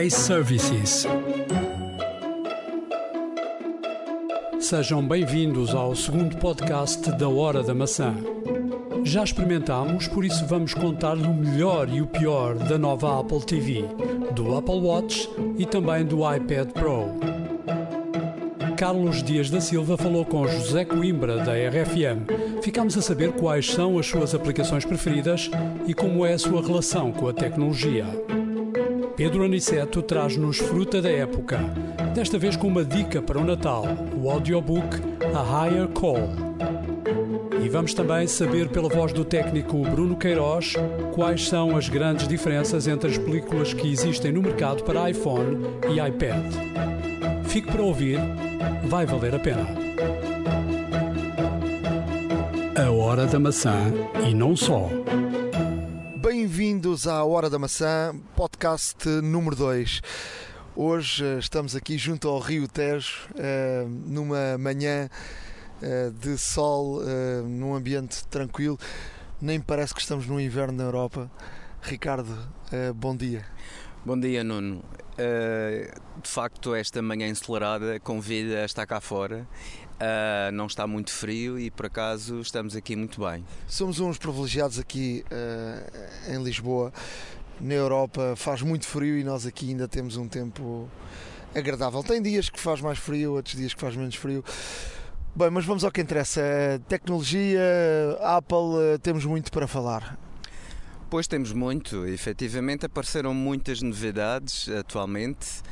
iServices. Sejam bem-vindos ao segundo podcast da Hora da Maçã. Já experimentámos, por isso vamos contar-lhe o melhor e o pior da nova Apple TV, do Apple Watch e também do iPad Pro. Carlos Dias da Silva falou com José Coimbra, da RFM. Ficámos a saber quais são as suas aplicações preferidas e como é a sua relação com a tecnologia. Pedro Aniceto traz-nos fruta da época, desta vez com uma dica para o Natal, o audiobook A Higher Call. E vamos também saber pela voz do técnico Bruno Queiroz quais são as grandes diferenças entre as películas que existem no mercado para iPhone e iPad. Fique para ouvir, vai valer a pena. A Hora da Maçã e não só. Bem-vindos à Hora da Maçã, podcast número 2. Hoje eh, estamos aqui junto ao Rio Tejo, eh, numa manhã eh, de sol, num ambiente tranquilo. Nem parece que estamos no inverno na Europa. Ricardo, bom dia. Bom dia, Nuno. de facto, esta manhã ensolarada convida a estar cá fora Uh, não está muito frio e por acaso estamos aqui muito bem. Somos uns privilegiados aqui uh, em Lisboa. Na Europa faz muito frio e nós aqui ainda temos um tempo agradável. Tem dias que faz mais frio, outros dias que faz menos frio. Bem, mas vamos ao que interessa. Tecnologia, Apple, temos muito para falar. Pois temos muito, efetivamente apareceram muitas novidades atualmente.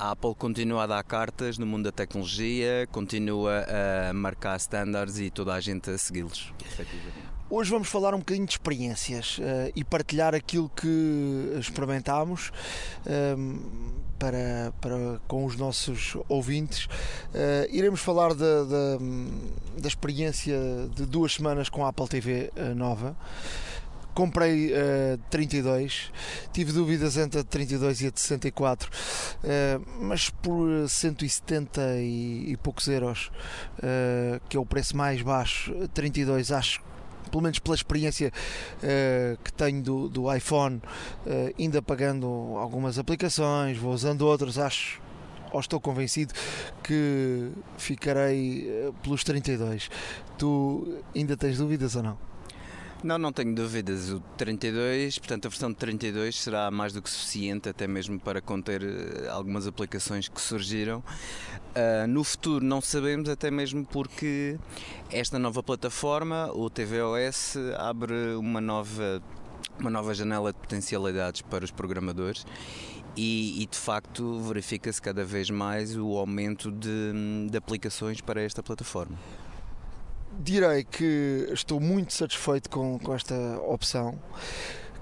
A Apple continua a dar cartas no mundo da tecnologia, continua a marcar standards e toda a gente a segui-los. Hoje vamos falar um bocadinho de experiências uh, e partilhar aquilo que experimentámos uh, para, para, com os nossos ouvintes. Uh, iremos falar da, da, da, experiência de duas semanas com a Apple TV eh, nova comprei uh, 32, tive dúvidas entre a 32 e a de 64, uh, mas por 170 e, e poucos euros, uh, que é o preço mais baixo, 32 acho pelo menos pela experiência uh, que tenho do, do iPhone, ainda pagando algumas aplicações, vou usando outras, acho ou estou convencido que ficarei pelos 32. Tu ainda tens dúvidas ou não? Não, não tenho dúvidas. O 32, portanto, a versão de 32 será mais do que suficiente, até mesmo para conter eh, algumas aplicações que surgiram. Uh, no futuro, não sabemos, até mesmo porque esta nova plataforma, o tvOS, abre uma nova, uma nova janela de potencialidades para os programadores. E, e, de facto verifica-se cada vez mais o aumento de, de aplicações para esta plataforma direi que estou muito satisfeito com, com esta opção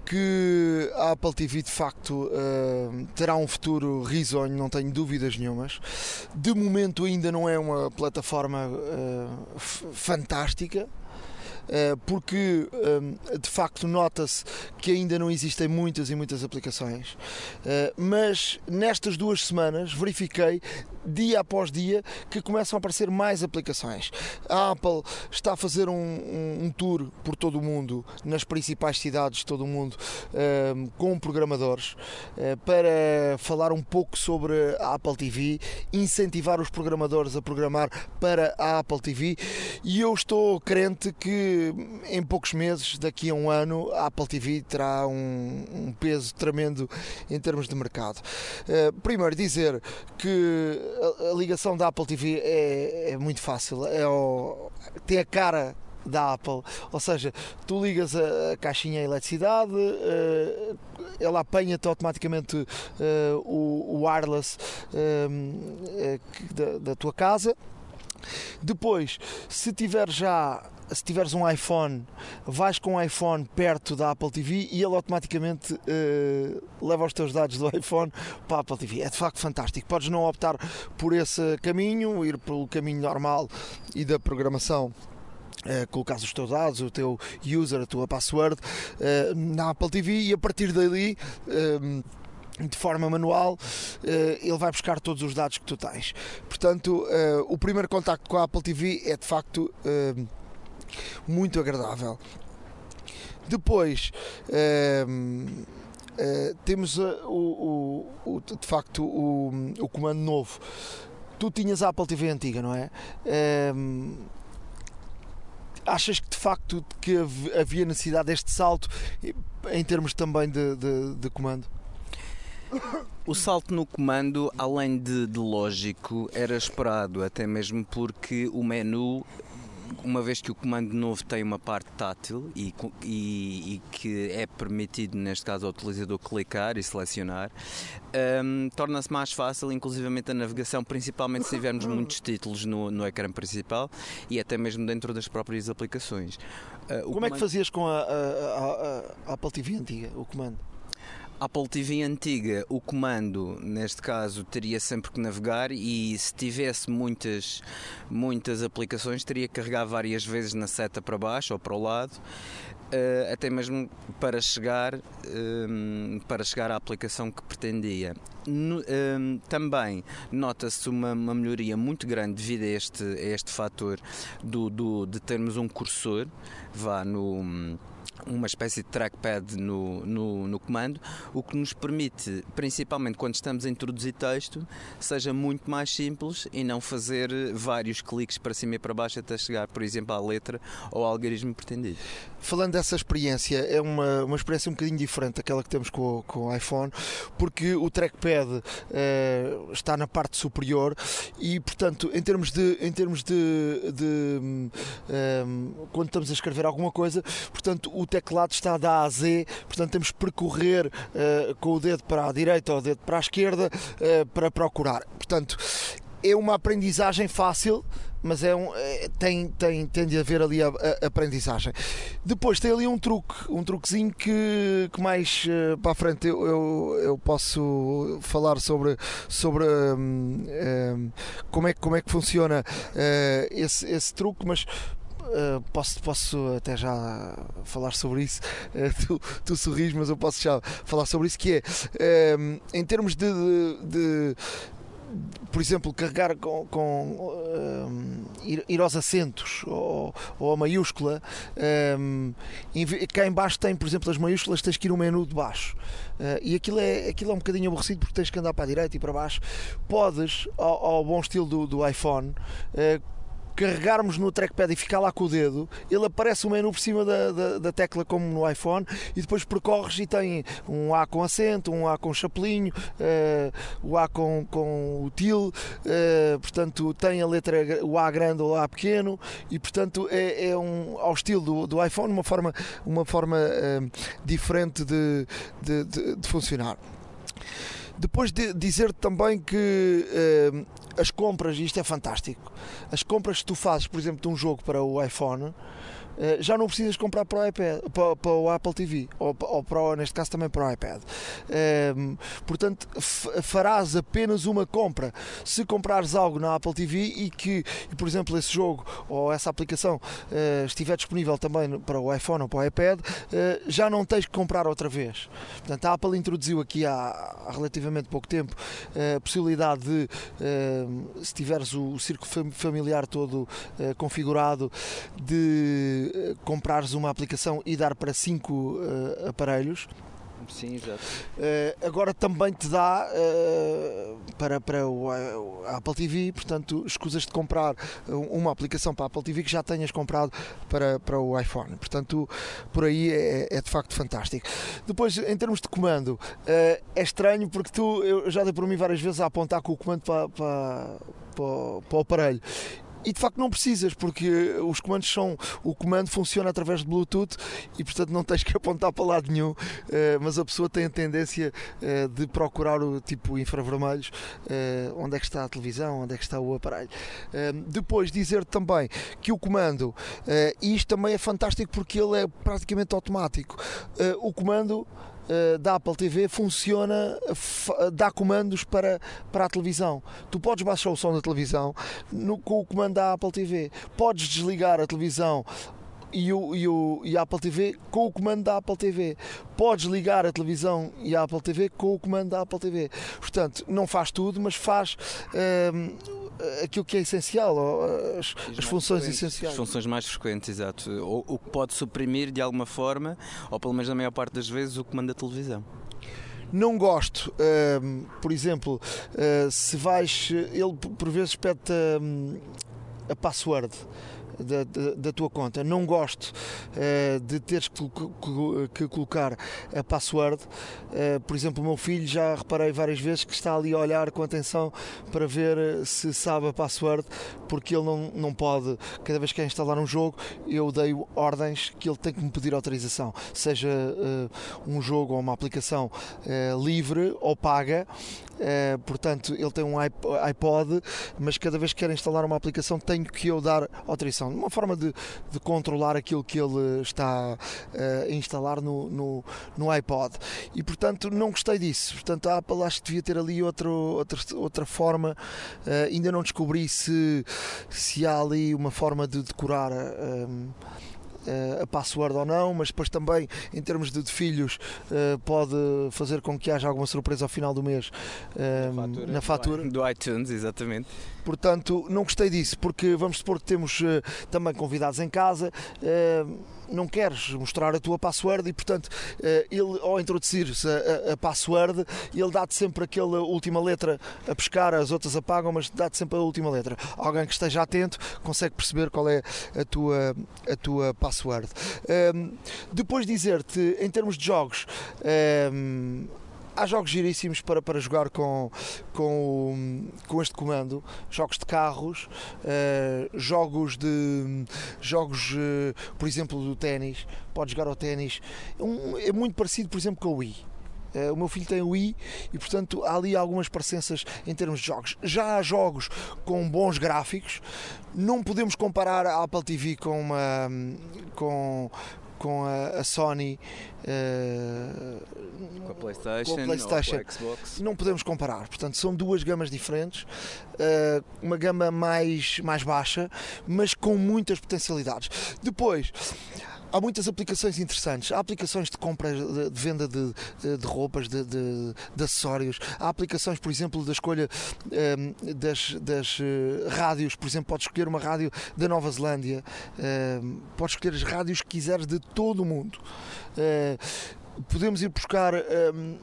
que a Apple TV de facto uh, terá um futuro risonho, não tenho dúvidas nenhumas. De momento ainda não é uma plataforma uh, fantástica, porque eh, de facto nota-se que ainda não existem muitas e muitas aplicações, eh, mas nestas duas semanas verifiquei dia após dia que começam a aparecer mais aplicações. A Apple está a fazer um, um, um tour por todo o mundo, nas principais cidades de todo o mundo, com programadores, para falar um pouco sobre a Apple TV, incentivar os programadores a programar para a Apple TV e eu estou crente que em poucos meses, daqui a um ano, a Apple TV terá um, um peso tremendo em termos de mercado. Uh, primeiro, dizer que a, a, ligação da Apple TV é, é muito fácil, é o, tem a cara da Apple, ou seja, tu ligas a, caixinha a eletricidade, uh, ela apanha-te automaticamente uh, o, wireless da, da tua casa. Depois, se tiver já se tiveres um iPhone, vais com o iPhone perto da Apple TV e ele automaticamente uh, leva os teus dados do iPhone para a Apple TV. É de facto fantástico. Podes não optar por esse caminho, ir pelo caminho normal e da programação. Uh, colocares os teus dados, o teu user, a tua password uh, na Apple TV e a partir dali de forma manual, ele vai buscar todos os dados que tu tens. Portanto, o primeiro contacto com a Apple TV é de facto muito agradável. Depois uh, uh, temos uh, o, o, de facto o, o comando novo. Tu tinhas a Apple TV antiga, não é? Um, achas que de facto que havia necessidade deste salto em termos também de, de, de comando? O salto no comando, além de, de, lógico, era esperado, até mesmo porque o menu uma vez que o comando novo tem uma parte tátil e, e, e que é permitido, neste caso, ao utilizador clicar e selecionar, um, torna-se mais fácil, inclusivamente a navegação, principalmente se tivermos muitos títulos no, no ecrã principal e até mesmo dentro das próprias aplicações. Uh, Como comando... é que fazias com a, a, a, a Apple TV antiga, o comando? Apple TV antiga, o comando, neste caso, teria sempre que navegar e se tivesse muitas, muitas aplicações, teria que carregar várias vezes na seta para baixo ou para o lado, uh, até mesmo para chegar, um, para chegar à aplicação que pretendia. No, um, também nota-se uma, uma, melhoria muito grande devido a este, a este fator do, do, de termos um cursor vá no uma espécie de trackpad no, no, no, comando, o que nos permite, principalmente quando estamos a introduzir texto, seja muito mais simples e não fazer vários cliques para cima e para baixo até chegar, por exemplo, à letra ou ao algarismo pretendido. Falando dessa experiência, é uma, uma experiência um bocadinho diferente daquela que temos com, com o iPhone, porque o trackpad eh, está na parte superior e, portanto, em termos de, em termos de, de um, eh, quando estamos a escrever alguma coisa, portanto, o teclado está da A a Z, portanto temos que percorrer uh, com o dedo para a direita ou o dedo para a esquerda uh, para procurar. Portanto, é uma aprendizagem fácil, mas é um, é, tem, tem, tem de haver ali a, a, aprendizagem. Depois tem ali um truque, um truquezinho que, que mais uh, para a frente eu, eu, eu, posso falar sobre, sobre um, um, como, é, como é que funciona uh, esse, esse truque, mas Uh, posso, posso até já falar sobre isso. Uh, tu, tu sorris, mas eu posso já falar sobre isso. Que é uh, em termos de, de, de por exemplo, carregar com, com um, ir, aos acentos ou, ou a maiúscula, um, cá em baixo tem, por exemplo, as maiúsculas, tens que ir o menu de baixo. Uh, e aquilo é, aquilo é um bocadinho aborrecido porque tens que andar para a direita e para baixo. Podes, ao, ao bom estilo do, do iPhone, uh, carregarmos no trackpad e ficar lá com o dedo, ele aparece o menu por cima da, da, da, tecla como no iPhone e depois percorres e tem um A com acento, um A com chapelinho, uh, o A com, com o til, uh, portanto tem a letra o A grande ou o A pequeno e portanto é, é um, ao estilo do, do iPhone uma forma, uma forma uh, diferente de, de, de, de funcionar. Depois de dizer também que as compras, isto é fantástico, as compras que tu fazes, por exemplo, de um jogo para o iPhone, já não precisas comprar para o iPad, para, para o Apple TV, ou, ou para, neste caso também para o iPad. Ehm, portanto, farás apenas uma compra se comprares algo na Apple TV e que, por exemplo, esse jogo ou essa aplicação uh, estiver disponível também para o iPhone ou para o iPad, uh, já não tens que comprar outra vez. Portanto, a Apple introduziu aqui há, relativamente pouco tempo a possibilidade de, uh, se tiveres o, o círculo familiar todo configurado, de uh, comprares uma aplicação e dar para 5 uh, aparelhos. Sim, exato. Uh, agora também te dá uh, para, para o, a Apple TV, portanto, escusas de comprar uma aplicação para a Apple TV que já tenhas comprado para, para o iPhone. Portanto, por aí é, é de facto fantástico. Depois, em termos de comando, uh, é estranho porque tu, eu já dei por mim várias vezes a apontar com o comando para, para, para, para o aparelho e de facto não precisas, porque os comandos são. O comando funciona através de Bluetooth e portanto não tens que apontar para lado nenhum, eh, mas a pessoa tem a tendência eh, de procurar o tipo infravermelhos, eh, onde é que está a televisão, onde é que está o aparelho. Depois dizer também que o comando, e isto também é fantástico porque ele é praticamente automático. O comando da Apple TV funciona, dá comandos para, para a televisão. Tu podes baixar o som da televisão no, com o comando da Apple TV. Podes desligar a televisão e, o, e, o, e a Apple TV com o comando da Apple TV. Podes ligar a televisão e a Apple TV com o comando da Apple TV. Portanto, não faz tudo, mas faz ehm, aquilo que é essencial, as, as funções essenciais. As funções mais frequentes, exato. O, o que pode suprimir de alguma forma, ou pelo menos na maior parte das vezes, o comando da televisão. Não gosto, uh, por exemplo, uh, se vais, ele por vezes pede a password da, da, da tua conta. Não gosto uh, de teres que, que, colocar a password. Uh, por exemplo, o meu filho já reparei várias vezes que está ali a olhar com atenção para ver eh, se sabe a password, porque ele não, não pode, cada vez que quer instalar um jogo, eu dei ordens que ele tem que me pedir autorização, seja uh, um jogo ou uma aplicação livre ou paga. portanto, ele tem um iPod, mas cada vez que quer instalar uma aplicação, tenho que eu dar autorização uma forma de, de controlar aquilo que ele está uh, a instalar no, no, no, iPod. E portanto não gostei disso. Portanto, a Apple acho que devia ter ali outro, outra, outra forma. Uh, ainda não descobri se, se há ali uma forma de decorar. Uh, a password ou não, mas depois também em termos de, de filhos pode fazer com que haja alguma surpresa ao final do mês fatura, na fatura do iTunes, exatamente. Portanto, não gostei disso, porque vamos supor que temos uh, também convidados em casa, não queres mostrar a tua password e, portanto, uh, ele, ao introduzir-se a, a, password, ele dá-te sempre aquela última letra a pescar, as outras apagam, mas dá-te sempre a última letra. Alguém que esteja atento consegue perceber qual é a tua, a tua password. depois dizer-te, em termos de jogos, há jogos giríssimos para, para jogar com, com, com este comando, jogos de carros, uh, jogos de jogos, uh, por exemplo, do ténis, pode jogar ao ténis, um, é muito parecido, por exemplo, com o Wii. Uh, o meu filho tem o Wii e, portanto, há ali algumas parecenças em termos de jogos. Já há jogos com bons gráficos, não podemos comparar a Apple TV com uma. Com, com a, a Sony, uh, com a PlayStation, com a PlayStation. Com a Xbox. Não podemos comparar. Portanto, são duas gamas diferentes. Uh, uma gama mais, mais baixa, mas com muitas potencialidades. Depois há muitas aplicações interessantes. Há aplicações de compra, de, de venda de, de, roupas, de, de, acessórios. Há aplicações, por exemplo, da escolha um, ehm, das, das uh, rádios. Por exemplo, podes escolher uma rádio da Nova Zelândia. Uh, podes escolher as rádios que quiseres de todo o mundo. Uh, podemos ir buscar. Um, ehm,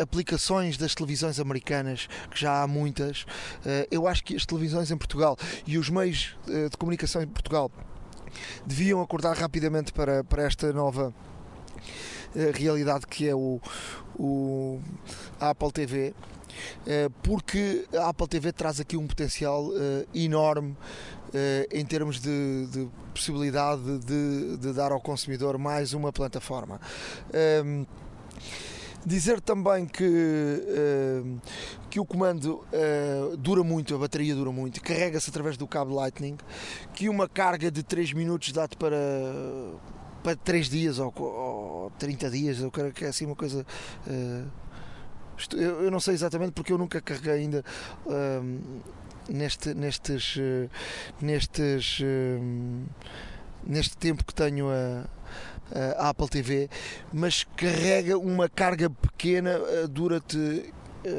aplicações das televisões americanas, que já há muitas. Eh, eu acho que as televisões em Portugal e os meios de comunicação em Portugal deviam acordar rapidamente para, para esta nova uh, realidade que é o, o Apple TV. Eh, porque a Apple TV traz aqui um potencial uh, enorme em termos de, de possibilidade de, de, dar ao consumidor mais uma plataforma. Dizer também que, uh, que o comando uh, dura muito, a bateria dura muito, carrega-se através do cabo Lightning, que uma carga de 3 minutos dá-te para, para 3 dias ou, ou 30 dias, eu quero que é assim uma coisa. Uh, eu, eu, não sei exatamente porque eu nunca carreguei ainda neste, nestes, nestes, neste tempo que tenho a a Apple TV, mas carrega uma carga pequena, eh, dura-te eh,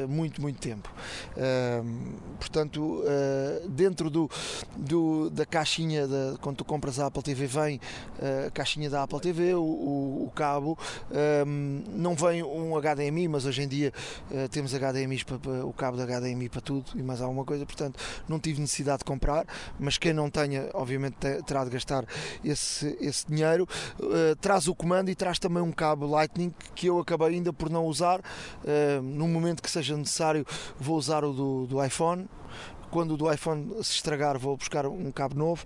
muito, muito tempo. Portanto, uh, dentro do, do, da caixinha, quando tu compras a Apple TV, vem uh, a caixinha da Apple TV, o, o, cabo, não vem um HDMI, mas hoje em dia temos HDMI para, o cabo de HDMI para tudo e mais alguma coisa, portanto, não tive necessidade de comprar, mas quem não tenha, obviamente, terá de gastar esse, esse dinheiro. traz o comando e traz também um cabo Lightning que eu acabei ainda por não usar, no momento que que seja necessário, vou usar o do, do iPhone quando o do iPhone se estragar vou buscar um cabo novo.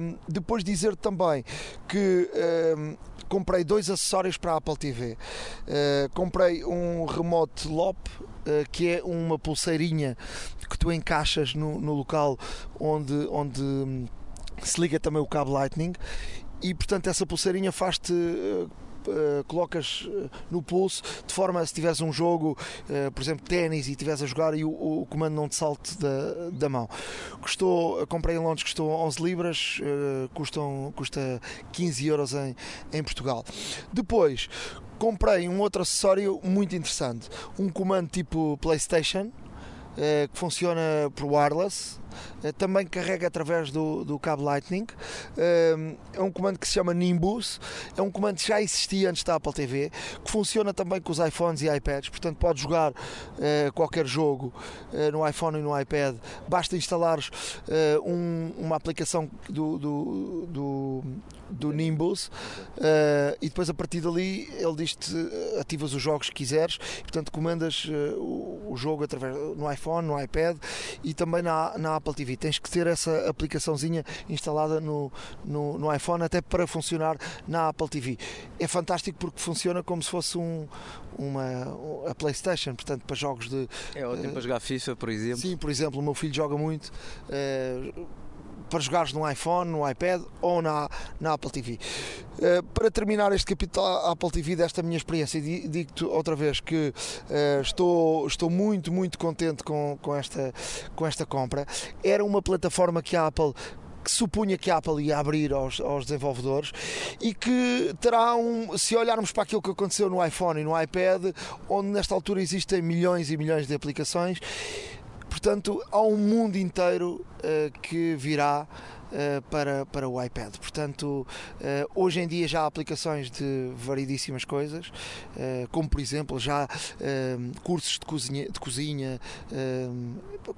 Um, depois dizer também que um, comprei dois acessórios para a Apple TV. Uh, comprei um Remote LOP, uh, que é uma pulseirinha que tu encaixas no, no local onde, onde um, se liga também o cabo Lightning e portanto essa pulseirinha faz-te uh, colocas eh, no pulso, de forma a se tiveres um jogo, uh, por exemplo, ténis e estiveres a jogar e o, o, comando não te salte da, da mão. Custou, comprei em Londres, custou 11 libras, custam, custa 15 euros em, em Portugal. Depois, comprei um outro acessório muito interessante, um comando tipo PlayStation, que funciona por wireless, também carrega através do, do cabo Lightning. É um comando que se chama Nimbus, é um comando que já existia antes da Apple TV, que funciona também com os iPhones e iPads, portanto pode jogar qualquer jogo no iPhone e no iPad, basta instalar um, uma aplicação do, do, do do Nimbus uh, e depois a partir dali ele diz-te ativas os jogos que quiseres e, portanto comandas uh, o, o, jogo através no iPhone, no iPad e também na, na Apple TV tens que ter essa aplicaçãozinha instalada no, no, no, iPhone até para funcionar na Apple TV é fantástico porque funciona como se fosse um, uma a Playstation, portanto para jogos de é ótimo uh, para jogar FIFA por exemplo. Sim, por exemplo, o meu filho joga muito para jogares no iPhone, no iPad ou na, na Apple TV. Uh, eh, para terminar este capítulo Apple TV desta minha experiência, digo-te outra vez que uh, estou, estou muito, muito contente com, com, esta, com esta compra. Era uma plataforma que a Apple que supunha que a Apple ia abrir aos, aos, desenvolvedores e que terá um, se olharmos para aquilo que aconteceu no iPhone e no iPad, onde nesta altura existem milhões e milhões de aplicações, Portanto, há um mundo inteiro uh, que virá uh, para, para o iPad. Portanto, uh, hoje em dia já há aplicações de variedíssimas coisas, como por exemplo já cursos de cozinha, de cozinha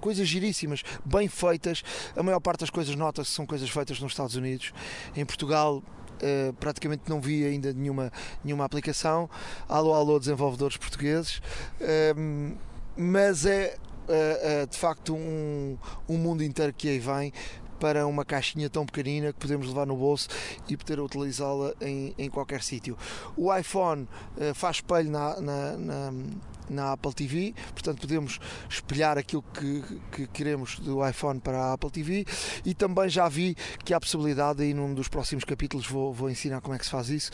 coisas giríssimas, bem feitas. A maior parte das coisas nota-se são coisas feitas nos Estados Unidos. Em Portugal Uh, praticamente não vi ainda nenhuma, nenhuma aplicação. Alô, alô, desenvolvedores portugueses. Uh, mas é de facto um, um mundo inteiro que aí vem para uma caixinha tão pequenina que podemos levar no bolso e poder utilizá-la em, em qualquer sítio. O iPhone uh, faz espelho na, na, na na Apple TV, portanto podemos espelhar aquilo que, que queremos do iPhone para a Apple TV e também já vi que há a possibilidade, e num dos próximos capítulos vou, vou ensinar como é que se faz isso,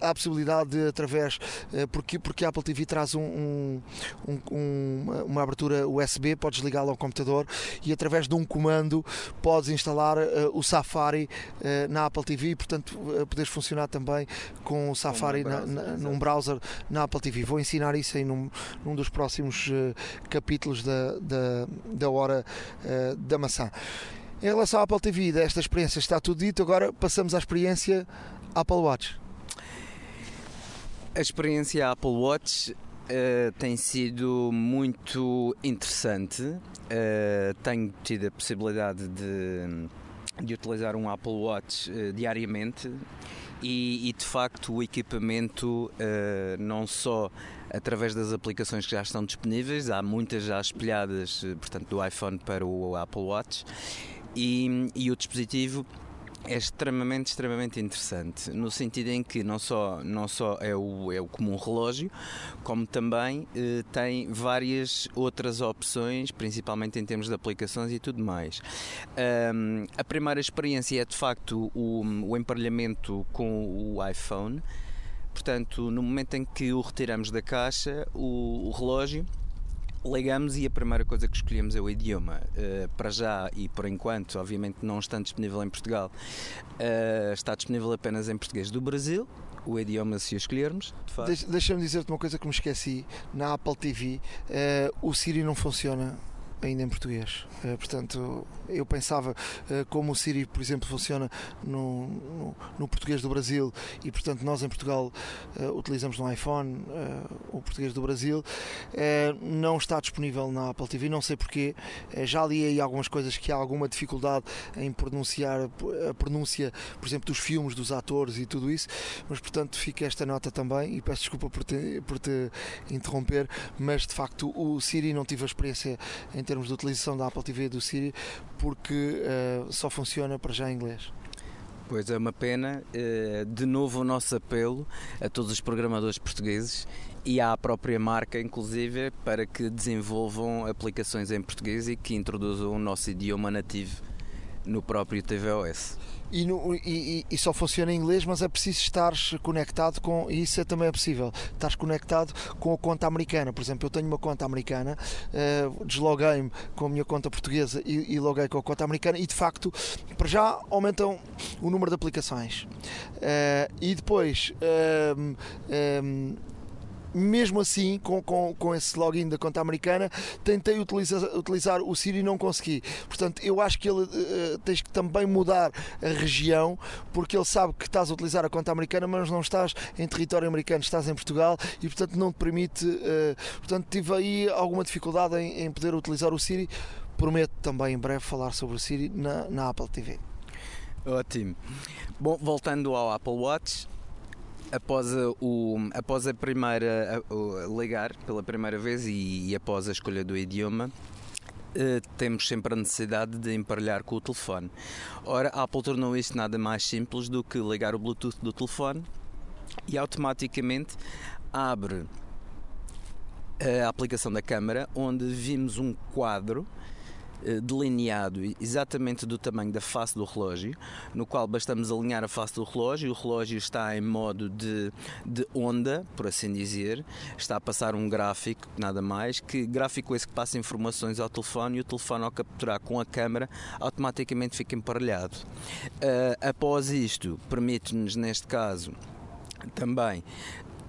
há a possibilidade de através, eh, porque, porque a Apple TV traz um, um, um, uma abertura USB, podes ligá-la ao computador e através de um comando podes instalar uh, o Safari uh, na Apple TV, portanto uh, podes funcionar também com o Safari browser, na, na, num browser na Apple TV. Vou ensinar isso em num, num dos próximos uh, capítulos da, da, da Hora uh, da Maçã. Em relação à Apple TV, desta experiência está tudo dito, agora passamos à experiência Apple Watch. A experiência Apple Watch Uh, tem sido muito interessante. Uh, tenho tido a possibilidade de, de utilizar um Apple Watch uh, diariamente e, e, de facto o equipamento não só através das aplicações que já estão disponíveis. Há muitas já espelhadas, eh, portanto, do iPhone para o Apple Watch. E, e o dispositivo é extremamente, extremamente interessante, no sentido em que não só, não só é, o, é o comum relógio, como também eh, tem várias outras opções, principalmente em termos de aplicações e tudo mais. Um, a primeira experiência é de facto o, o emparelhamento com o iPhone. Portanto, no momento em que o retiramos da caixa, o, o relógio ligamos e a primeira coisa que escolhemos é o idioma. Uh, para já e por enquanto, obviamente não está disponível em Portugal, uh, está disponível apenas em português do Brasil. O idioma, se escolhermos, de Deixa-me dizer-te uma coisa que me esqueci: na Apple TV, uh, eh, o Siri não funciona ainda em português. Uh, portanto, eu pensava uh, como o Siri, por exemplo, funciona no, no, no, português do Brasil e, portanto, nós em Portugal uh, utilizamos no iPhone o português do Brasil, não está disponível na Apple TV, não sei porquê. já li aí algumas coisas que há alguma dificuldade em pronunciar a pronúncia, por exemplo, dos filmes, dos atores e tudo isso, mas, portanto, fica esta nota também e peço desculpa por te, por te interromper, mas de facto o Siri não tive a experiência em termos de utilização da Apple TV do Siri, porque uh, só funciona para já em inglês. Pois é uma pena. Eh, de novo o nosso apelo a todos os programadores portugueses e à própria marca, inclusive, para que desenvolvam aplicações em português e que introduzam o nosso idioma nativo no próprio tvOS e, no, e, e, só funciona em inglês, mas é preciso estar conectado com, e isso é, também é possível, estar conectado com a conta americana. Por exemplo, eu tenho uma conta americana, uh, desloguei-me com a minha conta portuguesa e, e loguei com a conta americana e de facto, para já aumentam o número de aplicações. Uh, e depois. Uh, mesmo assim, com, com, com esse login da conta americana, tentei utilizar, utilizar o Siri e não consegui. Portanto, eu acho que ele uh, tens que também mudar a região, porque ele sabe que estás a utilizar a conta americana, mas não estás em território americano, estás em Portugal e, portanto, não te permite. Uh, portanto, tive aí alguma dificuldade em, em poder utilizar o Siri. Prometo também em breve falar sobre o Siri na, na Apple TV. Ótimo. Bom, voltando ao Apple Watch, após a, o, após a primeira a, ligar pela primeira vez e, e, após a escolha do idioma Uh, temos sempre a necessidade de emparelhar com o telefone. Ora, a Apple tornou isto nada mais simples do que ligar o Bluetooth do telefone e automaticamente abre a aplicação da câmera, onde vimos um quadro eh, delineado exatamente do tamanho da face do relógio, no qual bastamos alinhar a face do relógio. O relógio está em modo de, de onda, por assim dizer, está a passar um gráfico, nada mais, que gráfico esse que passa informações ao telefone e o telefone, ao capturar com a câmera, automaticamente fica emparelhado. Uh, após isto, permite-nos, neste caso, também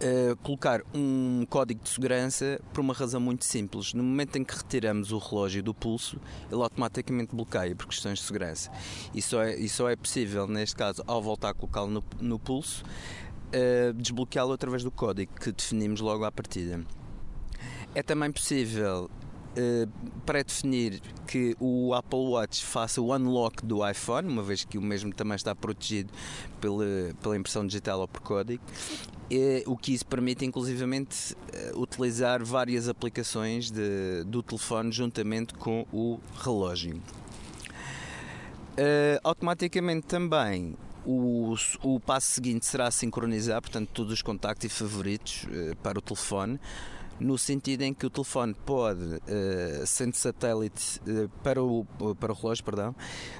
uh, colocar um código de segurança por uma razão muito simples. No momento em que retiramos o relógio do pulso, ele automaticamente bloqueia por questões de segurança. E só é, e só é possível, neste caso, ao voltar a colocá-lo no, no pulso, uh, desbloqueá-lo através do código que definimos logo à partida. É também possível pré-definir que o Apple Watch faça o unlock do iPhone, uma vez que o mesmo também está protegido pela, pela impressão digital ou por código, o que isso permite, inclusivamente, eh, utilizar várias aplicações de, do telefone juntamente com o relógio. Uh, automaticamente também o, o passo seguinte será sincronizar, portanto, todos os contactos e favoritos uh, para o telefone no sentido em que o telefone pode, uh, sendo satélite uh, para, o, para o relógio, perdão,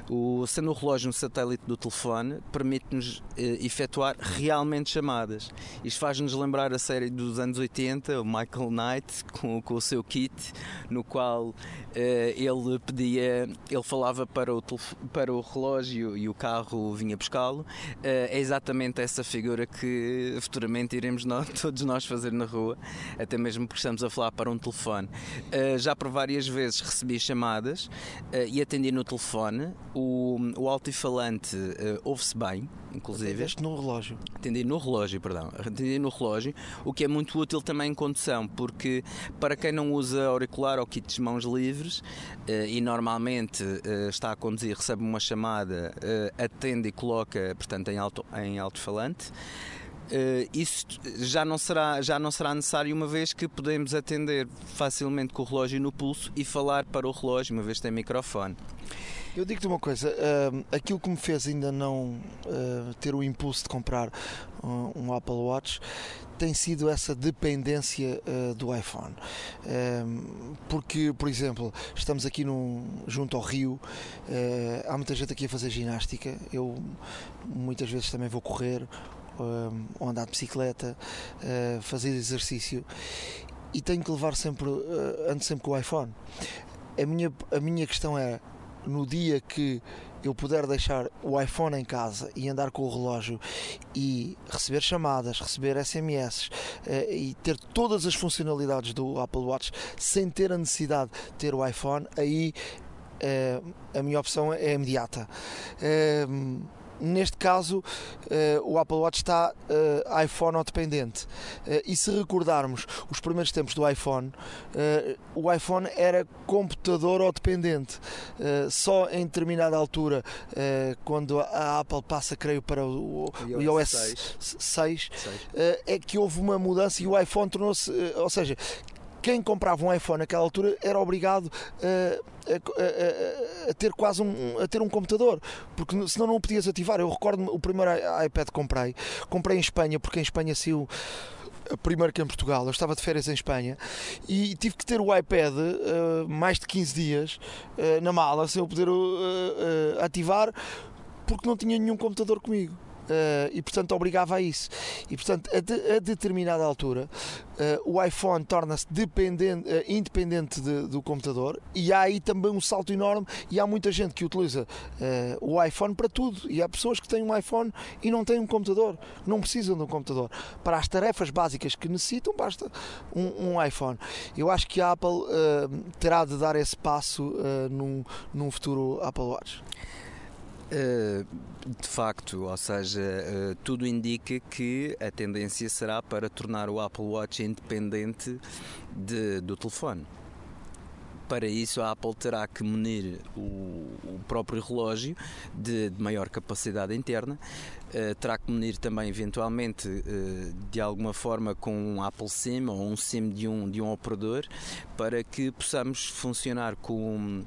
o, sendo o relógio um satélite do telefone, permite-nos uh, efetuar realmente chamadas. Isto faz-nos lembrar a série dos anos 80, o Michael Knight, com, com o seu kit, no qual ele pedia, ele falava para o, para o relógio e o carro vinha buscá-lo. é exatamente essa figura que futuramente iremos nós, todos nós fazer na rua, até mesmo porque estamos a falar para um telefone. Uh, já por várias vezes recebi chamadas uh, e atendi no telefone. O, o altifalante uh, ouve-se bem, inclusive. Atendeste no relógio. Atendi no relógio, perdão. Atendi no relógio, o que é muito útil também em condução, porque para quem não usa auricular ou kit de mãos livres e normalmente está a conduzir, recebe uma chamada, atende e coloca, portanto, em alto em alto-falante. Uh, isso já não, será, já não será necessário uma vez que podemos atender facilmente com o relógio no pulso e falar para o relógio, uma vez que tem microfone. Eu digo-te uma coisa, uh, aquilo que me fez ainda não uh, ter o impulso de comprar um, um, Apple Watch tem sido essa dependência uh, do iPhone. porque, por exemplo, estamos aqui num, junto ao rio, há muita gente aqui a fazer ginástica, eu muitas vezes também vou correr uh, ou andar de bicicleta, uh, fazer exercício e tenho que levar sempre, uh, ando sempre com o iPhone. A minha, a minha questão é, no dia que eu puder deixar o iPhone em casa e andar com o relógio e receber chamadas, receber SMS uh, e ter todas as funcionalidades do Apple Watch sem ter a necessidade de ter o iPhone, aí a minha opção é imediata. Neste caso uh, o Apple Watch está uh, iPhone ou dependente. Uh, e se recordarmos os primeiros tempos do iPhone, o iPhone era computador ou dependente. só em determinada altura, quando a Apple passa, creio, para o, o iOS 6, 6, 6. é que houve uma mudança e o iPhone tornou-se, ou seja, quem comprava um iPhone naquela altura era obrigado a, a, a, ter quase um, a ter um computador, porque senão não o podias ativar. Eu recordo o primeiro iPad que comprei, comprei em Espanha, porque em Espanha saiu primeiro que em Portugal. Eu estava de férias em Espanha e tive que ter o iPad uh, mais de 15 dias uh, na mala sem eu poder uh, ativar porque não tinha nenhum computador comigo. E portanto obrigava a isso. E portanto, a, de, a determinada altura, o iPhone torna-se independente de, do computador e há aí também um salto enorme e há muita gente que utiliza o iPhone para tudo e há pessoas que têm um iPhone e não têm um computador, não precisam de um computador. Para as tarefas básicas que necessitam, basta um, um iPhone. Eu acho que a Apple terá de dar esse passo num, num futuro Apple Watch. Uh, de facto, ou seja, uh, tudo indica que a tendência será para tornar o Apple Watch independente de, do telefone. Para isso, a Apple terá que munir o, o próprio relógio de, de, maior capacidade interna, uh, terá que munir também, eventualmente, de alguma forma, com um Apple SIM ou um SIM de um, de um operador, para que possamos funcionar com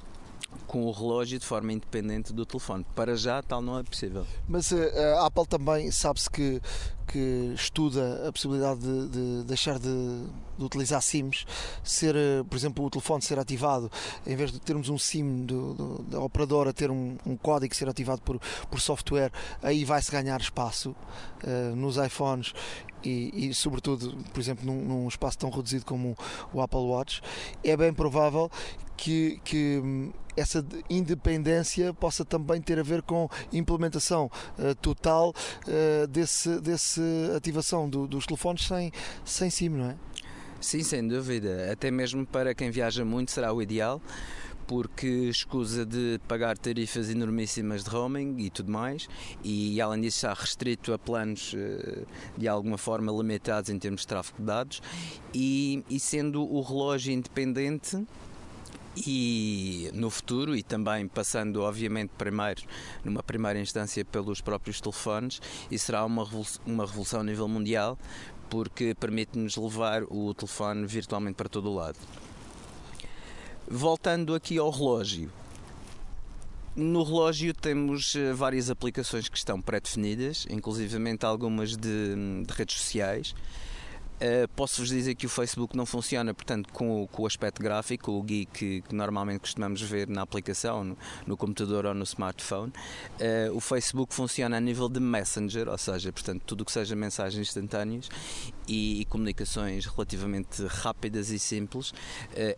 com o relógio de forma independente do telefone. Para já, tal não é possível. Mas uh, a Apple também sabe-se que, que estuda a possibilidade de, de deixar de, de, utilizar SIMs, ser, uh, por exemplo, o telefone ser ativado, em vez de termos um SIM do, do, da operadora ter um, um, código ser ativado por, por software, aí vai-se ganhar espaço uh, nos iPhones e, e, sobretudo, por exemplo, num, num, espaço tão reduzido como o Apple Watch, é bem provável que, que hum, essa independência possa também ter a ver com implementação uh, total uh, desse, desse ativação do, dos telefones sem, sem SIM, não é? Sim, sem dúvida. Até mesmo para quem viaja muito será o ideal porque escusa de pagar tarifas enormíssimas de roaming e tudo mais, e além disso está restrito a planos eh, de alguma forma limitados em termos de tráfego de dados, e, e sendo o relógio independente e no futuro e também passando obviamente primeiro numa primeira instância pelos próprios telefones e será uma revolução, uma revolução a nível mundial porque permite-nos levar o telefone virtualmente para todo o lado. Voltando aqui ao relógio. No relógio temos eh, várias aplicações que estão pré-definidas, inclusivamente algumas de, de redes sociais. Uh, Posso-vos dizer que o Facebook não funciona, portanto, com, com o aspecto gráfico, o GUI que, que, normalmente costumamos ver na aplicação, no, no computador ou no smartphone. Uh, o Facebook funciona a nível de Messenger, ou seja, portanto, tudo o que seja mensagens instantâneas e, e, comunicações relativamente rápidas e simples uh,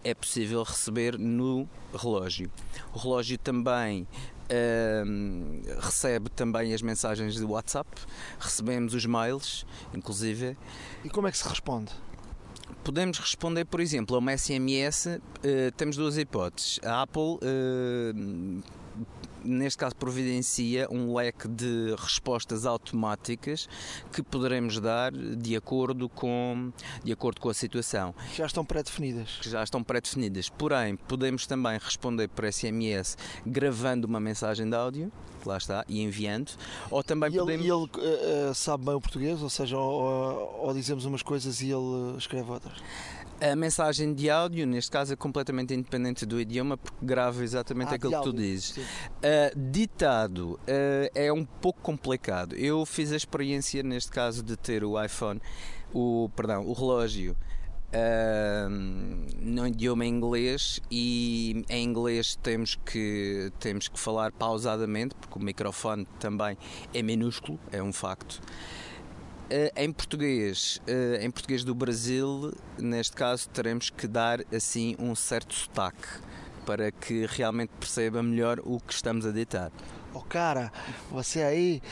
é possível receber no relógio. O relógio também Uh, recebe também as mensagens de WhatsApp, recebemos os mails, inclusive. E como é que se responde? Podemos responder, por exemplo, a uma SMS. Uh, temos duas hipóteses. A Apple uh, neste caso providencia um leque de respostas automáticas que poderemos dar de acordo com, de acordo com a situação. Que já estão pré-definidas. Que já estão pré-definidas. Porém, podemos também responder por SMS gravando uma mensagem de áudio, lá está, e enviando, ou também e podemos... Ele, ele uh, sabe bem o português, ou seja, ou, ou dizemos umas coisas e ele escreve outras? A mensagem de áudio, neste caso, é completamente independente do idioma, porque grava exatamente ah, aquilo que tu dizes. Uh, ditado uh, é um pouco complicado. Eu fiz a experiência, neste caso, de ter o iPhone, o, perdão, o relógio. Uh, no idioma inglês e em inglês temos que temos que falar pausadamente porque o microfone também é minúsculo é um facto em português, uh, em português do Brasil, neste caso, teremos que dar assim um certo sotaque para que realmente perceba melhor o que estamos a ditar. Oh cara, você aí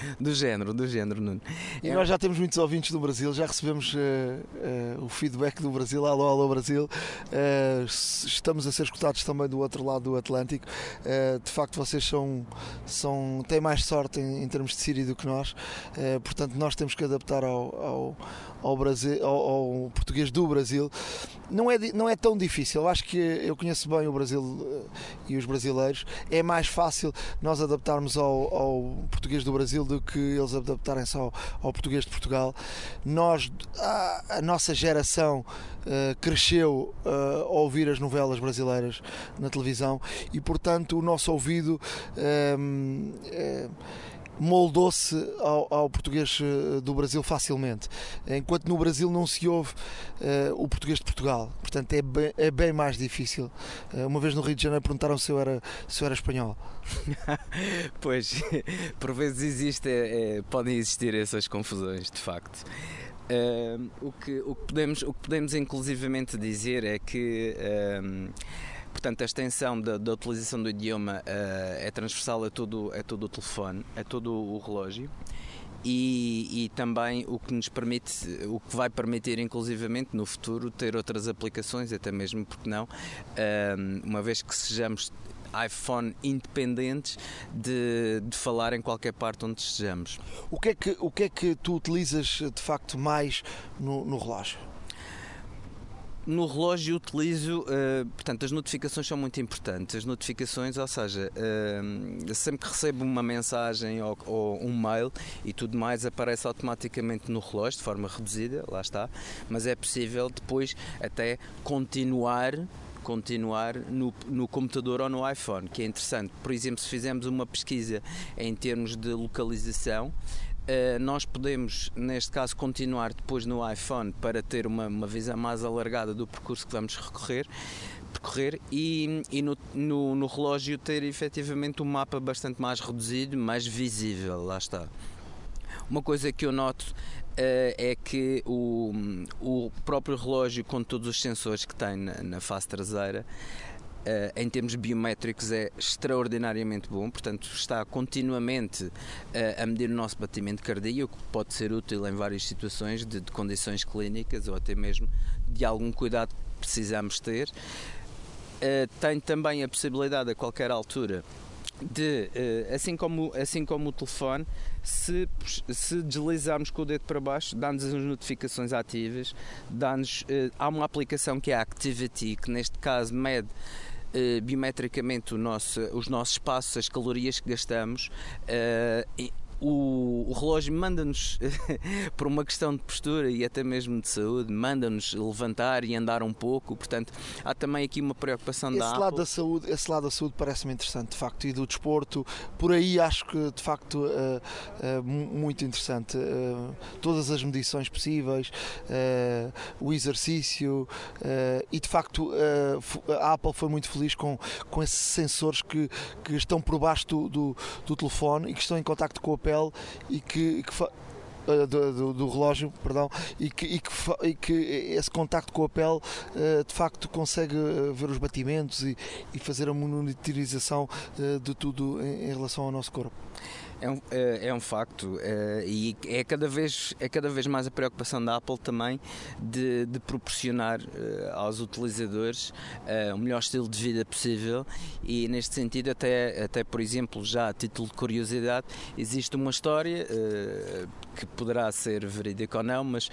do género, do género, Nuno. E é... nós já temos muitos ouvintes do Brasil, já recebemos uh, uh, o feedback do Brasil, alô, alô Brasil. Uh, estamos a ser escutados também do outro lado do Atlântico. de facto, vocês são, são, têm mais sorte em, em termos de Síria do que nós, portanto, nós temos que adaptar ao, ao, ao, Brasil, ao, ao, português do Brasil. Não é, não é tão difícil, eu acho que eu conheço bem o Brasil e os brasileiros. É mais fácil nós adaptarmos ao, ao português do Brasil do que eles adaptarem-se ao, ao, português de Portugal. Nós, a, a nossa geração uh, cresceu uh, a ouvir as novelas brasileiras na televisão e, portanto, o nosso ouvido. Uh, moldou-se ao, ao, português eh, do Brasil facilmente, enquanto no Brasil não se ouve uh, o português de Portugal. Portanto, é bem, é bem mais difícil. Uh, uma vez no Rio de Janeiro perguntaram se eu era, se eu era espanhol. pois, por vezes existe, é, é, podem existir essas confusões, de facto. Uh, o, que, o, que podemos, o que podemos inclusivamente dizer é que Portanto, a extensão da, da utilização do idioma uh, é transversal a todo, a todo o telefone, a todo o relógio. E, e, também o que nos permite, o que vai permitir inclusivamente no futuro ter outras aplicações, até mesmo porque não, eh, uma vez que sejamos iPhone independentes de, de falar em qualquer parte onde estejamos. O que é que, o que, é que tu utilizas de facto mais no, no relógio? No relógio utilizo, uh, portanto, as notificações são muito importantes. As notificações, ou seja, uh, sempre que recebo uma mensagem ou, ou, um mail e tudo mais, aparece automaticamente no relógio, de forma reduzida, lá está, mas é possível depois até continuar continuar no, no computador ou no iPhone, que é interessante. Por exemplo, se fizermos uma pesquisa em termos de localização, nós podemos, neste caso, continuar depois no iPhone para ter uma, uma visão mais alargada do percurso que vamos recorrer, percorrer e, e no, no, no, relógio ter efetivamente um mapa bastante mais reduzido, mais visível, lá está. Uma coisa que eu noto uh, é que o, o próprio relógio, com todos os sensores que tem na, na face traseira, em termos biométricos é extraordinariamente bom, portanto está continuamente uh, a medir o nosso batimento cardíaco, que pode ser útil em várias situações de, de, condições clínicas ou até mesmo de algum cuidado que precisamos ter. Uh, tem também a possibilidade a qualquer altura de, assim, como, assim como o telefone, se, se deslizarmos com o dedo para baixo, dá-nos as notificações ativas, dá-nos, há uma aplicação que é a Activity, que neste caso mede biometricamente nosso, os nossos passos, as calorias que gastamos. Uh, o, o, relógio manda-nos, por uma questão de postura e até mesmo de saúde, manda-nos levantar e andar um pouco. Portanto, há também aqui uma preocupação esse da lado Apple. Da saúde, esse lado da saúde parece-me interessante, de facto, e do desporto. Por aí acho que, de facto, uh, uh, muito interessante. Uh, todas as medições possíveis, o exercício e, de facto, a Apple foi muito feliz com, com esses sensores que, que estão por baixo do, do, do telefone e que estão em contacto com a e que, que uh, do, do, do, relógio, perdão, e que, e que, e que esse contacto com a pele uh, de facto consegue eh, ver os batimentos e, e fazer a monitorização de tudo em, em relação ao nosso corpo. É um, é, é um facto é, e é cada, vez, é cada vez mais a preocupação da Apple também de, de proporcionar é, aos utilizadores é, o melhor estilo de vida possível. E neste sentido até, até por exemplo já a título de curiosidade existe uma história é, que poderá ser verídica ou não mas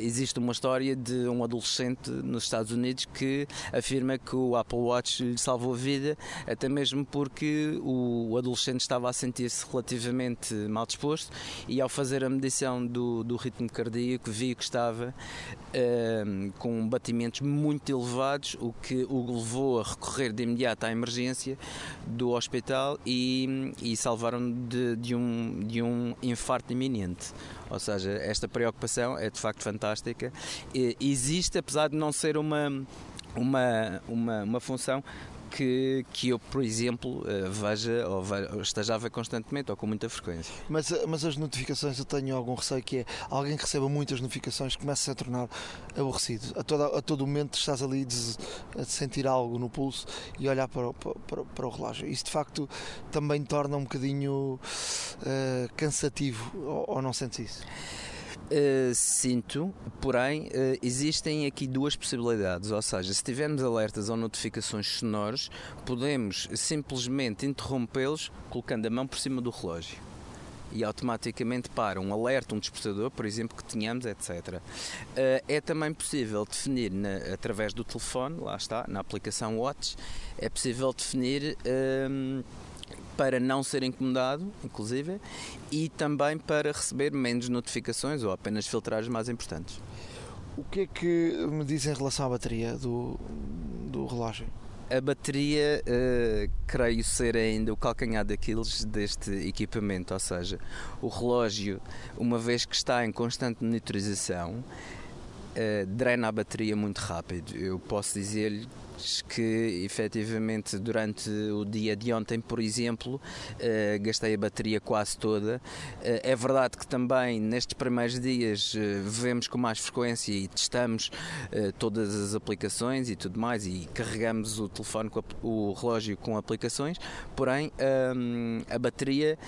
existe uma história de um adolescente nos Estados Unidos que afirma que o Apple Watch lhe salvou a vida até mesmo porque o adolescente estava a sentir-se relativamente relativamente mal disposto e ao fazer a medição do, do ritmo cardíaco vi que estava uh, com batimentos muito elevados, o que o levou a recorrer de imediato à emergência do hospital e, e salvaram de, de, um, de um infarto iminente. Ou seja, esta preocupação é de facto fantástica. E, existe, apesar de não ser uma, uma, uma, uma função que, que eu, por exemplo, eh, veja ou, veja, esteja a ver constantemente ou com muita frequência. Mas, eh, mas as notificações, eu tenho algum receio que é alguém que receba muitas notificações começa a tornar aborrecido. A, a todo momento estás ali a sentir algo no pulso e olhar para, para, para o relógio. Isso de facto também torna um bocadinho uh, cansativo, ou, ou não sentes isso? Uh, sinto, porém, uh, existem aqui duas possibilidades. Ou seja, se tivermos alertas ou notificações sonoros, podemos simplesmente interrompê-los colocando a mão por cima do relógio e automaticamente para um alerta, um despertador, por exemplo, que tenhamos, etc. Eh, é também possível definir na, através do telefone, lá está, na aplicação Watch, é possível definir. Uh, para não ser incomodado, inclusive, e também para receber menos notificações ou apenas filtrar as mais importantes. O que é que me diz em relação à bateria do, do relógio? A bateria, uh, creio ser ainda o calcanhar daqueles deste equipamento, ou seja, o relógio, uma vez que está em constante monitorização, uh, drena a bateria muito rápido. Eu posso dizer-lhe que efetivamente durante o dia de ontem, por exemplo, uh, gastei a bateria quase toda. Uh, é verdade que também nestes primeiros dias uh, vemos com mais frequência e testamos todas as aplicações e tudo mais e carregamos o telefone, com a, o relógio com aplicações, porém um, a bateria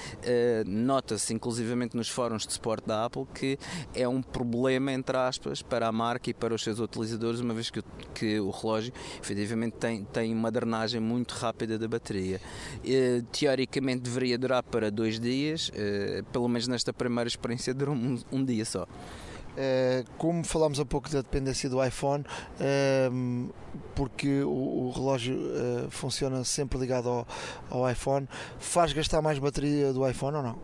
nota-se inclusivamente nos fóruns de suporte da Apple que é um problema, entre aspas, para a marca e para os seus utilizadores, uma vez que, que o relógio efetivamente tem, tem uma drenagem muito rápida da bateria. E, teoricamente deveria durar para dois dias, eh, pelo menos nesta primeira experiência durou um, um dia só. Eh, como falámos há pouco da dependência do iPhone, ehm, porque o, relógio eh, funciona sempre ligado ao, ao iPhone, faz gastar mais bateria do iPhone ou não?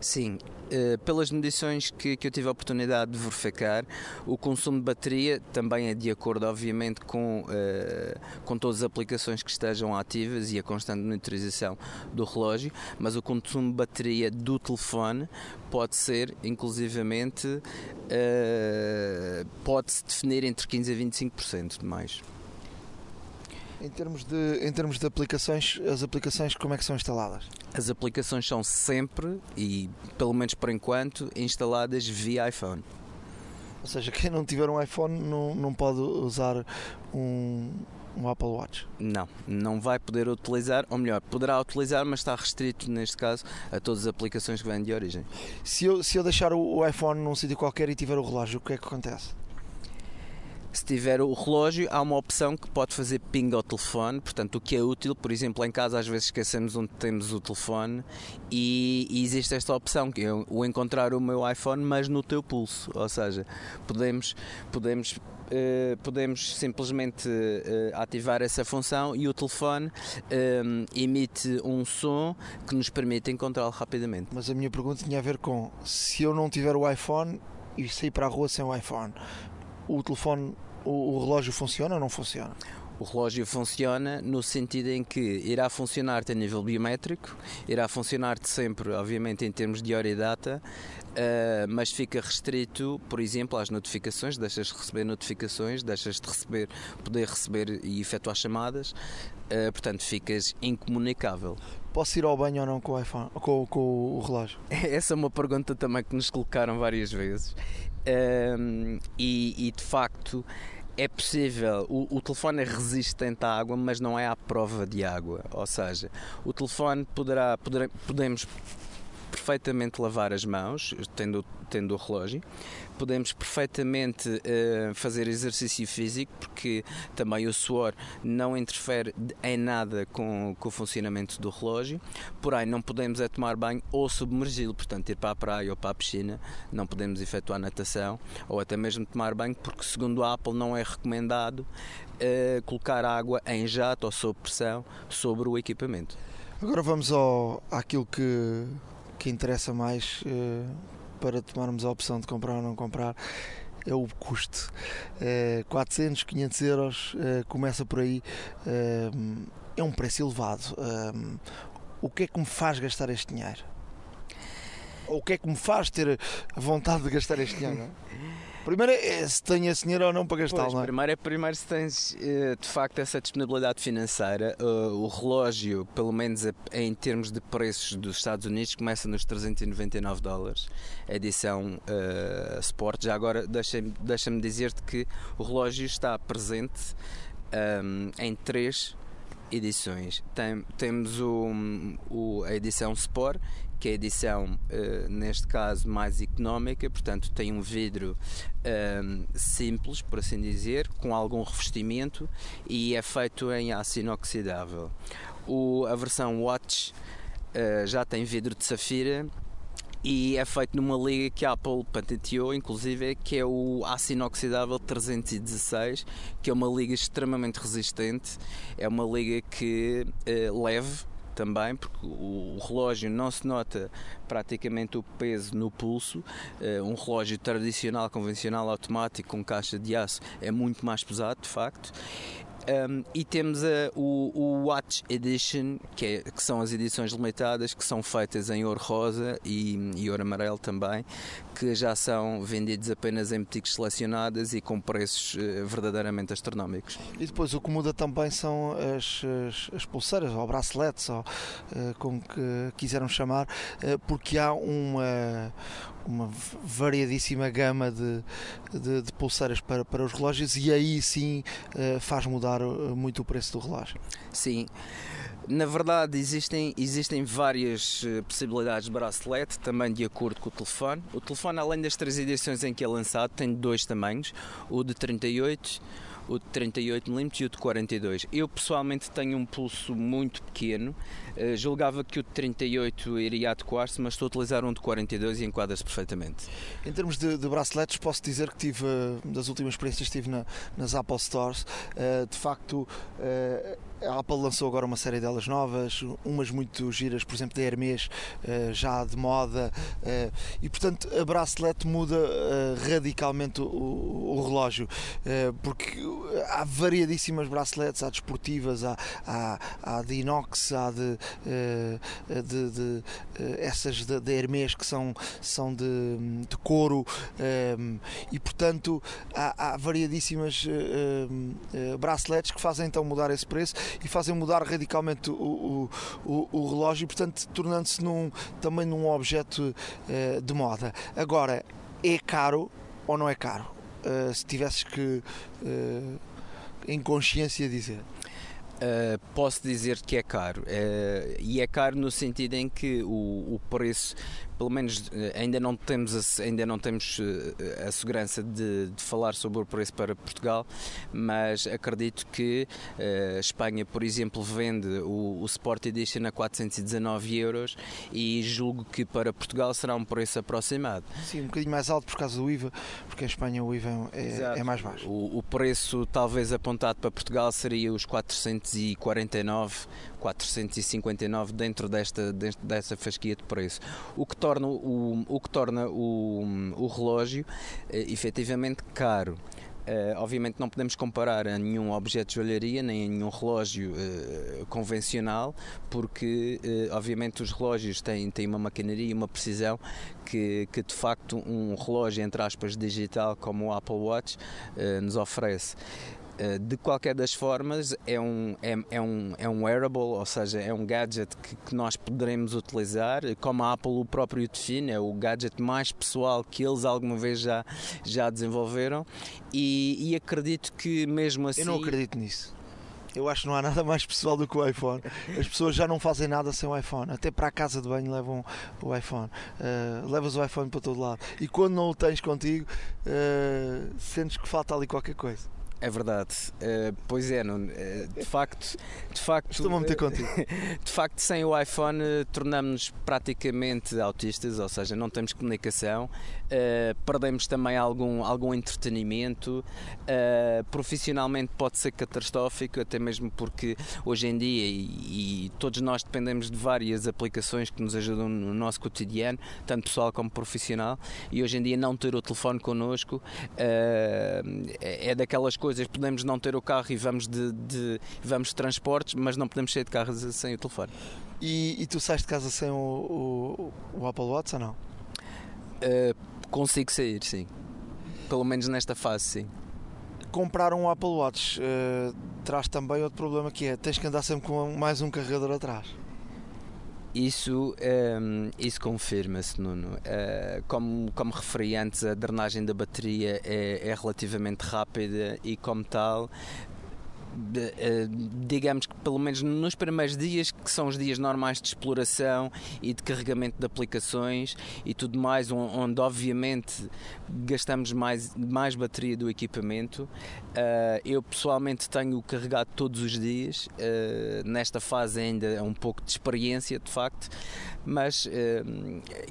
Sim, eh, pelas medições que, que, eu tive a oportunidade de verificar, o consumo de bateria também é de acordo, obviamente, com, uh, com todas as aplicações que estejam ativas e a constante monitorização do relógio, mas o consumo de bateria do telefone pode ser, inclusivamente, uh, pode-se definir entre 15% a 25% de mais. Em termos, de, em termos de aplicações, as aplicações como é que são instaladas? As aplicações são sempre, e pelo menos por enquanto, instaladas via iPhone. Ou seja, quem não tiver um iPhone não, não pode usar um, um Apple Watch? Não, não vai poder utilizar, ou melhor, poderá utilizar, mas está restrito neste caso a todas as aplicações que vêm de origem. Se eu, se eu deixar o, o iPhone num sítio qualquer e tiver o relógio, o que é que acontece? Se tiver o relógio, há uma opção que pode fazer ping ao telefone, portanto, o que é útil, por exemplo, em casa às vezes esquecemos onde temos o telefone e, e existe esta opção, que é o encontrar o meu iPhone, mas no teu pulso, ou seja, podemos, podemos Uh, podemos simplesmente uh, ativar essa função e o telefone uh, emite um som que nos permite encontrá-lo rapidamente. Mas a minha pergunta tinha a ver com se eu não tiver o iPhone e sair para a rua sem o iPhone, o telefone, o, o relógio funciona ou não funciona? O relógio funciona no sentido em que irá funcionar a nível biométrico, irá funcionar -te sempre, obviamente, em termos de hora e data, uh, mas fica restrito, por exemplo, às notificações, deixas de receber notificações, deixas de receber, poder receber e efetuar chamadas, uh, portanto ficas incomunicável. Posso ir ao banho ou não com o iPhone, com, com o relógio? Essa é uma pergunta também que nos colocaram várias vezes um, e, e, de facto é possível, o, o, telefone é resistente à água, mas não é à prova de água. Ou seja, o telefone poderá, poderá podemos perfeitamente lavar as mãos, tendo, tendo o relógio. Podemos perfeitamente uh, fazer exercício físico, porque também o suor não interfere em nada com, com o funcionamento do relógio. Porém, não podemos é tomar banho ou submergi-lo, portanto, ir para a praia ou para a piscina, não podemos efetuar natação ou até mesmo tomar banho, porque, segundo a Apple, não é recomendado uh, colocar água em jato ou sob pressão sobre o equipamento. Agora vamos ao, àquilo que que interessa mais uh, para tomarmos a opção de comprar ou não comprar é o custo. Uh, 400, 500 euros, uh, começa por aí. Uh, é um preço elevado. o que é que me faz gastar este dinheiro? Ou o que é que me faz ter vontade de gastar este dinheiro? Primeiro é se tenho esse dinheiro ou não para gastar, não é? Primeiro é primeiro se tens eh, de facto essa disponibilidade financeira. Eh, o relógio, pelo menos em termos de preços dos Estados Unidos, começa nos 399 dólares. A edição uh, Sport. Já agora deixa-me deixa dizer-te que o relógio está presente um, em três edições. Tem, temos o, o, a edição Sport que é a edição, uh, neste caso, mais económica, portanto, tem um vidro uh, simples, por assim dizer, com algum revestimento e é feito em aço inoxidável. O, a versão Watch uh, já tem vidro de safira e é feito numa liga que a Apple patenteou, inclusive, que é o aço inoxidável 316, que é uma liga extremamente resistente, é uma liga que uh, leve também, porque o, relógio não se nota praticamente o peso no pulso. Uh, um relógio tradicional, convencional, automático, com caixa de aço, é muito mais pesado, de facto. Um, e temos a, o, o, Watch Edition, que, é, que, são as edições limitadas, que são feitas em ouro rosa e, e ouro amarelo também, que já são vendidos apenas em boutiques selecionadas e com preços uh, verdadeiramente astronómicos. E depois o que muda também são as, as, as pulseiras, ou braceletes, ou uh, como que quiseram chamar, uh, porque há uma, uma variadíssima gama de, de, de, pulseiras para, para os relógios e aí sim faz mudar muito o preço do relógio. Sim. Na verdade, existem, existem várias eh, possibilidades de bracelete, também de acordo com o telefone. O telefone, além das três edições em que é lançado, tem dois tamanhos: o de 38 o de 38mm e o de 42. Eu pessoalmente tenho um pulso muito pequeno, uh, julgava que o de 38 iria adequar-se, mas estou a utilizar um de 42 e enquadra-se perfeitamente. Em termos de, de, braceletes, posso dizer que tive, das últimas experiências que tive na, nas Apple Stores, uh, de facto a Apple lançou agora uma série delas novas, umas muito giras, por exemplo, da Hermes, eh, já de moda, eh, e portanto a bracelete muda eh, radicalmente o, relógio, porque há variadíssimas braceletes, há desportivas, há, há, há de inox, há de, de, de essas da Hermes que são, são de, de couro, e portanto há, há variadíssimas braceletes que fazem então mudar esse preço e fazem mudar radicalmente o, o, o relógio, portanto, tornando-se num, também num objeto uh, de moda. Agora, é caro ou não é caro? Uh, se tivesses que, uh, em consciência, dizer. Uh, posso dizer que é caro. Uh, e é caro no sentido em que o, o preço pelo menos eh, ainda não temos a, ainda não temos eh, a segurança de, de, falar sobre o preço para Portugal, mas acredito que uh, Espanha, por exemplo, vende o, o Sport Edition a 419 euros e julgo que para Portugal será um preço aproximado. Sim, um bocadinho mais alto por causa do IVA, porque em Espanha o IVA é, é mais baixo. O, o preço talvez apontado para Portugal seria os 449 459 dentro desta, dentro dessa fasquia de preço. O que torna o, o, que torna o, o relógio eh, efetivamente caro. Uh, obviamente não podemos comparar a nenhum objeto de joalharia nem a nenhum relógio uh, convencional, porque uh, obviamente os relógios têm, têm uma maquinaria e uma precisão que, que de facto um relógio, entre aspas, digital como o Apple Watch nos oferece. Eh, de qualquer das formas, é um, é, é, um, é um wearable, ou seja, é um gadget que, que, nós poderemos utilizar, como a Apple o próprio define, é o gadget mais pessoal que eles alguma vez já, já desenvolveram e, e acredito que mesmo assim... Eu não assim acredito nisso. Eu acho que não há nada mais pessoal do que o iPhone. As pessoas já não fazem nada sem o iPhone. Até para a casa de banho levam o iPhone. Uh, levas o iPhone para todo lado. E quando não o tens contigo, uh, sentes que falta ali qualquer coisa. É verdade. Uh, pois é, não, uh, de facto, de facto. Estou-me a meter contigo. De facto, sem o iPhone tornamos-nos praticamente autistas, ou seja, não temos comunicação, perdemos também algum, algum entretenimento. profissionalmente pode ser catastrófico, até mesmo porque hoje em dia, e, e, todos nós dependemos de várias aplicações que nos ajudam no nosso cotidiano, tanto pessoal como profissional, e hoje em dia não ter o telefone connosco é, é daquelas coisas coisas, podemos não ter o carro e vamos de, de vamos de transportes, mas não podemos sair de carro sem o telefone. E, e tu sais de casa sem o, o, o Apple Watch ou não? Uh, consigo sair, sim. Pelo menos nesta fase, sim. Comprar um Apple Watch uh, traz também outro problema que é tens que andar sempre com mais um carregador atrás. Isso, um, ehm, isso confirma-se, Nuno. Uh, como, como referi antes, a drenagem da bateria é, é relativamente rápida e, como tal, digamos que pelo menos nos primeiros dias, que são os dias normais de exploração e de carregamento de aplicações e tudo mais, onde obviamente gastamos mais, mais bateria do equipamento. Uh, eu pessoalmente tenho carregado todos os dias, uh, nesta fase ainda é um pouco de experiência de facto, mas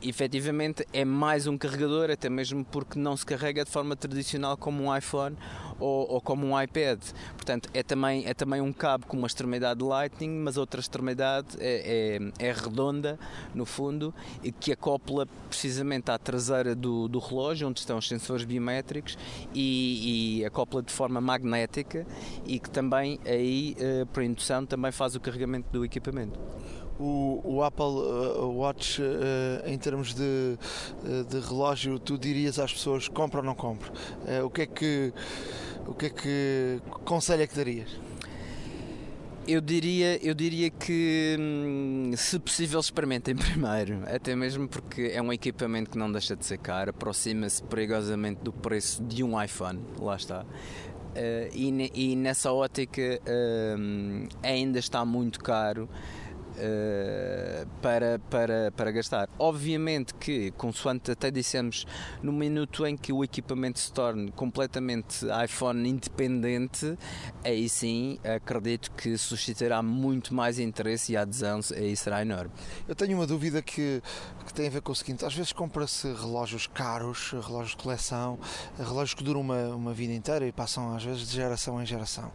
efetivamente é mais um carregador, até mesmo porque não se carrega de forma tradicional como um iPhone ou, ou como um iPad. Portanto, é também também, é também um cabo com uma extremidade Lightning, mas outra extremidade é, é, é, redonda, no fundo, e que acopla precisamente à traseira do, do relógio, onde estão os sensores biométricos, e, e acopla de forma magnética e que também aí, eh, por indução, também faz o carregamento do equipamento o, o Apple uh, Watch, uh, em termos de, uh, de relógio, tu dirias às pessoas compra ou não compra? o que é que o que é que conselho é que darias? Eu diria, eu diria que, hum, se possível, experimentem primeiro, até mesmo porque é um equipamento que não deixa de ser caro, aproxima-se perigosamente do preço de um iPhone, lá está. E, e, nessa ótica uh, ainda está muito caro uh, para, para, para gastar. Obviamente que, consoante até dissemos, no minuto em que o equipamento se torne completamente iPhone independente, aí sim acredito que suscitará muito mais interesse e a adesão aí será enorme. Eu tenho uma dúvida que, que tem a ver com o seguinte: às vezes compra-se relógios caros, relógios de coleção, relógios que duram uma, uma vida inteira e passam às vezes de geração em geração.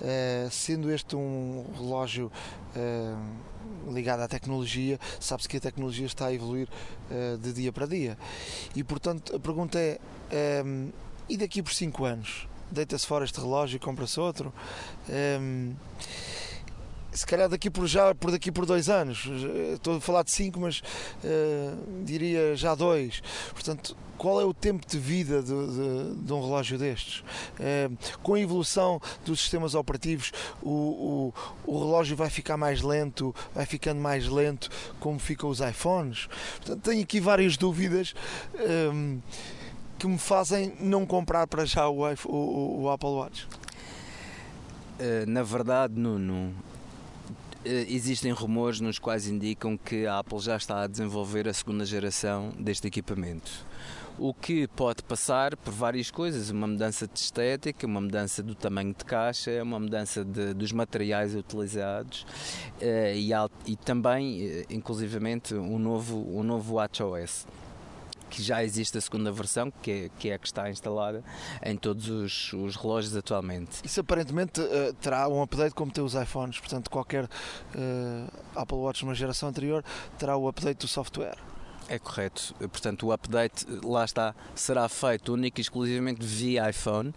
Uh, sendo este um relógio uh, ligado à tecnologia, sabe-se que a tecnologia está a evoluir uh, de dia para dia. E portanto a pergunta é: um, e daqui por 5 anos? Deita-se fora este relógio e compra-se outro? Um, se calhar daqui por já por daqui por dois anos estou a falar de cinco mas uh, diria já dois. Portanto qual é o tempo de vida de, de, de um relógio destes? Uh, com a evolução dos sistemas operativos o, o, o, relógio vai ficar mais lento vai ficando mais lento como ficam os iPhones? Portanto tenho aqui várias dúvidas eh, que me fazem não comprar para já o, o, o Apple Watch. Na verdade, Nuno, eh, existem rumores nos quais indicam que a Apple já está a desenvolver a segunda geração deste equipamento. O que pode passar por várias coisas, uma mudança de estética, uma mudança do tamanho de caixa, uma mudança de, dos materiais utilizados eh, e, e, também, eh, inclusivamente, um novo, um novo WatchOS que já existe a segunda versão, que é, que é a que está instalada em todos os, os relógios atualmente. Isso aparentemente uh, terá um update como tem os iPhones, portanto qualquer uh, Apple Watch de uma geração anterior terá o update do software. É correto. Portanto, o update, lá está, será feito único e exclusivamente via iPhone.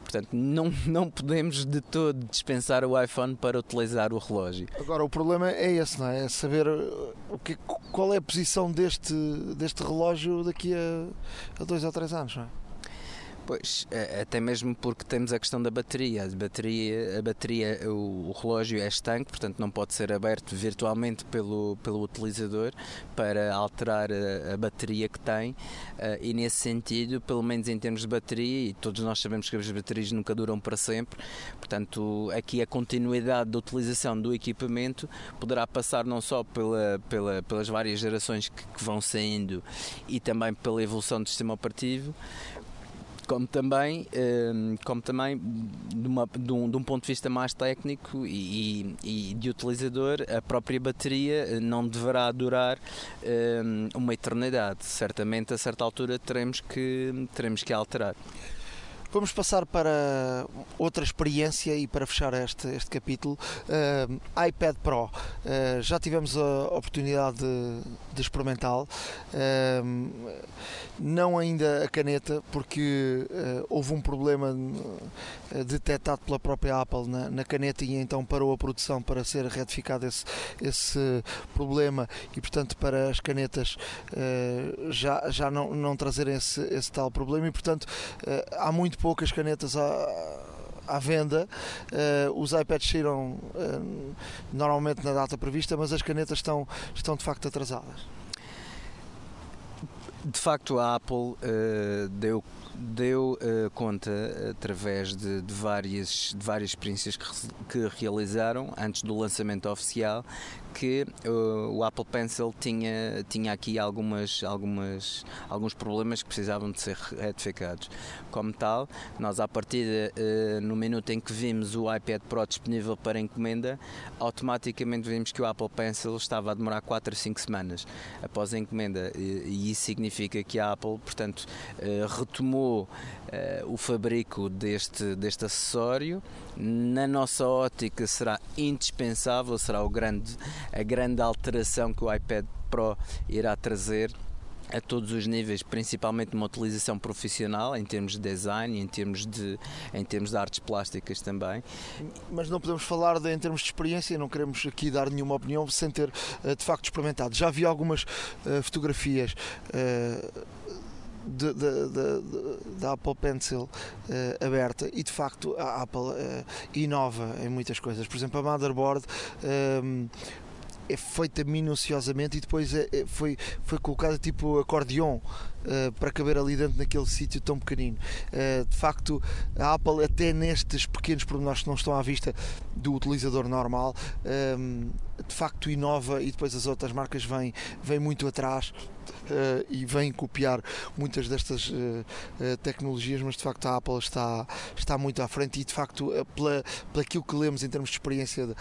Portanto, não, não podemos de todo dispensar o iPhone para utilizar o relógio. Agora, o problema é esse, não é? É saber uh, o que, qual é a posição deste, deste relógio daqui a, a dois ou três anos, não é? Pois, é, até mesmo porque temos a questão da bateria. A bateria, a bateria o, o, relógio é estanque, portanto não pode ser aberto virtualmente pelo, pelo utilizador para alterar a, a bateria que tem. Uh, e nesse sentido, pelo menos em termos de bateria, e todos nós sabemos que as baterias nunca duram para sempre, portanto, aqui a continuidade da utilização do equipamento poderá passar não só pela, pela, pelas várias gerações que, que vão saindo e também pela evolução do sistema operativo, como também, ehm, como também de, uma, de, um, de um ponto de vista mais técnico e, e, de utilizador, a própria bateria eh, não deverá durar ehm, uma eternidade. Certamente, a certa altura, teremos que, teremos que alterar. Vamos passar para outra experiência e para fechar este, este capítulo, uh, iPad Pro. Uh, já tivemos a oportunidade de, de experimentá-lo, uh, não ainda a caneta, porque houve um problema detectado pela própria Apple na, na, caneta e então parou a produção para ser retificado esse, esse problema. E, portanto, para as canetas já, já não, não trazerem esse, esse tal problema. E, portanto, há muito muito poucas canetas à, à venda. Uh, os iPads saíram uh, normalmente na data prevista, mas as canetas estão, estão de facto atrasadas. De facto, a Apple uh, deu deu conta, através de, de, várias, de várias experiências que, que realizaram antes do lançamento oficial, que uh, o Apple Pencil tinha, tinha aqui algumas, algumas, alguns problemas que precisavam de ser retificados. Como tal, nós à partida, uh, no minuto em que vimos o iPad Pro disponível para encomenda, automaticamente vimos que o Apple Pencil estava a demorar 4 a 5 semanas após a encomenda e, e isso significa que a Apple, portanto, uh, retomou o fabrico deste, deste acessório. Na nossa ótica será indispensável, será o grande, a grande alteração que o iPad Pro irá trazer a todos os níveis, principalmente numa utilização profissional, em termos de design, em termos de, em termos de artes plásticas também. Mas não podemos falar de, em termos de experiência, não queremos aqui dar nenhuma opinião sem ter eh, de facto experimentado. Já vi algumas uh, fotografias. Uh, da Apple Pencil uh, aberta e de facto a Apple uh, inova em muitas coisas. Por exemplo, a motherboard é feita minuciosamente e depois é, é, foi, foi colocada tipo acordeon uh, para caber ali dentro naquele sítio tão pequenino. Uh, de facto, a Apple, até nestes pequenos pormenores que não estão à vista do utilizador normal, um, de facto inova e depois as outras marcas vêm, vêm muito atrás uh, e vêm copiar muitas destas uh, uh, tecnologias, mas de facto a Apple está, está muito à frente e de facto pela, pela aquilo que lemos em termos de experiência de,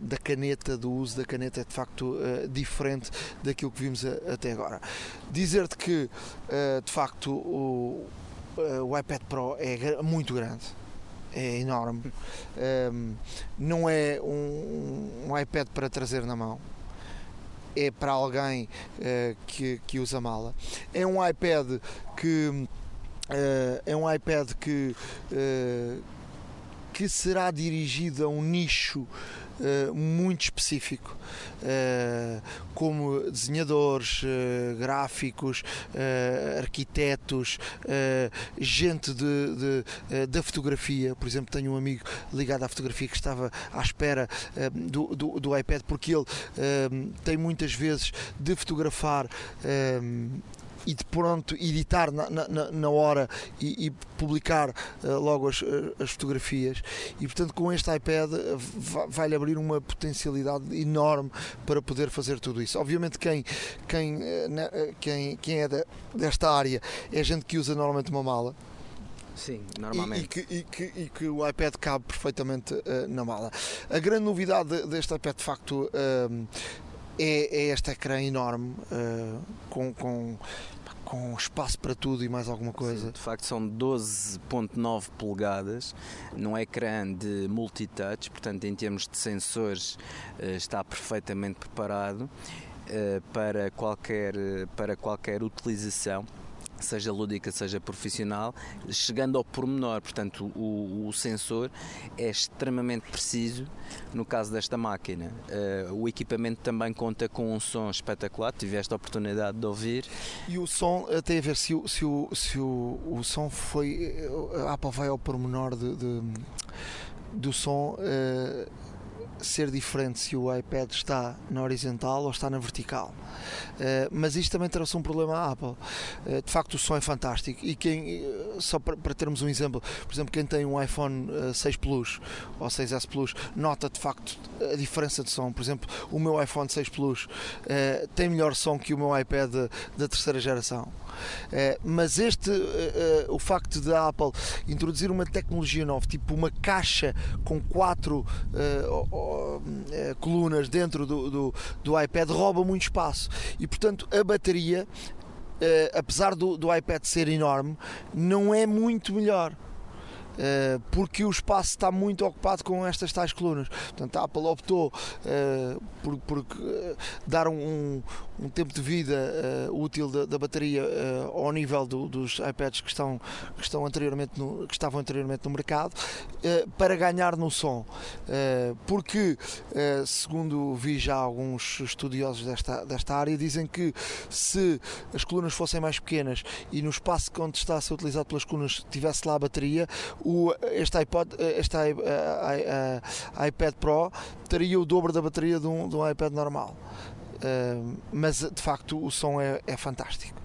da caneta, do uso da caneta é de facto diferente daquilo que vimos a, até agora. Dizer-te que de facto o, o iPad Pro é muito grande é enorme. Um, não é um, um, iPad para trazer na mão. É para alguém uh, que, que usa mala. É um iPad que uh, é um iPad que, uh, que será dirigido a um nicho uh, muito específico, uh, como desenhadores, uh, gráficos, arquitetos, gente de, de da fotografia. Por exemplo, tenho um amigo ligado à fotografia que estava à espera do, do, do, iPad porque ele tem muitas vezes de fotografar e de pronto editar na, na, na hora e, e publicar uh, logo as, eh, as, fotografias e portanto com este iPad eh, vai-lhe abrir uma potencialidade enorme para poder fazer tudo isso. Obviamente quem, quem, quem, quem é de, desta área é gente que usa normalmente uma mala Sim, normalmente. E, e, que, e, que, e, que, o iPad cabe perfeitamente uh, na mala. A grande novidade deste iPad, de facto, uh, é, é, este ecrã enorme, uh, com, com com espaço para tudo e mais alguma coisa. Sim, de facto são 12.9 polegadas num ecrã de multitouch, portanto em termos de sensores eh, está perfeitamente preparado eh, para qualquer, para qualquer utilização seja lúdica, seja profissional, chegando ao pormenor. Portanto, o, o sensor é extremamente preciso no caso desta máquina. Uh, o equipamento também conta com um som espetacular, tiveste a oportunidade de ouvir. E o som, tem a ver se o, se o, se o, o som foi. A Apple vai ao pormenor de, de do som. Uh, ser diferente se o iPad está na horizontal ou está na vertical. Uh, mas isto também trouxe um problema à Apple. Uh, de facto, o som é fantástico. E quem, uh, só para, termos um exemplo, por exemplo, quem tem um iPhone 6 Plus ou 6S Plus nota de facto a diferença de som. Por exemplo, o meu iPhone 6 Plus tem melhor som que o meu iPad da terceira geração. mas este, o facto da Apple introduzir uma tecnologia nova, tipo uma caixa com quatro colunas dentro do, do, do, iPad rouba muito espaço e portanto a bateria uh, apesar do, do iPad ser enorme não é muito melhor Uh, porque o espaço está muito ocupado com estas tais colunas. Portanto, a Apple optou uh, por, por uh, dar um, um tempo de vida uh, útil da, da bateria uh, ao nível do, dos iPads que, estão, que, estão anteriormente no, que estavam anteriormente no mercado uh, para ganhar no som. porque, segundo vi já alguns estudiosos desta, desta área, dizem que se as colunas fossem mais pequenas e no espaço onde está a ser utilizado pelas colunas tivesse lá a bateria, o, este, iPod, este iPad Pro teria o dobro da bateria de um, de um iPad normal. Mas de facto o som é, é fantástico.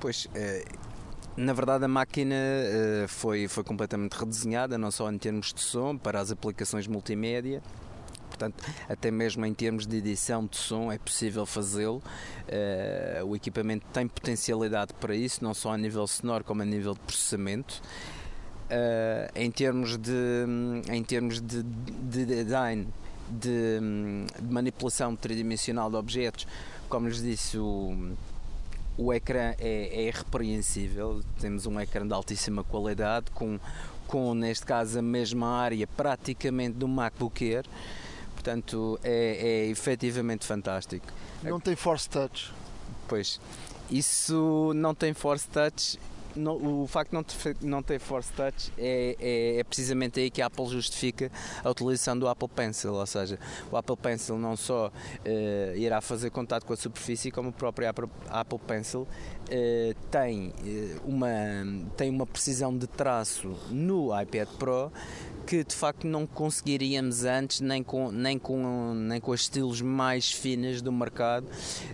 Pois, uh, na verdade a máquina uh, foi, foi completamente redesenhada, não só em termos de som, para as aplicações multimédia, portanto, até mesmo em termos de edição de som é possível fazê-lo. Uh, o equipamento tem potencialidade para isso, não só a nível sonoro como a nível de processamento. Em termos de em termos de, de design de, de manipulação tridimensional de objetos, como lhes disse, o, o ecrã é, é irrepreensível, temos um ecrã de altíssima qualidade, com, com neste caso a mesma área praticamente do MacBook Air, portanto é, é efetivamente fantástico. Não tem Force Touch? Pois, isso não tem Force Touch o facto de não ter, não ter Force Touch é, é, é, precisamente aí que a Apple justifica a utilização do Apple Pencil, ou seja, o Apple Pencil não só uh, irá fazer contato com a superfície, como o próprio Apple Pencil uh, tem, uh, uma, tem uma precisão de traço no iPad Pro que de facto não conseguiríamos antes, nem com, nem com, nem com os estilos mais finos do mercado.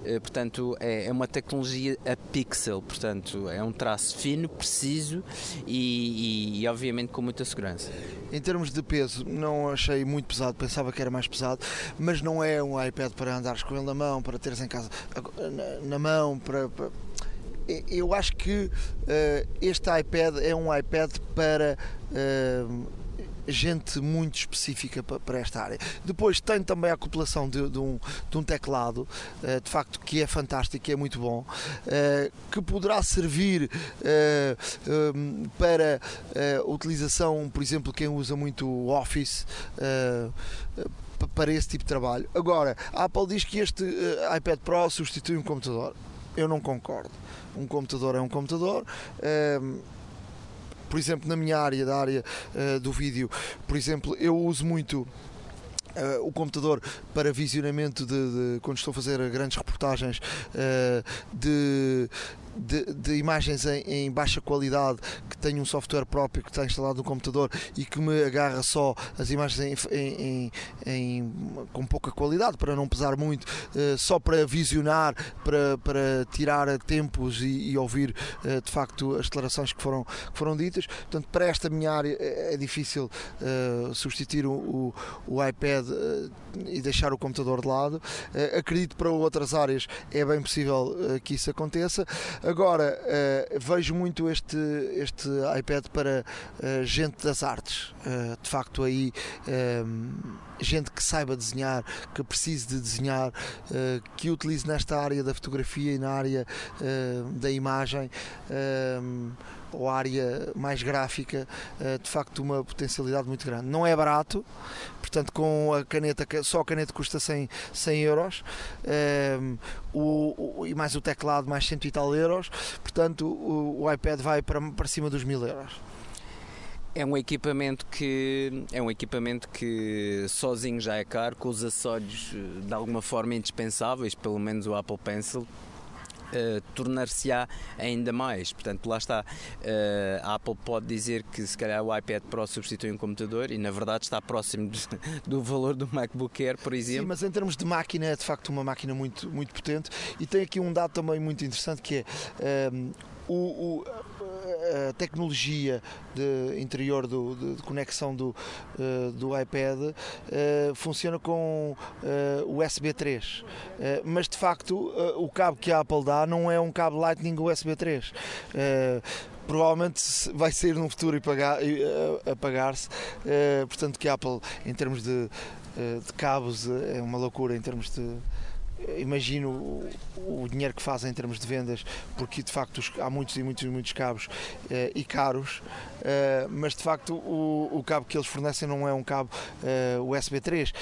Eh, portanto, é, é uma tecnologia a pixel, portanto, é um traço fino, preciso e, e, e obviamente com muita segurança. Em termos de peso, não achei muito pesado, pensava que era mais pesado, mas não é um iPad para andares com ele na mão, para teres em casa na, na mão, para, para eu acho que uh, este iPad é um iPad para uh, gente muito específica para esta área. Depois tem também a acoplação de, de, um, de um, teclado, eh, de facto, que é fantástico, é muito bom, eh, que poderá servir eh, para utilização, por exemplo, quem usa muito Office para esse tipo de trabalho. Agora, a Apple diz que este iPad Pro substitui um computador. Eu não concordo. Um computador é um computador. Por exemplo, na minha área, da área uh, do vídeo, por exemplo, eu uso muito Uh, o computador para visionamento de, de, quando estou a fazer grandes reportagens uh, de, de, de imagens em, em, baixa qualidade que tem um software próprio que está instalado no computador e que me agarra só as imagens em, em, com pouca qualidade para não pesar muito, uh, só para visionar, para, para tirar tempos e, e ouvir uh, de facto as declarações que foram, que foram ditas. Portanto, para esta minha área é, é difícil uh, substituir o, o, o iPad e deixar o computador de lado. acredito para outras áreas é bem possível que isso aconteça. Agora, uh, vejo muito este, este iPad para uh, gente das artes. Uh, de facto, aí gente que saiba desenhar, que precise de desenhar, que utilize nesta área da fotografia e na área da imagem ou área mais gráfica, de facto uma potencialidade muito grande. Não é barato, portanto com a caneta, só a caneta custa 100, 100 euros o, o, e mais o teclado mais 100 e tal euros, portanto o, o iPad vai para, para cima dos 1000 euros. É um equipamento que é um equipamento que sozinho já é caro, com os acessórios de alguma forma indispensáveis, pelo menos o Apple Pencil, Uh, tornar-se-á ainda mais. Portanto, lá está. Uh, a Apple pode dizer que se calhar o iPad Pro substitui um computador e na verdade está próximo de, do valor do MacBook Air, por exemplo. Sim, mas em termos de máquina é de facto uma máquina muito, muito potente e tem aqui um dado também muito interessante que é um, o, o a tecnologia de interior do, de, de conexão do, uh, do iPad uh, funciona com uh, eh, USB 3, mas de facto o cabo que a Apple dá não é um cabo Lightning USB 3 provavelmente vai sair no futuro e apagar-se. portanto, que a Apple, em termos de, de cabos, é uma loucura em termos de imagino o, o, dinheiro que fazem em termos de vendas, porque de facto há muitos e muitos e muitos cabos eh, e caros, eh, mas de facto o, o, cabo que eles fornecem não é um cabo eh, USB 3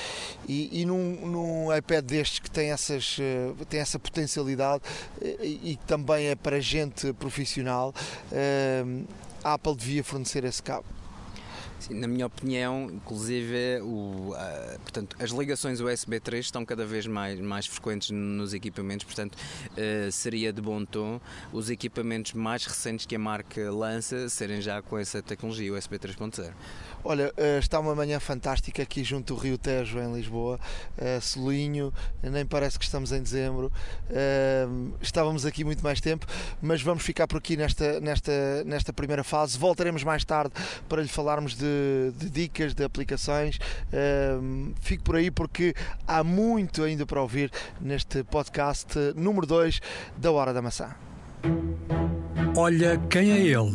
e, e num, num, iPad destes que tem, essas, eh, tem essa potencialidade e que também é para gente profissional, a Apple devia fornecer esse cabo. Na minha opinião, inclusive, o, uh, portanto, as ligações USB 3 estão cada vez mais, mais frequentes nos equipamentos, portanto, uh, seria de bom tom os equipamentos mais recentes que a marca lança serem já com essa tecnologia USB 3.0. Olha, eh, está uma manhã fantástica aqui junto do Rio Tejo, em Lisboa. Uh, Solinho, nem parece que estamos em dezembro. Uh, estávamos aqui muito mais tempo, mas vamos ficar por aqui nesta, nesta, nesta primeira fase. Voltaremos mais tarde para lhe falarmos de, de dicas, de aplicações. Uh, fique por aí porque há muito ainda para ouvir neste podcast número 2 da Hora da Maçã. Olha quem é ele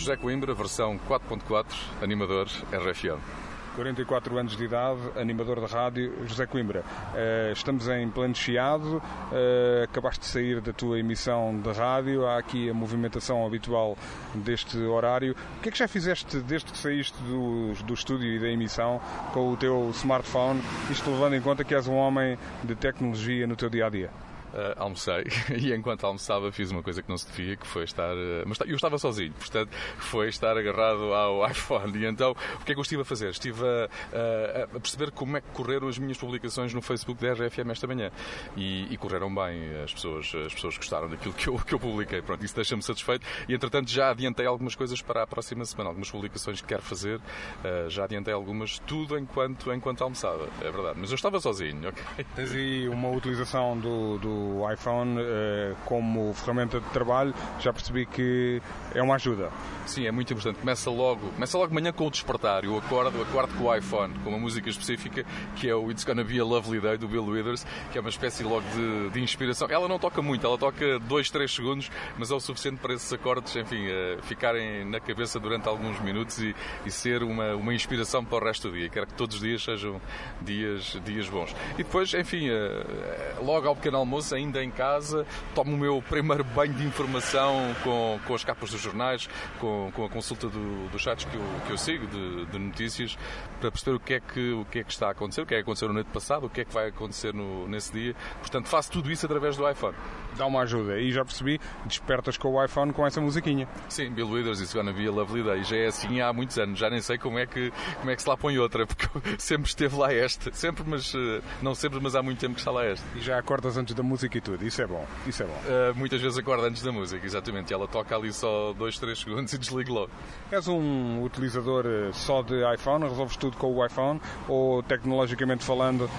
José Coimbra, versão 4.4, animador RFM. 44 anos de idade, animador de rádio, José Coimbra. Uh, estamos em pleno chiado, uh, acabaste de sair da tua emissão de rádio, há aqui a movimentação habitual deste horário. O que é que já fizeste desde que saíste do, do estúdio e da emissão com o teu smartphone, isto levando em conta que és um homem de tecnologia no teu dia a dia? Uh, almocei e enquanto almoçava fiz uma coisa que não se devia, que foi estar. Uh, mas eu estava sozinho, portanto, foi estar agarrado ao iPhone. E então, o que é que eu estive a fazer? Estive a, a, perceber como é que correram as minhas publicações no Facebook da RFM esta manhã. E, e, correram bem, as pessoas, as pessoas gostaram daquilo que eu, que eu publiquei. Pronto, isso deixa-me satisfeito. E entretanto, já adiantei algumas coisas para a próxima semana, algumas publicações que quero fazer. Uh, já adiantei algumas, tudo enquanto, enquanto almoçava, é verdade. Mas eu estava sozinho, ok? Tens aí uma utilização do, do o iPhone uh, como ferramenta de trabalho, já percebi que é uma ajuda. Sim, é muito importante. Começa logo, começa logo de manhã com o despertar. Eu acordo, acordo com o iPhone, com uma música específica que é o It's Gonna Be a Lovely Day do Bill Withers, que é uma espécie logo de, de inspiração. Ela não toca muito, ela toca 2, 3 segundos, mas é o suficiente para esses acordes, enfim, uh, ficarem na cabeça durante alguns minutos e, e, ser uma, uma inspiração para o resto do dia. Quero que todos os dias sejam dias, dias bons. E depois, enfim, uh, logo ao pequeno almoço, ainda em casa, tomo o meu primeiro banho de informação com, com as capas dos jornais, com, com a consulta do, dos sites que eu, que eu sigo, de, de, notícias, para perceber o que, é que, o que é que está a acontecer, o que é que aconteceu no ano passado, o que é que vai acontecer no, nesse dia. Portanto, faço tudo isso através do iPhone. Dá uma ajuda. E já percebi, despertas com o iPhone com essa musiquinha. Sim, Bill Withers, It's Gonna Be a Lovely Day. Já é assim há muitos anos. Já nem sei como é que, como é que se lá põe outra, porque sempre esteve lá esta. Sempre, mas eh, não sempre, mas há muito tempo que está lá esta. E já acordas antes da música e tudo. Isso é bom. Isso é bom. Uh, muitas vezes acordo antes da música, exatamente. E ela toca ali só 2, 3 segundos e desligo logo. És um utilizador eh, só de iPhone? Resolves tudo com o iPhone? Ou, tecnologicamente falando, uh,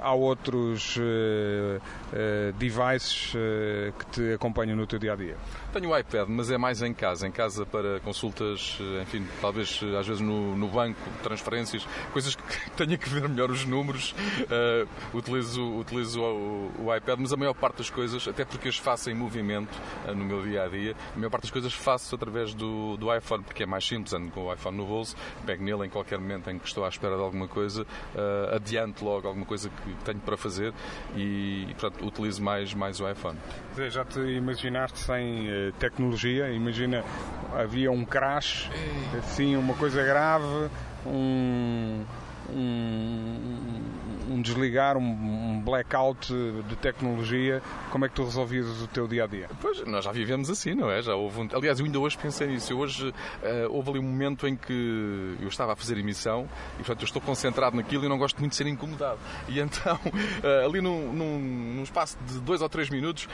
há outros uh, devices que te acompanham no teu dia a dia? Tenho o iPad, mas é mais em casa, em casa para consultas, enfim, talvez às vezes no, no banco, transferências, coisas que tenha que ver melhor os números. Utilizo utilizo o, o, iPad, mas a maior parte das coisas, até porque as faço em movimento uh, no meu dia a dia, a maior parte das coisas faço através do, do iPhone, porque é mais simples, ando com o iPhone no bolso, pego nele em qualquer momento em que estou à espera de alguma coisa, uh, adianto logo alguma coisa que tenho para fazer e, portanto, utilizo mais, mais o iPhone. Já te imaginaste sem tecnologia. Imagina, havia um crash, assim, uma coisa grave, um, um, um desligar, um, um, blackout de tecnologia, como é que tu resolvias o teu dia a dia? Pois, nós já vivemos assim, não é? Já houve um... Aliás, eu ainda hoje pensei nisso. Hoje uh, houve ali um momento em que eu estava a fazer emissão e, portanto, eu estou concentrado naquilo e não gosto muito de ser incomodado. E então, uh, ali num, num, num espaço de dois ou três minutos,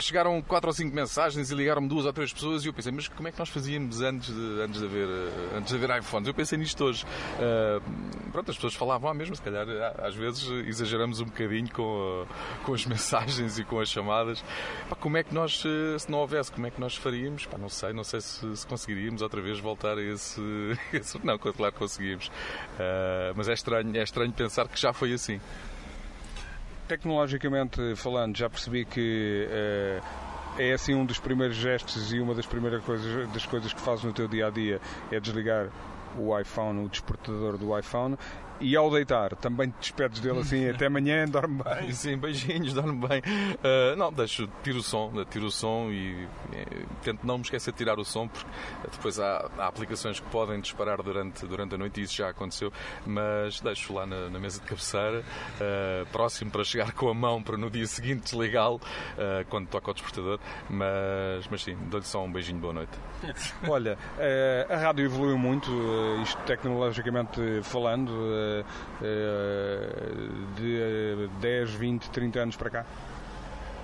chegaram quatro ou cinco mensagens e ligaram-me duas ou três pessoas e eu pensei, mas como é que nós fazíamos antes de, antes de, haver, eh, antes de haver iPhones? Eu pensei nisto hoje. Uh, pronto, as pessoas falavam à mesma, se calhar às vezes exageramos um bocadinho com, a, com as mensagens e com as chamadas. Pá, como é que nós, eh, se não houvesse, como é que nós faríamos? Pá, não sei, não sei se, se conseguiríamos outra vez voltar a esse... esse não, claro que conseguimos. Uh, mas é estranho, é estranho pensar que já foi assim tecnologicamente falando, já percebi que uh, é assim um dos primeiros gestos e uma das primeiras coisas, das coisas que fazes no teu dia a dia é desligar o iPhone, o despertador do iPhone e ao deitar, também te despedes dele assim, até amanhã, dorme bem. Sim, beijinhos, dorme bem. Uh, não, deixo, tiro o som, tiro o som e, e tento não me esquecer de tirar o som, porque depois há, há, aplicações que podem disparar durante, durante a noite e isso já aconteceu, mas deixo lá na, na mesa de cabeceira, uh, próximo para chegar com a mão para no dia seguinte desligá-lo, uh, quando toca o despertador, mas, mas sim, dou-lhe só um beijinho, boa noite. Olha, a rádio evoluiu muito, isto tecnologicamente falando, de 10, 20, 30 anos para cá?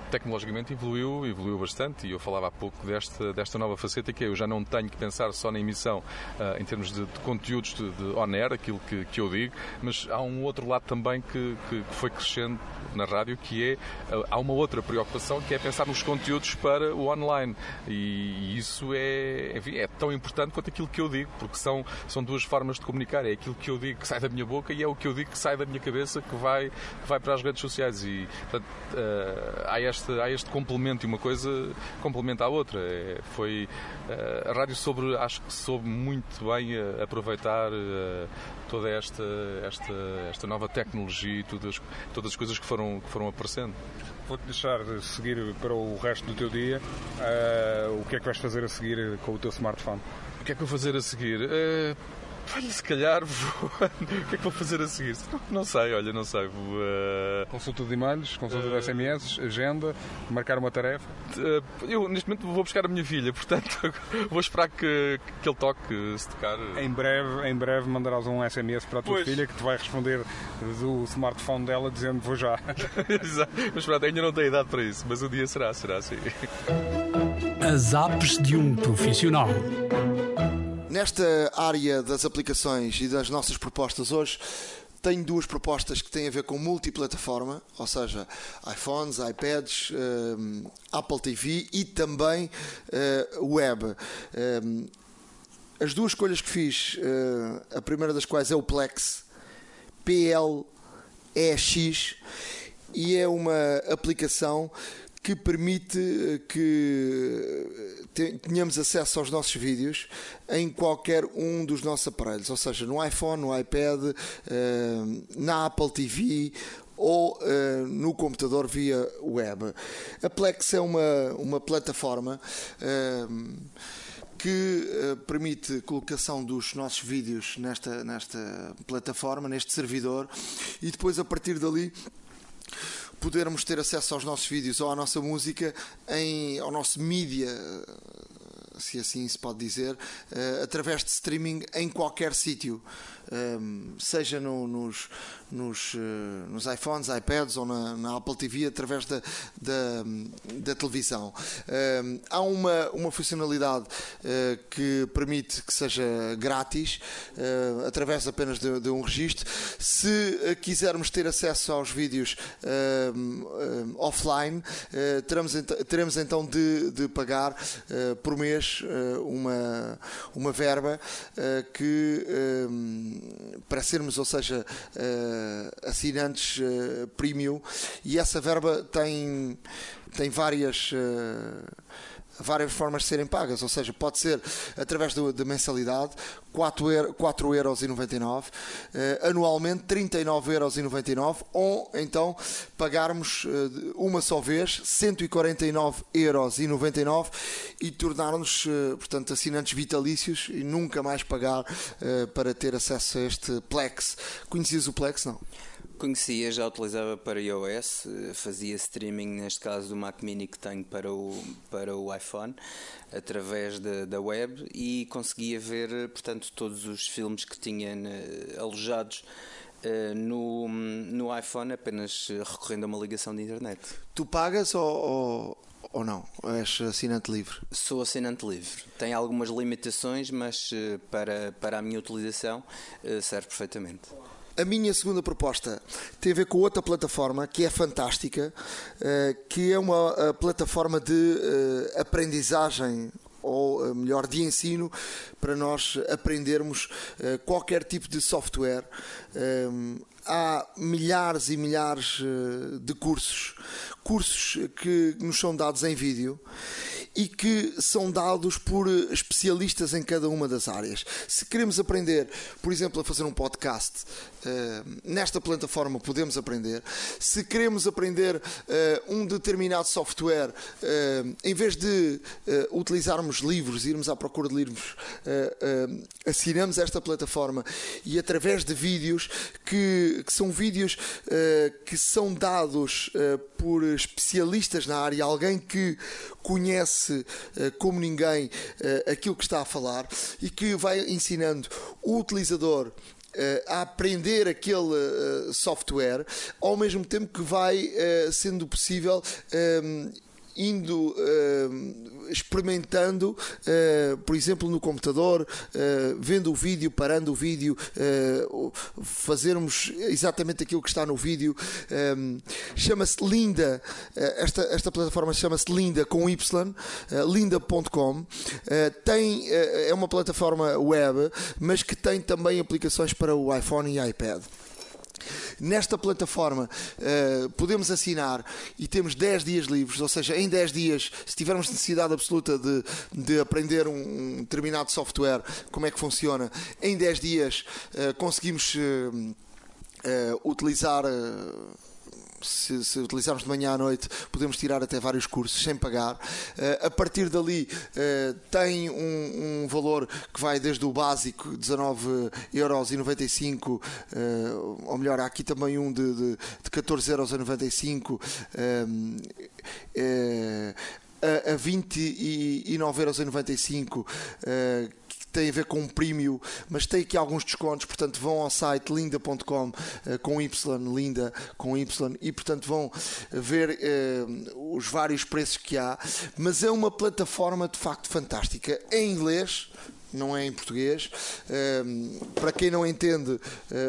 tecnologicamente evoluiu, evoluiu bastante e eu falava há pouco desta, desta nova faceta que eu já não tenho que pensar só na emissão uh, em termos de, de conteúdos de, de on-air, aquilo que, que eu digo, mas há um outro lado também que, que, que foi crescendo na rádio que é, uh, há uma outra preocupação que é pensar nos conteúdos para o online. E, isso é, enfim, é tão importante quanto aquilo que eu digo, porque são, são duas formas de comunicar, é aquilo que eu digo que sai da minha boca e é o que eu digo que sai da minha cabeça que vai, que vai para as redes sociais. E portanto, uh, há este, há este complemento e uma coisa complementa a outra. É, foi a rádio sobre, acho que soube muito bem aproveitar toda esta, esta, esta nova tecnologia e todas, todas as coisas que foram, que foram aparecendo. Vou-te deixar de seguir para o resto do teu dia. Uh, o que é que vais fazer a seguir com o teu smartphone? O que é que vou fazer a seguir? Uh, Olha, se calhar vou. o que é que vou fazer a seguir? Não, não sei, olha, não sei. Vou, uh... Consulta de e-mails, consulta de SMS, agenda, marcar uma tarefa? Uh, eu neste momento vou buscar a minha filha, portanto vou esperar que, que ele toque, se tocar. Em breve, em breve mandarás um SMS para a tua pois. filha que te vai responder do smartphone dela dizendo vou já. Exato. Mas pronto, ainda não tenho idade para isso, mas o dia será, será sim. As apps de um profissional. Nesta área das aplicações e das nossas propostas hoje, tenho duas propostas que têm a ver com multiplataforma, ou seja, iPhones, iPads, um, eh, Apple TV e também uh, web. Um, eh, as duas escolhas que fiz, uh, a primeira das quais é o Plex, P-L-E-X, e é uma aplicação que permite que tenhamos acesso aos nossos vídeos em qualquer um dos nossos aparelhos, ou seja, no iPhone, no iPad, eh, na Apple TV ou no computador via web. A Plex é uma, uma plataforma que permite colocação dos nossos vídeos nesta, nesta plataforma, neste servidor, e depois a partir dali podermos ter acesso aos nossos vídeos ou à nossa música, em, ao nosso mídia, se assim se pode dizer, eh, através de streaming em qualquer sítio seja no, nos, nos, uh, nos, iPhones, iPads ou na, na, Apple TV através da, da, da televisão. há uma, uma funcionalidade uh, que permite que seja grátis uh, através apenas de, de, um registro. Se quisermos ter acesso aos vídeos offline, teremos, teremos então de, de pagar por mês uma, uma verba que para sermos, ou seja, uh, assinantes uh, premium, e essa verba tem, tem várias. Várias formas de serem pagas, ou seja, pode ser através da mensalidade, 4,99 euros, uh, anualmente 39,99 ou então pagarmos uh, uma só vez 149,99 euros e tornar-nos, uh, portanto, assinantes vitalícios e nunca mais pagar para ter acesso a este Plex. Conhecias o Plex? Não? Conhecia, já utilizava para iOS, fazia streaming, neste caso do Mac Mini que tenho para o, para o iPhone, através de, da web e conseguia ver, portanto, todos os filmes que tinha uh, alojados uh, no, no iPhone apenas recorrendo a uma ligação de internet. Tu pagas ou, ou, ou não? És assinante livre? Sou assinante livre. Tem algumas limitações, mas uh, para, para a minha utilização serve perfeitamente. A minha segunda proposta tem a ver com outra plataforma que é fantástica, eh, que é uma eh, plataforma de eh, aprendizagem ou melhor de ensino para nós aprendermos qualquer tipo de software. Há milhares e milhares de cursos, cursos que nos são dados em vídeo e que são dados por especialistas em cada uma das áreas. Se queremos aprender, por exemplo, a fazer um podcast, eh, nesta plataforma podemos aprender. Se queremos aprender uh, um determinado software, uh, em vez de utilizarmos livros, irmos à procura de livros, assinamos esta plataforma e através de vídeos que, que são vídeos que são dados por especialistas na área, alguém que conhece como ninguém aquilo que está a falar e que vai ensinando o utilizador eh, a aprender aquele eh, software, ao mesmo tempo que vai eh, sendo possível indo uh, experimentando, uh, por exemplo, no computador, uh, vendo o vídeo, parando o vídeo, fazermos exatamente aquilo que está no vídeo. Um, chama-se Linda, esta, esta plataforma chama-se Linda com Y, linda.com. tem, é uma plataforma web, mas que tem também aplicações para o iPhone e iPad. Nesta plataforma uh, podemos assinar e temos 10 dias livres, ou seja, em 10 dias, se tivermos necessidade absoluta de, de aprender um, determinado software, como é que funciona, em 10 dias uh, conseguimos uh, utilizar se, se, utilizarmos de manhã à noite, podemos tirar até vários cursos sem pagar. Uh, a partir dali, uh, tem um, um, valor que vai desde o básico, 19,95€, uh, eh, ou melhor, há aqui também um de, de, de 14,95€. a, a 29,95€ tem a ver com um premium, mas tem aqui alguns descontos, portanto vão ao site linda.com eh, com Y, linda com Y, e portanto vão ver eh, os vários preços que há, mas é uma plataforma de facto fantástica. Em inglês não é em português. Um, para quem não entende, uh,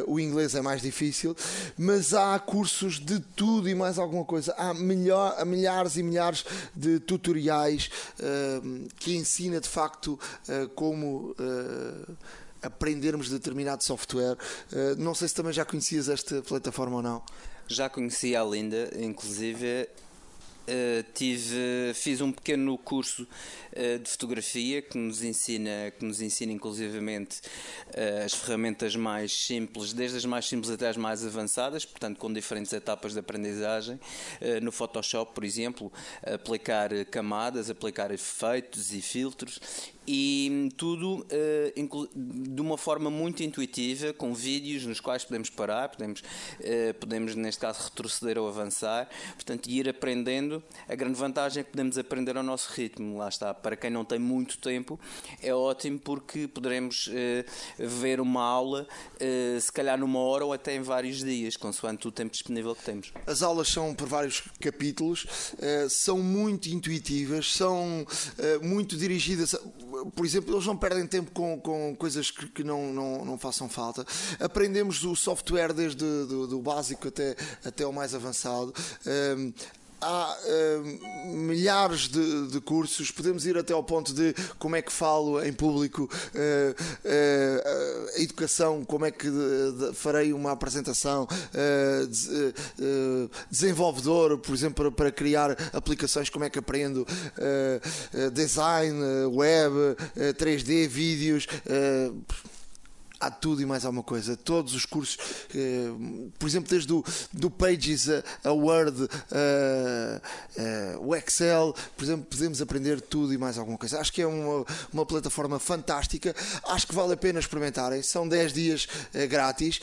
o inglês é mais difícil, mas há cursos de tudo e mais alguma coisa. Há, milhar, há milhares e milhares de tutoriais uh, que ensina de facto uh, como aprendermos determinado software. não sei se também já conhecias esta plataforma ou não. Já conhecia a Linda, inclusive Uh, tive, fiz um pequeno curso uh, de fotografia que nos ensina, que nos ensina inclusivamente uh, as ferramentas mais simples, desde as mais simples até as mais avançadas, portanto com diferentes etapas de aprendizagem. no Photoshop, por exemplo, aplicar camadas, aplicar efeitos e filtros e tudo de uma forma muito intuitiva, com vídeos nos quais podemos parar, podemos, podemos neste caso retroceder ou avançar, portanto, ir aprendendo. A grande vantagem é que podemos aprender ao nosso ritmo, lá está. Para quem não tem muito tempo, é ótimo porque poderemos uh, ver uma aula, se calhar numa hora ou até em vários dias, consoante o tempo disponível que temos. As aulas são por vários capítulos, são muito intuitivas, são muito dirigidas por exemplo, eles não perdem tempo com, com coisas que, que não, não, não, façam falta. Aprendemos o software desde do, do básico até, até o mais avançado. Há uh, milhares de, de, cursos, podemos ir até ao ponto de como é que falo em público, uh, uh, educação, como é que de, de, farei uma apresentação, desenvolvedor, por exemplo, para, para, criar aplicações, como é que aprendo, design, web, 3D, vídeos há tudo e mais alguma coisa. Todos os cursos, eh, por exemplo, desde o do Pages a, Word, a, a, o Excel, por exemplo, podemos aprender tudo e mais alguma coisa. Acho que é uma, uma plataforma fantástica. Acho que vale a pena experimentarem. São 10 dias eh, grátis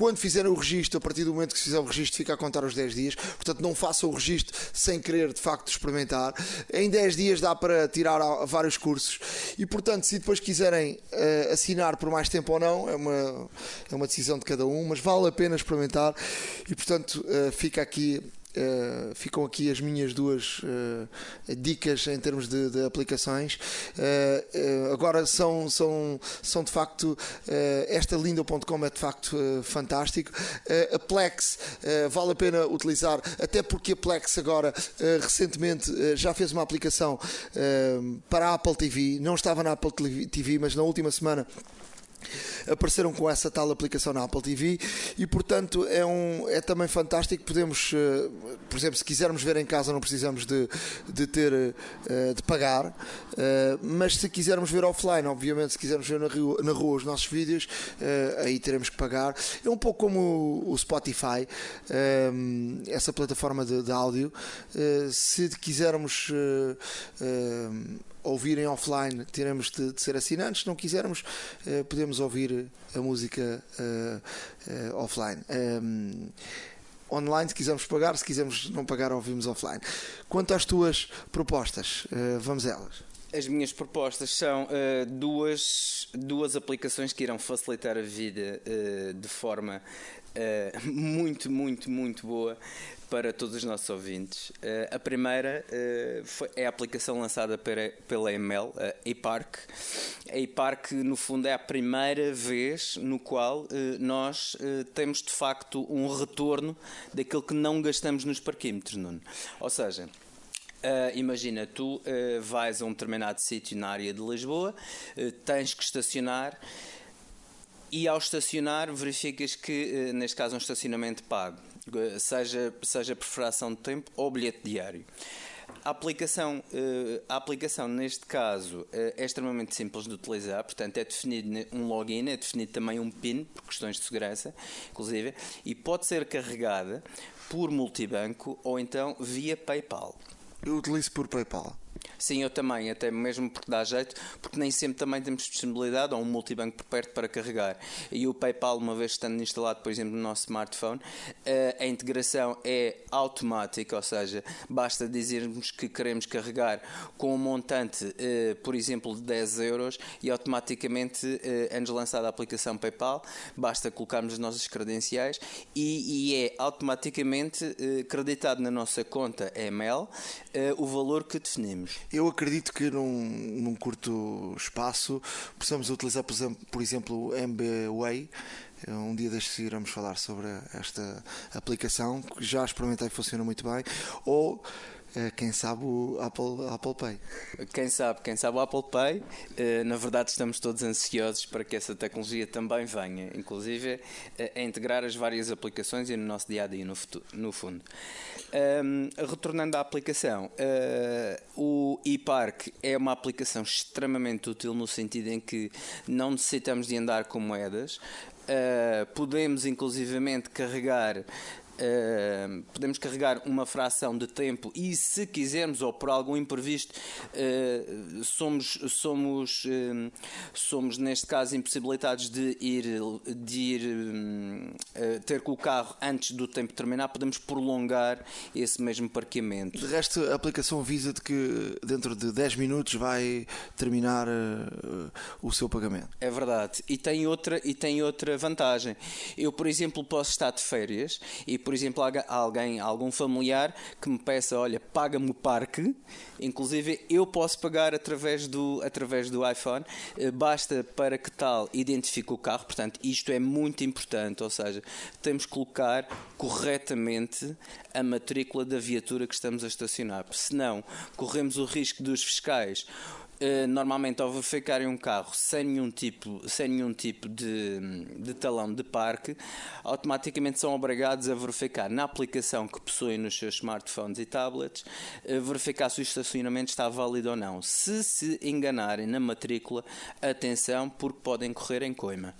quando fizerem o registro, a partir do momento que se fizer o registro, fica a contar os 10 dias. Portanto, não façam o registro sem querer de facto experimentar. Em 10 dias dá para tirar vários cursos. E portanto, se depois quiserem uh, assinar por mais tempo ou não, é uma, é uma decisão de cada um, mas vale a pena experimentar. E portanto, uh, fica aqui Uh, ficam aqui as minhas duas uh, dicas em termos de, de aplicações. Uh, agora são, são, são de facto, esta linda.com é de facto fantástico. a Plex vale a pena utilizar, até porque a Plex agora recentemente já fez uma aplicação para a Apple TV, não estava na Apple TV, mas na última semana apareceram com essa tal aplicação na Apple TV e portanto é, um, é também fantástico. Podemos uh, por exemplo se quisermos ver em casa não precisamos de, de ter uh, de pagar uh, mas se quisermos ver offline obviamente se quisermos ver na rua, na rua os nossos vídeos aí teremos que pagar. É um pouco como o, Spotify essa plataforma de, de áudio. Se quisermos ouvirem offline, teremos de, de, ser assinantes. Se não quisermos, uh, podemos ouvir a música uh, uh, offline. Um, online, se quisermos pagar, se quisermos não pagar, ouvimos offline. Quanto às tuas propostas, vamos a elas. As minhas propostas são duas, duas aplicações que irão facilitar a vida de forma uh, muito, muito, muito boa para todos os nossos ouvintes. Uh, a primeira uh, foi, é a aplicação lançada para, pela ML, a ePark. A ePark, no fundo, é a primeira vez no qual uh, nós temos de facto um retorno daquilo que não gastamos nos parquímetros, Nuno. Ou seja, Uh, imagina, tu uh, vais a um determinado sítio na área de Lisboa, uh, tens que estacionar E ao estacionar, verificas que, neste caso, um estacionamento pago, seja, seja por fração de tempo ou bilhete diário. A aplicação, eh, a aplicação, neste caso, eh, é extremamente simples de utilizar, portanto, é definido um login, é definido também um PIN, por questões de segurança, inclusive, e pode ser carregada por multibanco ou então via PayPal. Eu utilizo por PayPal. Sim, eu também, até mesmo porque dá jeito, porque nem sempre também temos disponibilidade ou um multibanco por perto para carregar. E o PayPal, uma vez estando instalado, por exemplo, no nosso smartphone, eh, a integração é automática, ou seja, basta dizermos que queremos carregar com um montante, eh, por exemplo, de 10 euros e automaticamente eh, é-nos lançada a aplicação PayPal, basta colocarmos as nossas credenciais e, é automaticamente creditado na nossa conta EML o valor que definimos. Eu acredito que num, num curto espaço possamos utilizar, por exemplo, o MBWay. Um dia destes iremos falar sobre esta aplicação que já experimentei e funciona muito bem. Ou eh, quem sabe o Apple, Apple Pay. Quem sabe, quem sabe o Apple Pay. Eh, na verdade, estamos todos ansiosos para que essa tecnologia também venha, inclusive eh, a integrar as várias aplicações e no nosso dia a dia, no, futuro, no fundo. Retornando à aplicação, o ePark é uma aplicação extremamente útil no sentido em que não necessitamos de andar com moedas. Podemos inclusivamente carregar Uh, podemos carregar uma fração de tempo e se quisermos ou por algum imprevisto uh, somos somos uh, somos neste caso impossibilitados de ir de ir ter com o carro antes do tempo terminar podemos prolongar esse mesmo parqueamento. De resto a aplicação avisa de que dentro de 10 minutos vai terminar o seu pagamento. É verdade. E tem outra e tem outra vantagem. Eu por exemplo posso estar de férias e por exemplo, alguém, algum familiar que me peça, olha, paga-me o parque, inclusive eu posso pagar através do, através do iPhone, eh, basta para que tal identifique o carro, portanto, isto é muito importante, ou seja, temos que colocar corretamente a matrícula da viatura que estamos a estacionar, senão corremos o risco dos fiscais normalmente ao verificarem um carro sem nenhum tipo, sem nenhum tipo de, de talão de parque, automaticamente são obrigados a verificar na aplicação que possuem nos seus smartphones e tablets, eh, verificar se o estacionamento está válido ou não. Se se enganarem na matrícula, atenção, porque podem correr em coima.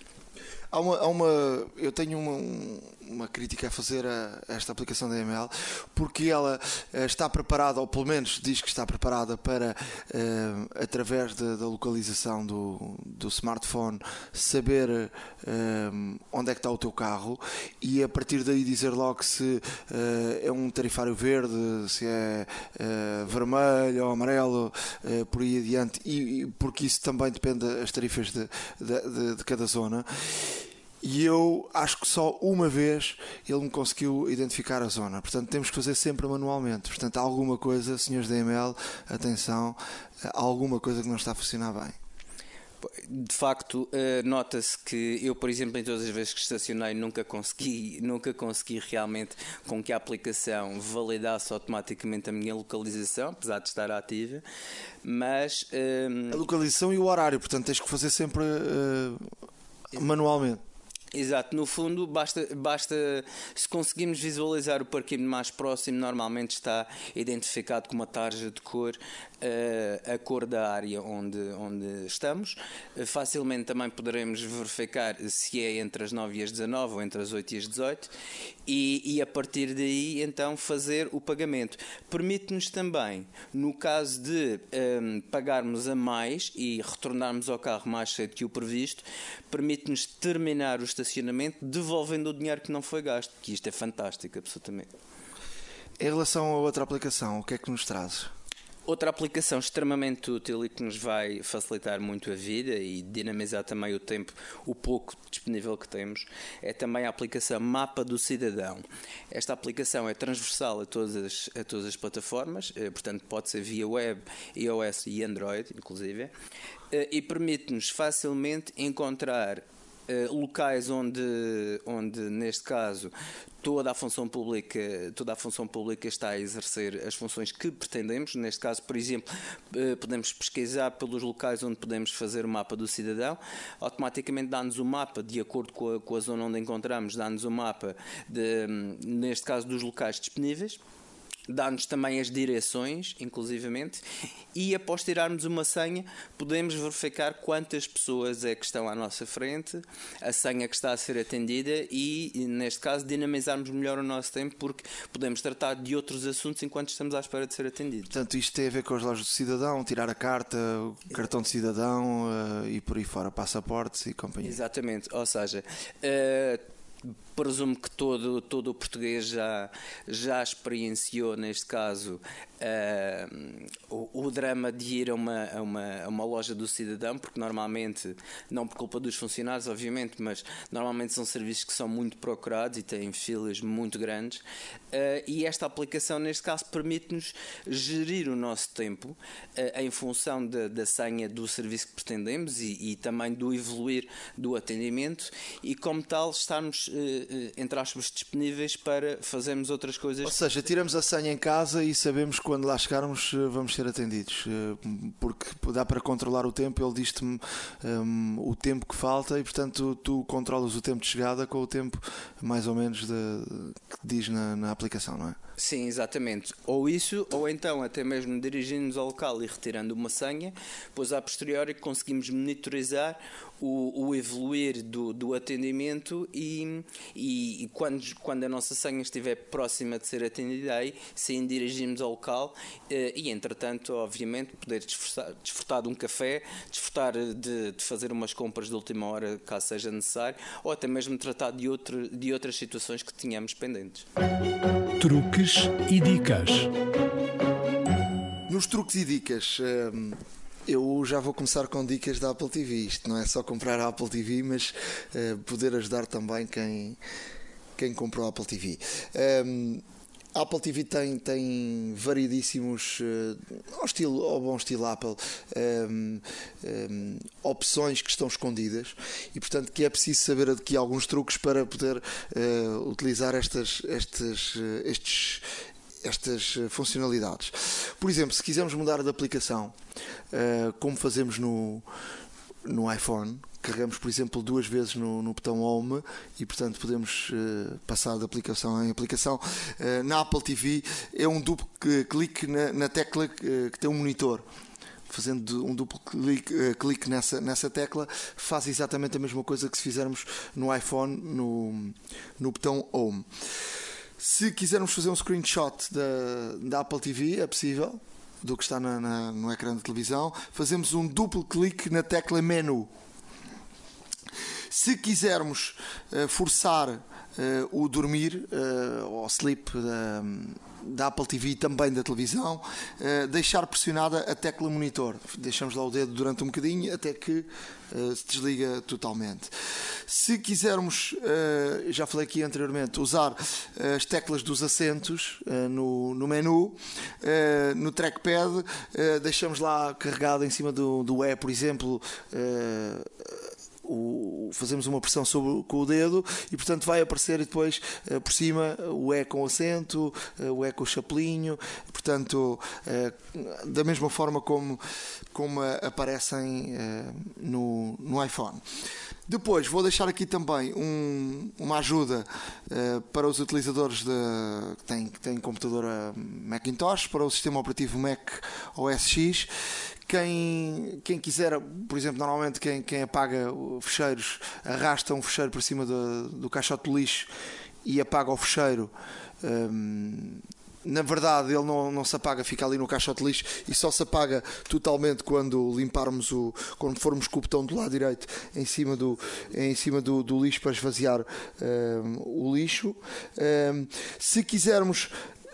Há uma, há uma eu tenho uma, uma crítica a fazer a, esta aplicação da ML, porque ela uh, está preparada, ou pelo menos diz que está preparada para, uh, através de, da localização do, do smartphone, saber uh, onde é que está o teu carro e a partir daí dizer logo se é um tarifário verde, se é vermelho ou amarelo, por aí adiante, e, e, porque isso também depende das tarifas de, de, de cada zona. E eu acho que só uma vez ele me conseguiu identificar a zona. Portanto, temos que fazer sempre manualmente. Portanto, há alguma coisa, senhores da ML, atenção, há alguma coisa que não está a funcionar bem. De facto, eh, nota-se que eu, por exemplo, em todas as vezes que estacionei, nunca consegui, nunca consegui realmente com que a aplicação validasse automaticamente a minha localização, apesar de estar ativa. Mas ehm, a localização e o horário, portanto, tens que fazer sempre uh, manualmente. Exato, no fundo, basta, basta se conseguirmos visualizar o parquinho mais próximo, normalmente está identificado com uma tarja de cor a cor da área onde, onde estamos. Facilmente também poderemos verificar se é entre as 9 e as 19 ou entre as 8 e as 18 e, e a partir daí então fazer o pagamento. Permite-nos também, no caso de um, pagarmos a mais e retornarmos ao carro mais cedo que o previsto, permite-nos terminar o estacionamento devolvendo o dinheiro que não foi gasto, que isto é fantástico, absolutamente. Em relação a outra aplicação, o que é que nos traz? Outra aplicação extremamente útil e que nos vai facilitar muito a vida e dinamizar também o tempo, o pouco disponível que temos, é também a aplicação Mapa do Cidadão. Esta aplicação é transversal a todas, a todas as plataformas, eh, portanto pode ser via web, iOS e Android, inclusive, eh, e permite-nos facilmente encontrar locais onde, onde, neste caso, toda a função pública toda a função pública está a exercer as funções que pretendemos. Neste caso por exemplo uh, podemos pesquisar pelos locais onde podemos fazer o mapa do cidadão. Automaticamente dá-nos o mapa de acordo com a, com a zona onde encontramos dá-nos o mapa de, neste caso dos locais disponíveis dá-nos também as direções, inclusivamente, e após tirarmos uma senha, podemos verificar quantas pessoas é que estão à nossa frente, a senha que está a ser atendida e, neste caso, dinamizarmos melhor o nosso tempo porque podemos tratar de outros assuntos enquanto estamos à espera de ser atendidos. Portanto, isto tem a ver com as lojas do cidadão, tirar a carta, o cartão de cidadão uh, e por aí fora, passaportes e companhia. Exatamente, ou seja, uh, presumo que todo, todo o português já, já experienciou, neste caso, uh, o, o, drama de ir a uma, a, uma, a uma loja do cidadão, porque normalmente, não por culpa dos funcionários, obviamente, mas normalmente são serviços que são muito procurados e têm filas muito grandes. Uh, e esta aplicação, neste caso, permite-nos gerir o nosso tempo uh, em função da, da senha do serviço que pretendemos e, e, também do evoluir do atendimento, e como tal, estarmos, entre aspas, disponíveis para fazermos outras coisas. Ou seja, tiramos a senha em casa e sabemos quando lá chegarmos eh, vamos ser atendidos, eh, porque dá para controlar o tempo. Ele diz-te um, ehm, o tempo que falta e, portanto, tu controlas o tempo de chegada com o tempo mais ou menos de, que diz na, na aplicação, não é? Sim, exatamente. Ou isso, ou então até mesmo dirigindo-nos ao local e retirando uma senha, pois a posteriori conseguimos monitorizar o, o evoluir do, do atendimento e, e, e, quando, quando a nossa senha estiver próxima de ser atendida aí, sim dirigimos ao local eh, e entretanto, obviamente, poder desfrutar, desfrutar de um café, desfrutar de, de, fazer umas compras de última hora, caso seja necessário, ou até mesmo tratar de, outro, de outras situações que tínhamos pendentes. Truques e dicas. Nos truques e dicas, hum, eu já vou começar com dicas da Apple TV. Isto não é só comprar a Apple TV, mas uh, poder ajudar também quem, quem comprou a Apple TV. Um, a Apple TV tem, tem variedíssimos, uh, ao, estilo, ao bom estilo Apple, um, um, opções que estão escondidas e, portanto, que é preciso saber aqui alguns truques para poder uh, utilizar estas, estas, uh, estes, estas funcionalidades. Por exemplo, se quisermos mudar de aplicação, como fazemos no, no iPhone, carregamos, por exemplo, duas vezes no, no botão Home e, portanto, podemos uh, passar de aplicação em aplicação. Uh, na Apple TV é um duplo clique na, na tecla que, que tem um monitor fazendo um duplo clique, uh, clique, nessa, nessa tecla, faz exatamente a mesma coisa que se fizermos no iPhone, no, no botão Home. Se quisermos fazer um screenshot da, da Apple TV, é possível, do que está na, na, no ecrã de televisão, fazemos um duplo clique na tecla menu. Se quisermos uh, forçar uh, o dormir uh, ou sleep da, Apple TV e também da televisão, deixar pressionada a tecla monitor. Deixamos lá o dedo durante um bocadinho até que se desliga totalmente. Se quisermos, já falei aqui anteriormente, usar as teclas dos assentos no, no menu, no trackpad, deixamos lá carregado em cima do, do E, por exemplo o, fazemos uma pressão sobre, com o dedo e portanto vai aparecer depois uh, por cima o E com acento, uh, o E com o chapelinho, portanto uh, da mesma forma como, como aparecem no, no iPhone. Depois vou deixar aqui também um, uma ajuda uh, para os utilizadores de, que, têm, que têm computadora Macintosh, para o sistema operativo Mac OS X, quem, quem quiser, por exemplo, normalmente quem, quem apaga fecheiros arrasta um fecheiro para cima do, do caixote de lixo e apaga o fecheiro. Um, na verdade ele não, não se apaga, fica ali no caixote de lixo e só se apaga totalmente quando limparmos o. quando formos com o botão do lado direito em cima do, em cima do, do lixo para esvaziar um, o lixo. Um, se quisermos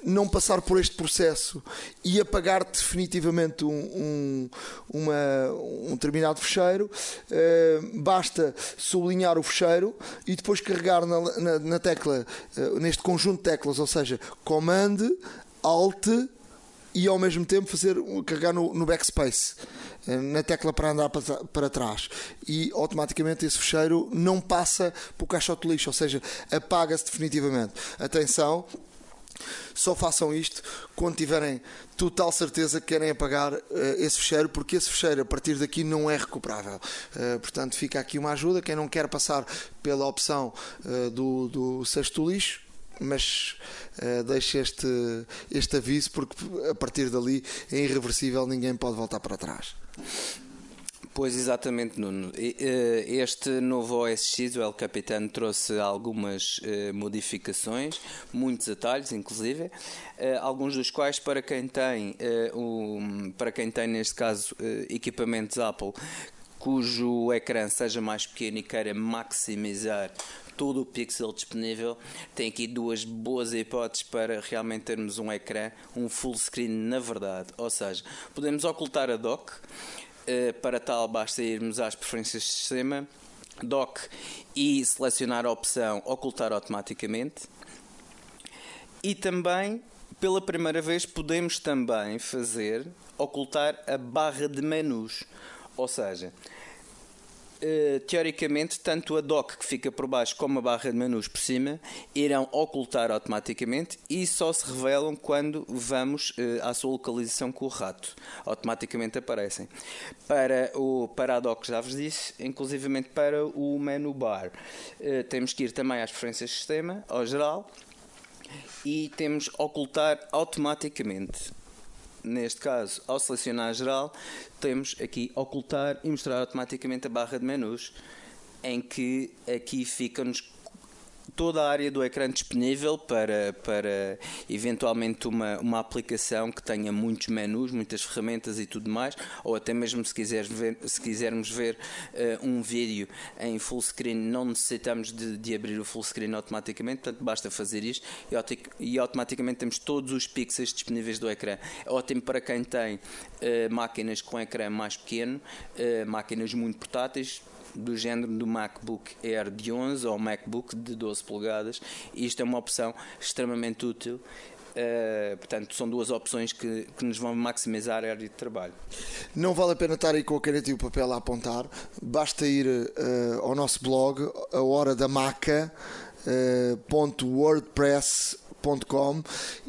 não passar por este processo e apagar definitivamente um, um, uma, um determinado fecheiro, uh, basta sublinhar o fecheiro e depois carregar na, na, na tecla, uh, neste conjunto de teclas, ou seja, Command, Alt e ao mesmo tempo fazer carregar no, no backspace eh, na tecla para andar para, trás e automaticamente esse fecheiro não passa para o caixote de lixo, ou seja, apaga-se definitivamente. Atenção, só façam isto quando tiverem total certeza que querem apagar uh, esse fecheiro, porque esse fecheiro a partir daqui não é recuperável. Uh, portanto, fica aqui uma ajuda. Quem não quer passar pela opção uh, do, do sexto lixo, mas uh, deixe este, este aviso, porque a partir dali é irreversível, ninguém pode voltar para trás. Pois exatamente, Nuno. Este novo OSX, o El Capitan, trouxe algumas eh, modificações, muitos atalhos, inclusive, eh, alguns dos quais para quem tem, eh, para quem tem neste caso equipamentos Apple, cujo ecrã seja mais pequeno e queira maximizar todo o pixel disponível, tem aqui duas boas hipóteses para realmente termos um ecrã, um full screen na verdade. Ou seja, podemos ocultar a dock, eh, para tal, basta irmos às preferências de sistema, dock e selecionar a opção ocultar automaticamente. E também, pela primeira vez, podemos também fazer ocultar a barra de menus. Ou seja, Uh, teoricamente, tanto a dock que fica por baixo como a barra de menus por cima irão ocultar automaticamente e só se revelam quando vamos uh, à sua localização com o rato. Automaticamente aparecem. Para, o, para a dock, já vos disse, inclusivamente para o menu bar. Uh, temos que ir também às preferências de sistema, ao geral, e temos ocultar automaticamente neste caso, ao selecionar geral, temos aqui ocultar e mostrar automaticamente a barra de menus, em que aqui fica-nos toda a área do ecrã disponível para, para eventualmente uma, uma aplicação que tenha muitos menus, muitas ferramentas e tudo mais, ou até mesmo se, quiseres ver, se quisermos ver uh, um vídeo em full screen, não necessitamos de, de, abrir o full screen automaticamente, portanto basta fazer isto e, e automaticamente temos todos os pixels disponíveis do ecrã. É ótimo para quem tem uh, máquinas com ecrã mais pequeno, uh, máquinas muito portáteis do género do MacBook Air de 11 ou MacBook de 12 polegadas. Isto é uma opção extremamente útil. Uh, portanto, são duas opções que, que, nos vão maximizar a área de trabalho. Não vale a pena estar aí com a caneta e o papel a apontar, basta ir uh, ao nosso blog, a hora da maca. Uh, .wordpress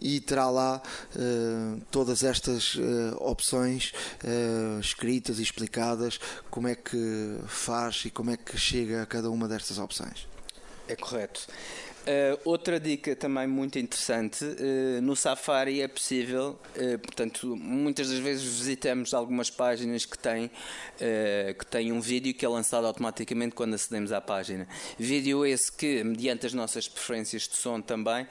e terá lá uh, todas estas uh, opções uh, escritas e explicadas como é que faz e como é que chega a cada uma destas opções. É correto. Uh, outra dica também muito interessante, uh, no Safari é possível, uh, portanto, muitas das vezes visitamos algumas páginas que têm, que têm um vídeo que é lançado automaticamente quando acedemos à página. Vídeo esse que, mediante as nossas preferências de som também,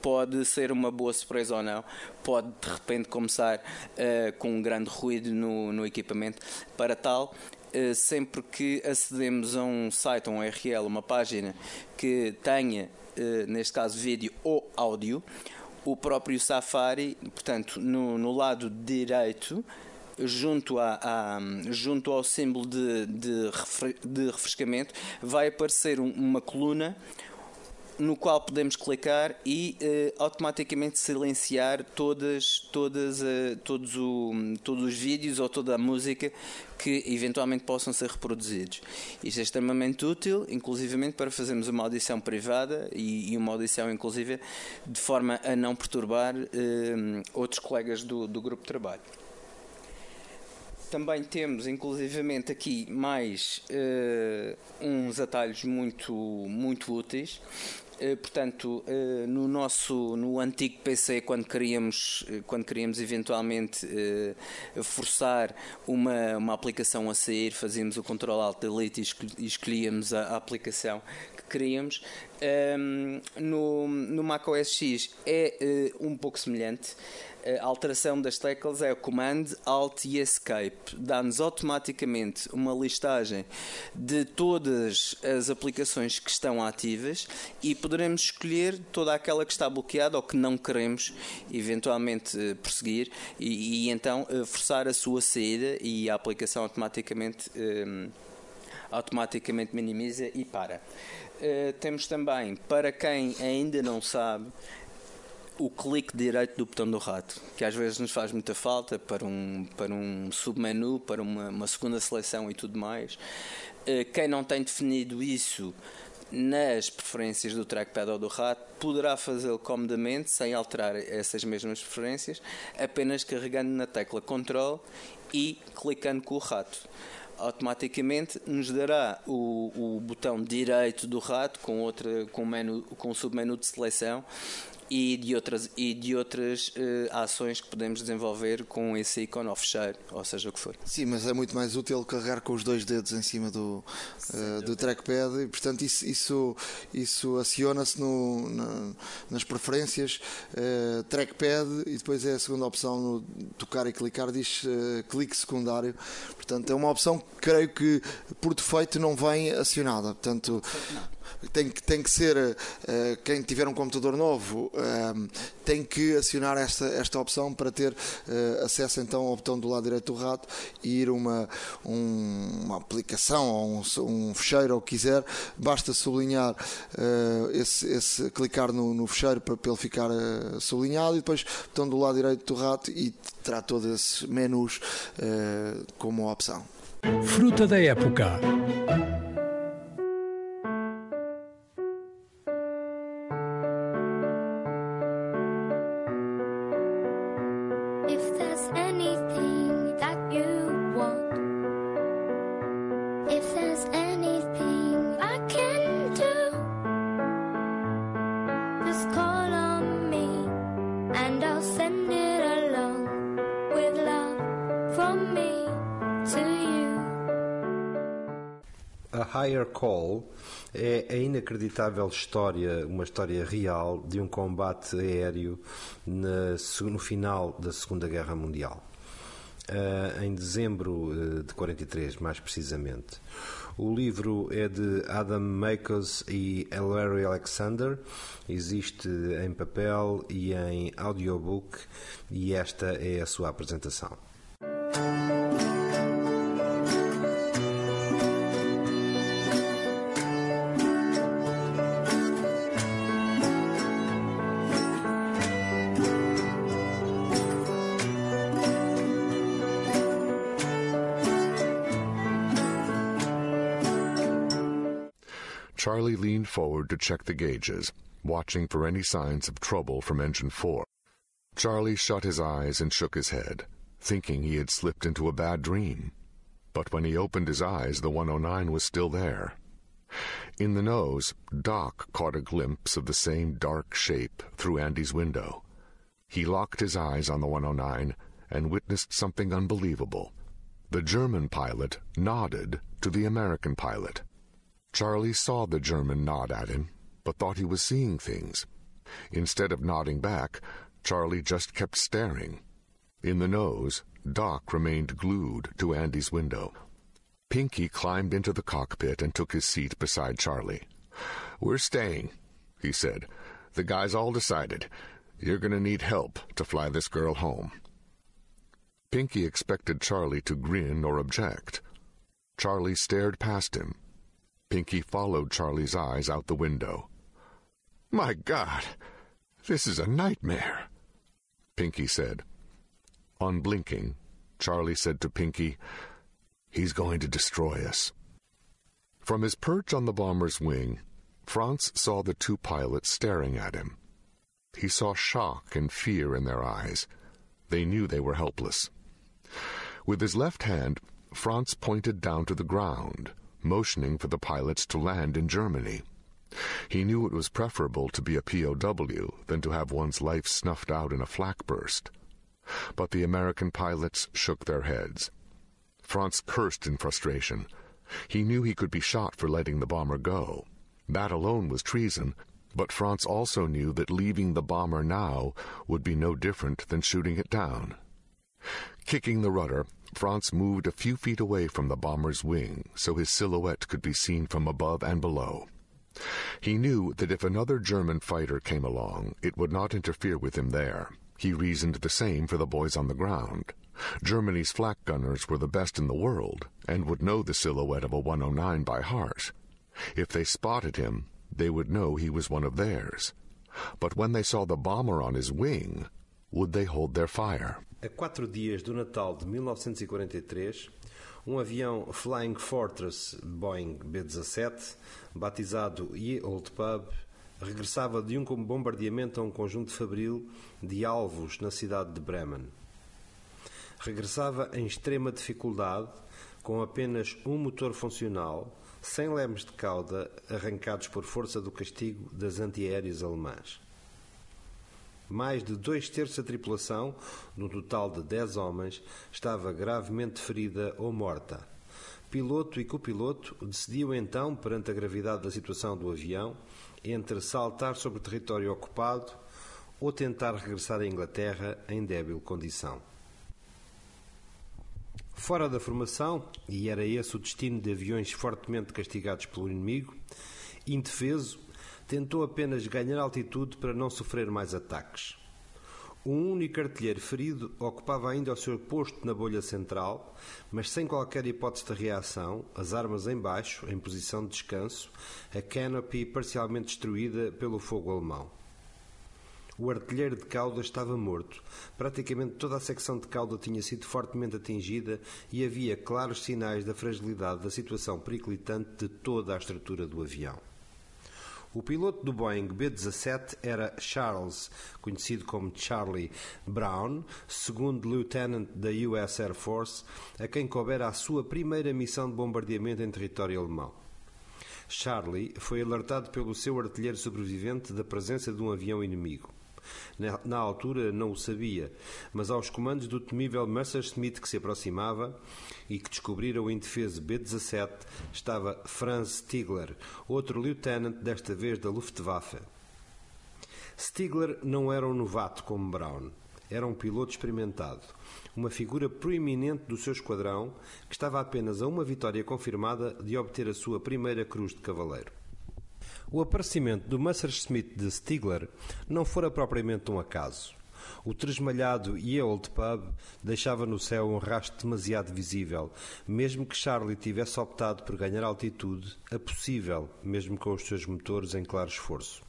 pode ser uma boa surpresa ou não, pode de repente começar com um grande ruído no, no equipamento. Para tal, sempre que acedemos a um site, a um URL, uma página que tenha, eh, neste caso, vídeo ou áudio, o próprio Safari, portanto, no, no lado direito, junto, a, a, junto ao símbolo de, de refrescamento, vai aparecer uma coluna no qual podemos clicar e uh, automaticamente silenciar todas, todas, uh, todos, o, todos os vídeos ou toda a música que eventualmente possam ser reproduzidos. Isto é extremamente útil, inclusivamente para fazermos uma audição privada e, e uma audição, inclusive, de forma a não perturbar uh, outros colegas do, do grupo de trabalho. Também temos, inclusivamente, aqui mais uh, uns atalhos muito, muito úteis portanto, eh, no nosso, no antigo PC, quando queríamos, eh, quando queríamos eventualmente forçar uma, uma aplicação a sair, fazíamos o Ctrl Alt Delete e escolhíamos a, a aplicação que queríamos. Um, no, no Mac OS X é um pouco semelhante a alteração das teclas é o Command, Alt e Escape. Dá-nos automaticamente uma listagem de todas as aplicações que estão ativas e poderemos escolher toda aquela que está bloqueada ou que não queremos eventualmente eh, prosseguir e, e então eh, forçar a sua saída e a aplicação automaticamente, um, eh, automaticamente minimiza e para. Uh, temos também, para quem ainda não sabe, o clique direito do botão do rato, que às vezes nos faz muita falta para um, para um submenu, para uma, uma segunda seleção e tudo mais. Eh, quem não tem definido isso nas preferências do trackpad ou do rato poderá fazê-lo comodamente, sem alterar essas mesmas preferências, apenas carregando na tecla Control e clicando com o rato automaticamente nos dará o, o botão direito do rato com outra com menu com submenu de seleção e de outras, e de outras uh, ações que podemos desenvolver com esse ícone ou fechar, ou seja o que for. Sim, mas é muito mais útil carregar com os dois dedos em cima do, uh, do trackpad e, portanto, isso, isso, isso aciona-se na, nas preferências uh, trackpad e depois é a segunda opção no tocar e clicar, diz clique secundário. Portanto, é uma opção que creio que por defeito não vem acionada. Portanto, tem que, tem que ser, uh, quem tiver um computador novo, uh, tem que acionar esta, esta opção para ter uh, acesso então ao botão do lado direito do rato e ir uma, um, uma aplicação ou um, um fecheiro ou quiser, basta sublinhar esse, esse, clicar no, no fecheiro para, para ele ficar sublinhado e depois botão do lado direito do rato e terá todos esses menus como opção. Fruta da época. Inacreditável história, uma história real de um combate aéreo no final da Segunda Guerra Mundial. Uh, em dezembro uh, de 43, mais precisamente. O livro é de Adam Makos e Larry Alexander, existe em papel e em audiobook, e esta é a sua apresentação. Forward to check the gauges, watching for any signs of trouble from engine 4. Charlie shut his eyes and shook his head, thinking he had slipped into a bad dream. But when he opened his eyes, the 109 was still there. In the nose, Doc caught a glimpse of the same dark shape through Andy's window. He locked his eyes on the 109 and witnessed something unbelievable. The German pilot nodded to the American pilot. Charlie saw the German nod at him, but thought he was seeing things. Instead of nodding back, Charlie just kept staring. In the nose, Doc remained glued to Andy's window. Pinky climbed into the cockpit and took his seat beside Charlie. We're staying, he said. The guys all decided. You're going to need help to fly this girl home. Pinky expected Charlie to grin or object. Charlie stared past him, Pinky followed Charlie's eyes out the window. My God, this is a nightmare, Pinky said. Unblinking, Charlie said to Pinky, He's going to destroy us. From his perch on the bomber's wing, Franz saw the two pilots staring at him. He saw shock and fear in their eyes. They knew they were helpless. With his left hand, Franz pointed down to the ground, motioning for the pilots to land in Germany. He knew it was preferable to be a POW than to have one's life snuffed out in a flak burst. But the American pilots shook their heads. Franz cursed in frustration. He knew he could be shot for letting the bomber go. That alone was treason, but Franz also knew that leaving the bomber now would be no different than shooting it down. Kicking the rudder, Franz moved a few feet away from the bomber's wing so his silhouette could be seen from above and below. He knew that if another German fighter came along, it would not interfere with him there. He reasoned the same for the boys on the ground. Germany's flak gunners were the best in the world and would know the silhouette of a 109 by heart. If they spotted him, they would know he was one of theirs. But when they saw the bomber on his wing, would they hold their fire? A quatro dias do Natal de 1943, um avião Flying Fortress Boeing B-17, batizado Ye Old Pub, regressava de um bombardeamento a um conjunto fabril de alvos na cidade de Bremen. Regressava em extrema dificuldade, com apenas um motor funcional, sem lemes de cauda arrancados por força do castigo das antiaéreas alemãs. Mais de dois terços da tripulação, num total de dez homens, estava gravemente ferida ou morta. Piloto e copiloto decidiam então, perante a gravidade da situação do avião, entre saltar sobre o território ocupado ou tentar regressar à Inglaterra em débil condição. Fora da formação, e era esse o destino de aviões fortemente castigados pelo inimigo, indefeso, tentou apenas ganhar altitude para não sofrer mais ataques. Um único artilheiro ferido ocupava ainda o seu posto na bolha central, mas sem qualquer hipótese de reação, as armas em baixo, em posição de descanso, a canopy parcialmente destruída pelo fogo alemão. O artilheiro de cauda estava morto. Praticamente toda a secção de cauda tinha sido fortemente atingida e havia claros sinais da fragilidade da situação periclitante de toda a estrutura do avião. O piloto do Boeing B-17 era Charles, conhecido como Charlie Brown, segundo lieutenant da US Air Force, a quem coubera a sua primeira missão de bombardeamento em território alemão. Charlie foi alertado pelo seu artilheiro sobrevivente da presença de um avião inimigo. Na, altura não o sabia, mas aos comandos do temível Messerschmitt que se aproximava e que descobriram o indefeso B-17 estava Franz Stigler, outro lieutenant, desta vez da Luftwaffe. Stigler não era um novato como Brown. Era um piloto experimentado, uma figura proeminente do seu esquadrão que estava apenas a uma vitória confirmada de obter a sua primeira cruz de cavaleiro. O aparecimento do Messerschmitt de Stigler não fora propriamente um acaso. O tresmalhado Ye Old Pub deixava no céu um rastro demasiado visível, mesmo que Charlie tivesse optado por ganhar altitude, a possível, mesmo com os seus motores em claro esforço.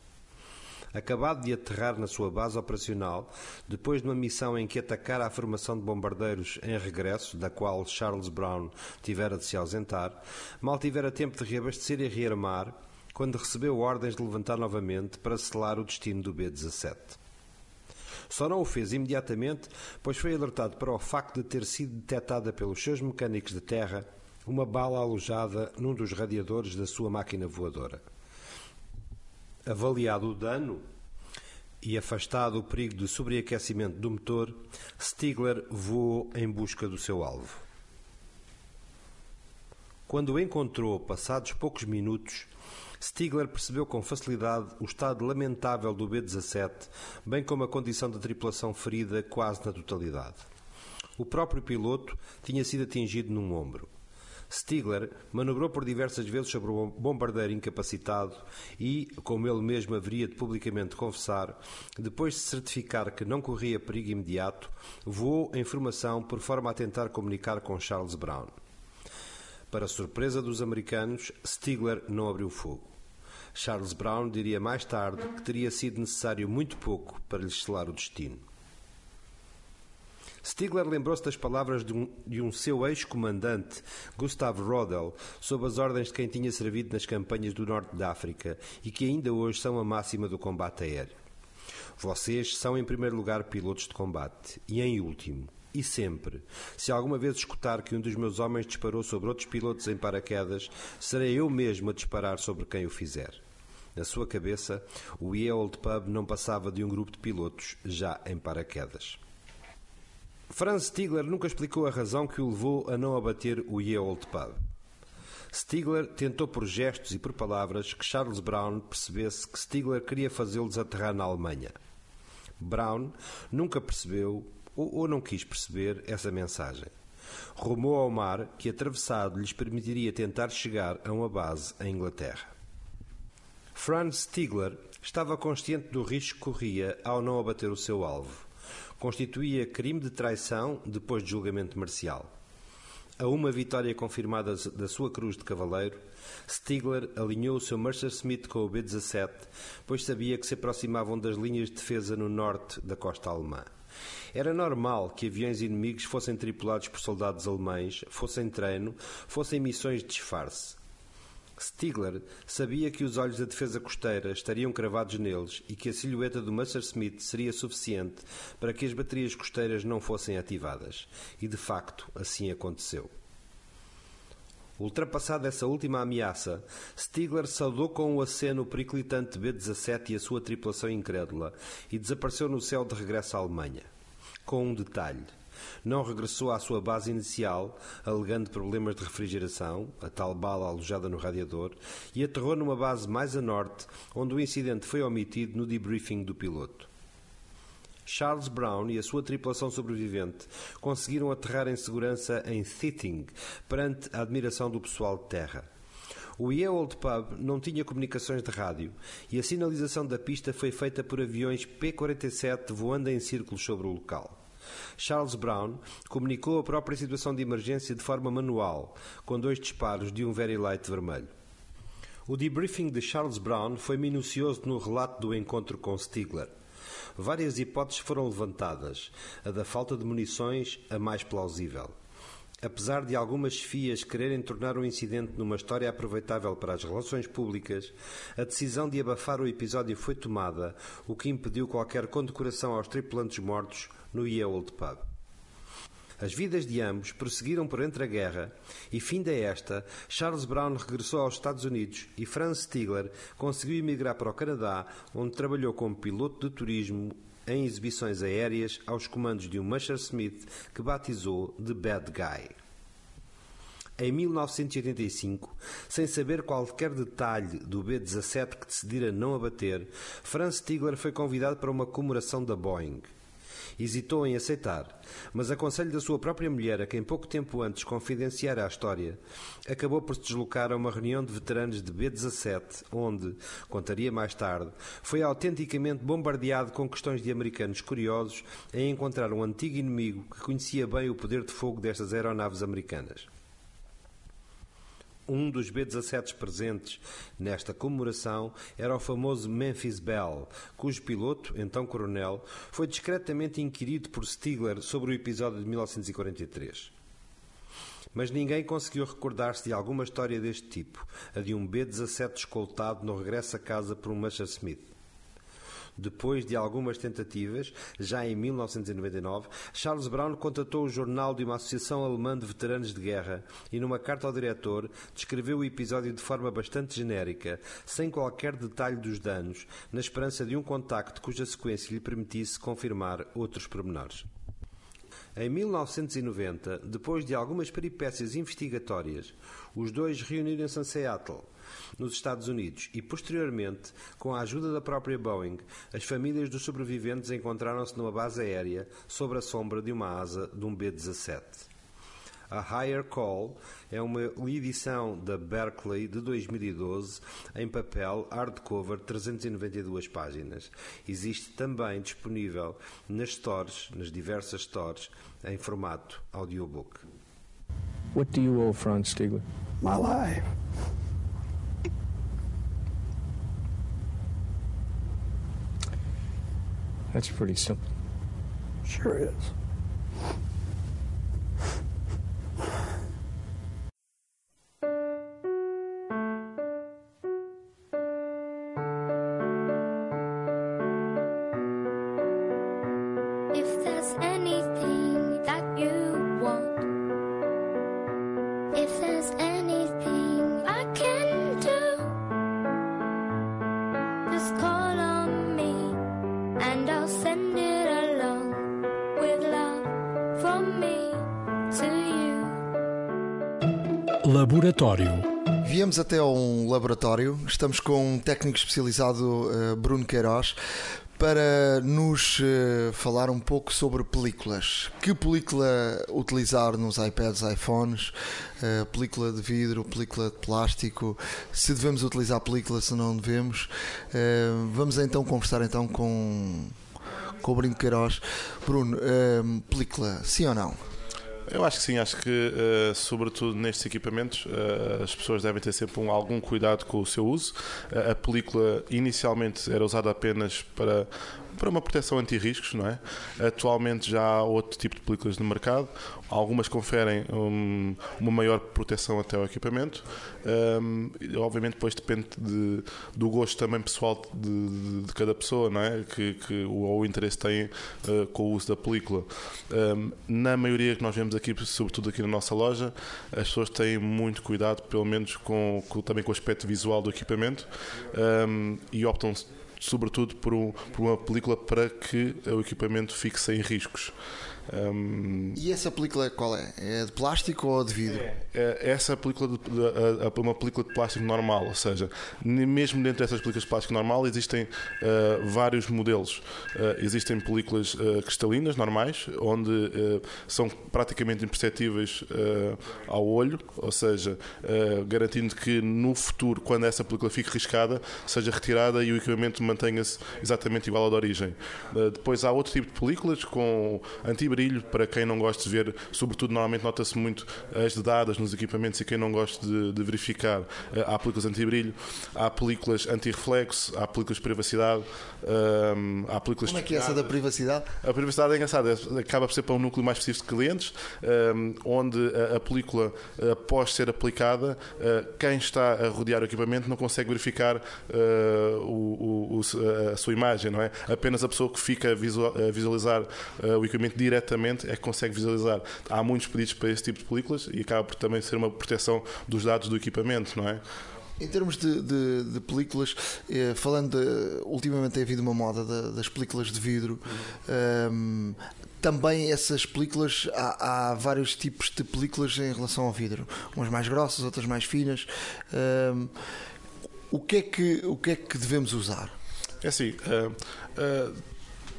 Acabado de aterrar na sua base operacional, depois de uma missão em que atacara a formação de bombardeiros em regresso, da qual Charles Brown tivera de se ausentar, mal tivera tempo de reabastecer e rearmar, quando recebeu ordens de levantar novamente para selar o destino do B-17. Só não o fez imediatamente, pois foi alertado para o facto de ter sido detectada pelos seus mecânicos de terra uma bala alojada num dos radiadores da sua máquina voadora. Avaliado o dano e afastado o perigo de sobreaquecimento do motor, Stigler voou em busca do seu alvo. Quando o encontrou, passados poucos minutos, Stigler percebeu com facilidade o estado lamentável do B-17, bem como a condição da tripulação ferida quase na totalidade. O próprio piloto tinha sido atingido num ombro. Stigler manobrou por diversas vezes sobre o bombardeiro incapacitado e, como ele mesmo haveria de publicamente confessar, depois de certificar que não corria perigo imediato, voou em formação por forma a tentar comunicar com Charles Brown. Para surpresa dos americanos, Stigler não abriu fogo. Charles Brown diria mais tarde que teria sido necessário muito pouco para lhe selar o destino. Stigler lembrou-se das palavras de um, de um seu ex-comandante, Gustav Rodel, sob as ordens de quem tinha servido nas campanhas do norte da África e que ainda hoje são a máxima do combate aéreo. Vocês são, em primeiro lugar, pilotos de combate e, em último, e sempre, se alguma vez escutar que um dos meus homens disparou sobre outros pilotos em paraquedas, serei eu mesmo a disparar sobre quem o fizer. Na sua cabeça, o Ye Old Pub não passava de um grupo de pilotos já em paraquedas. Franz Stigler nunca explicou a razão que o levou a não abater o Ye Old Pub. Stigler tentou por gestos e por palavras que Charles Brown percebesse que Stigler queria fazê-lo desaterrar na Alemanha. Brown nunca percebeu ou, ou não quis perceber essa mensagem. Rumou ao mar que, atravessado, lhes permitiria tentar chegar a uma base em Inglaterra. Franz Stigler estava consciente do risco que corria ao não abater o seu alvo. Constituía crime de traição depois de julgamento marcial. A uma vitória confirmada da sua cruz de cavaleiro, Stigler alinhou o seu Messerschmitt com o B-17, pois sabia que se aproximavam das linhas de defesa no norte da costa alemã. Era normal que aviões inimigos fossem tripulados por soldados alemães, fossem treino, fossem missões de disfarce. Stigler sabia que os olhos da defesa costeira estariam cravados neles e que a silhueta do Messerschmitt seria suficiente para que as baterias costeiras não fossem ativadas. E de facto, assim aconteceu. Ultrapassada essa última ameaça, Stigler saudou com o aceno o periclitante B-17 e a sua tripulação incrédula e desapareceu no céu de regresso à Alemanha. Com um detalhe. Não regressou à sua base inicial, alegando problemas de refrigeração, a tal bala alojada no radiador, e aterrou numa base mais a norte, onde o incidente foi omitido no debriefing do piloto. Charles Brown e a sua tripulação sobrevivente conseguiram aterrar em segurança em Thitting, perante a admiração do pessoal de terra. O Ye Old Pub não tinha comunicações de rádio e a sinalização da pista foi feita por aviões P-47 voando em círculos sobre o local. Charles Brown comunicou a própria situação de emergência de forma manual, com dois disparos de um Very Light vermelho. O debriefing de Charles Brown foi minucioso no relato do encontro com Stigler. Várias hipóteses foram levantadas, a da falta de munições a mais plausível. Apesar de algumas chefias quererem tornar o incidente numa história aproveitável para as relações públicas, a decisão de abafar o episódio foi tomada, o que impediu qualquer condecoração aos tripulantes mortos no Ye Old Pub. As vidas de ambos prosseguiram por entre a guerra e, finda esta, Charles Brown regressou aos Estados Unidos e Franz Stigler conseguiu emigrar para o Canadá, onde trabalhou como piloto de turismo em exibições aéreas aos comandos de um Messerschmitt que batizou de Bad Guy. Em 1985, sem saber qualquer detalhe do B-17 que decidira não abater, Franz Stigler foi convidado para uma comemoração da Boeing. Hesitou em aceitar, mas a conselho da sua própria mulher, a quem pouco tempo antes confidenciara a história, acabou por se deslocar a uma reunião de veteranos de B-17, onde, contaria mais tarde, foi autenticamente bombardeado com questões de americanos curiosos em encontrar um antigo inimigo que conhecia bem o poder de fogo destas aeronaves americanas. Um dos B-17 presentes nesta comemoração era o famoso Memphis Bell, cujo piloto, então coronel, foi discretamente inquirido por Stigler sobre o episódio de 1943. Mas ninguém conseguiu recordar-se de alguma história deste tipo, a de um B-17 escoltado no regresso a casa por um Messerschmitt. Depois de algumas tentativas, já em 1999, Charles Brown contatou o jornal de uma associação alemã de veteranos de guerra e, numa carta ao diretor, descreveu o episódio de forma bastante genérica, sem qualquer detalhe dos danos, na esperança de um contacto cuja sequência lhe permitisse confirmar outros pormenores. Em 1990, depois de algumas peripécias investigatórias, os dois reuniram-se em Seattle, nos Estados Unidos, e posteriormente, com a ajuda da própria Boeing, as famílias dos sobreviventes encontraram-se numa base aérea sob a sombra de uma asa de um B-17. A Higher Call é uma edição da Berkeley de 2012 em papel hardcover 392 páginas. Existe também disponível nas stores, nas diversas stores, em formato audiobook. What do you owe Franz Stigler? My life. That's pretty simple. Sure is. Viemos até a um laboratório, estamos com um técnico especializado, eh, Bruno Queiroz, para nos eh, falar um pouco sobre películas. Que película utilizar nos iPads, iPhones, eh, película de vidro, película de plástico, se devemos utilizar película, se não devemos. Vamos então conversar então com, com o Bruno Queiroz. Bruno, película, sim ou não? Eu acho que sim, acho que, uh, sobretudo nestes equipamentos, uh, as pessoas devem ter sempre um, algum cuidado com o seu uso. Uh, a película inicialmente era usada apenas para para uma proteção anti-riscos, não é? Atualmente já há outro tipo de películas no mercado. Algumas conferem um, uma maior proteção até ao equipamento. Um, obviamente, depois depende de, do gosto também pessoal de, de, de, cada pessoa, não é? Que, que ou o interesse tem uh, com o uso da película. Um, na maioria que nós vemos aqui, sobretudo aqui na nossa loja, as pessoas têm muito cuidado, pelo menos com, com também com o aspecto visual do equipamento e optam sobretudo por, um, por uma película para que o equipamento fique sem riscos. Um, e essa película qual é? É de plástico ou de vidro? É, é essa película de, de, uma película de plástico normal, ou seja, mesmo dentro dessas películas de plástico normal existem uh, vários modelos. Uh, existem películas uh, cristalinas normais, onde são praticamente imperceptíveis ao olho, ou seja, garantindo que no futuro, quando essa película fique riscada, seja retirada e o equipamento mantenha-se exatamente igual ao da origem. depois há outro tipo de películas com antibacteriais brilho, para quem não gosta de ver, sobretudo normalmente nota-se muito as dadas nos equipamentos e quem não gosta de, de verificar, eh, há películas anti-brilho, há películas anti-reflexo, há películas de privacidade, um, há películas Como é que é essa da privacidade? A privacidade é engraçada, acaba por ser para um núcleo mais específico de clientes, um, onde a, a, película, após ser aplicada, uh, quem está a rodear o equipamento não consegue verificar uh, o, o, a sua imagem, não é? Apenas a pessoa que fica a visualizar uh, o equipamento diretamente é que consegue visualizar. Há muitos pedidos para esse tipo de películas e acaba por também ser uma proteção dos dados do equipamento, não é? Em termos de, de, de películas, eh, falando de, ultimamente tem havido uma moda das películas de vidro. Um, também essas películas, há, há, vários tipos de películas em relação ao vidro, umas mais grossas, outras mais finas. Um, o, que é que, o que é que devemos usar? É assim, uh, uh,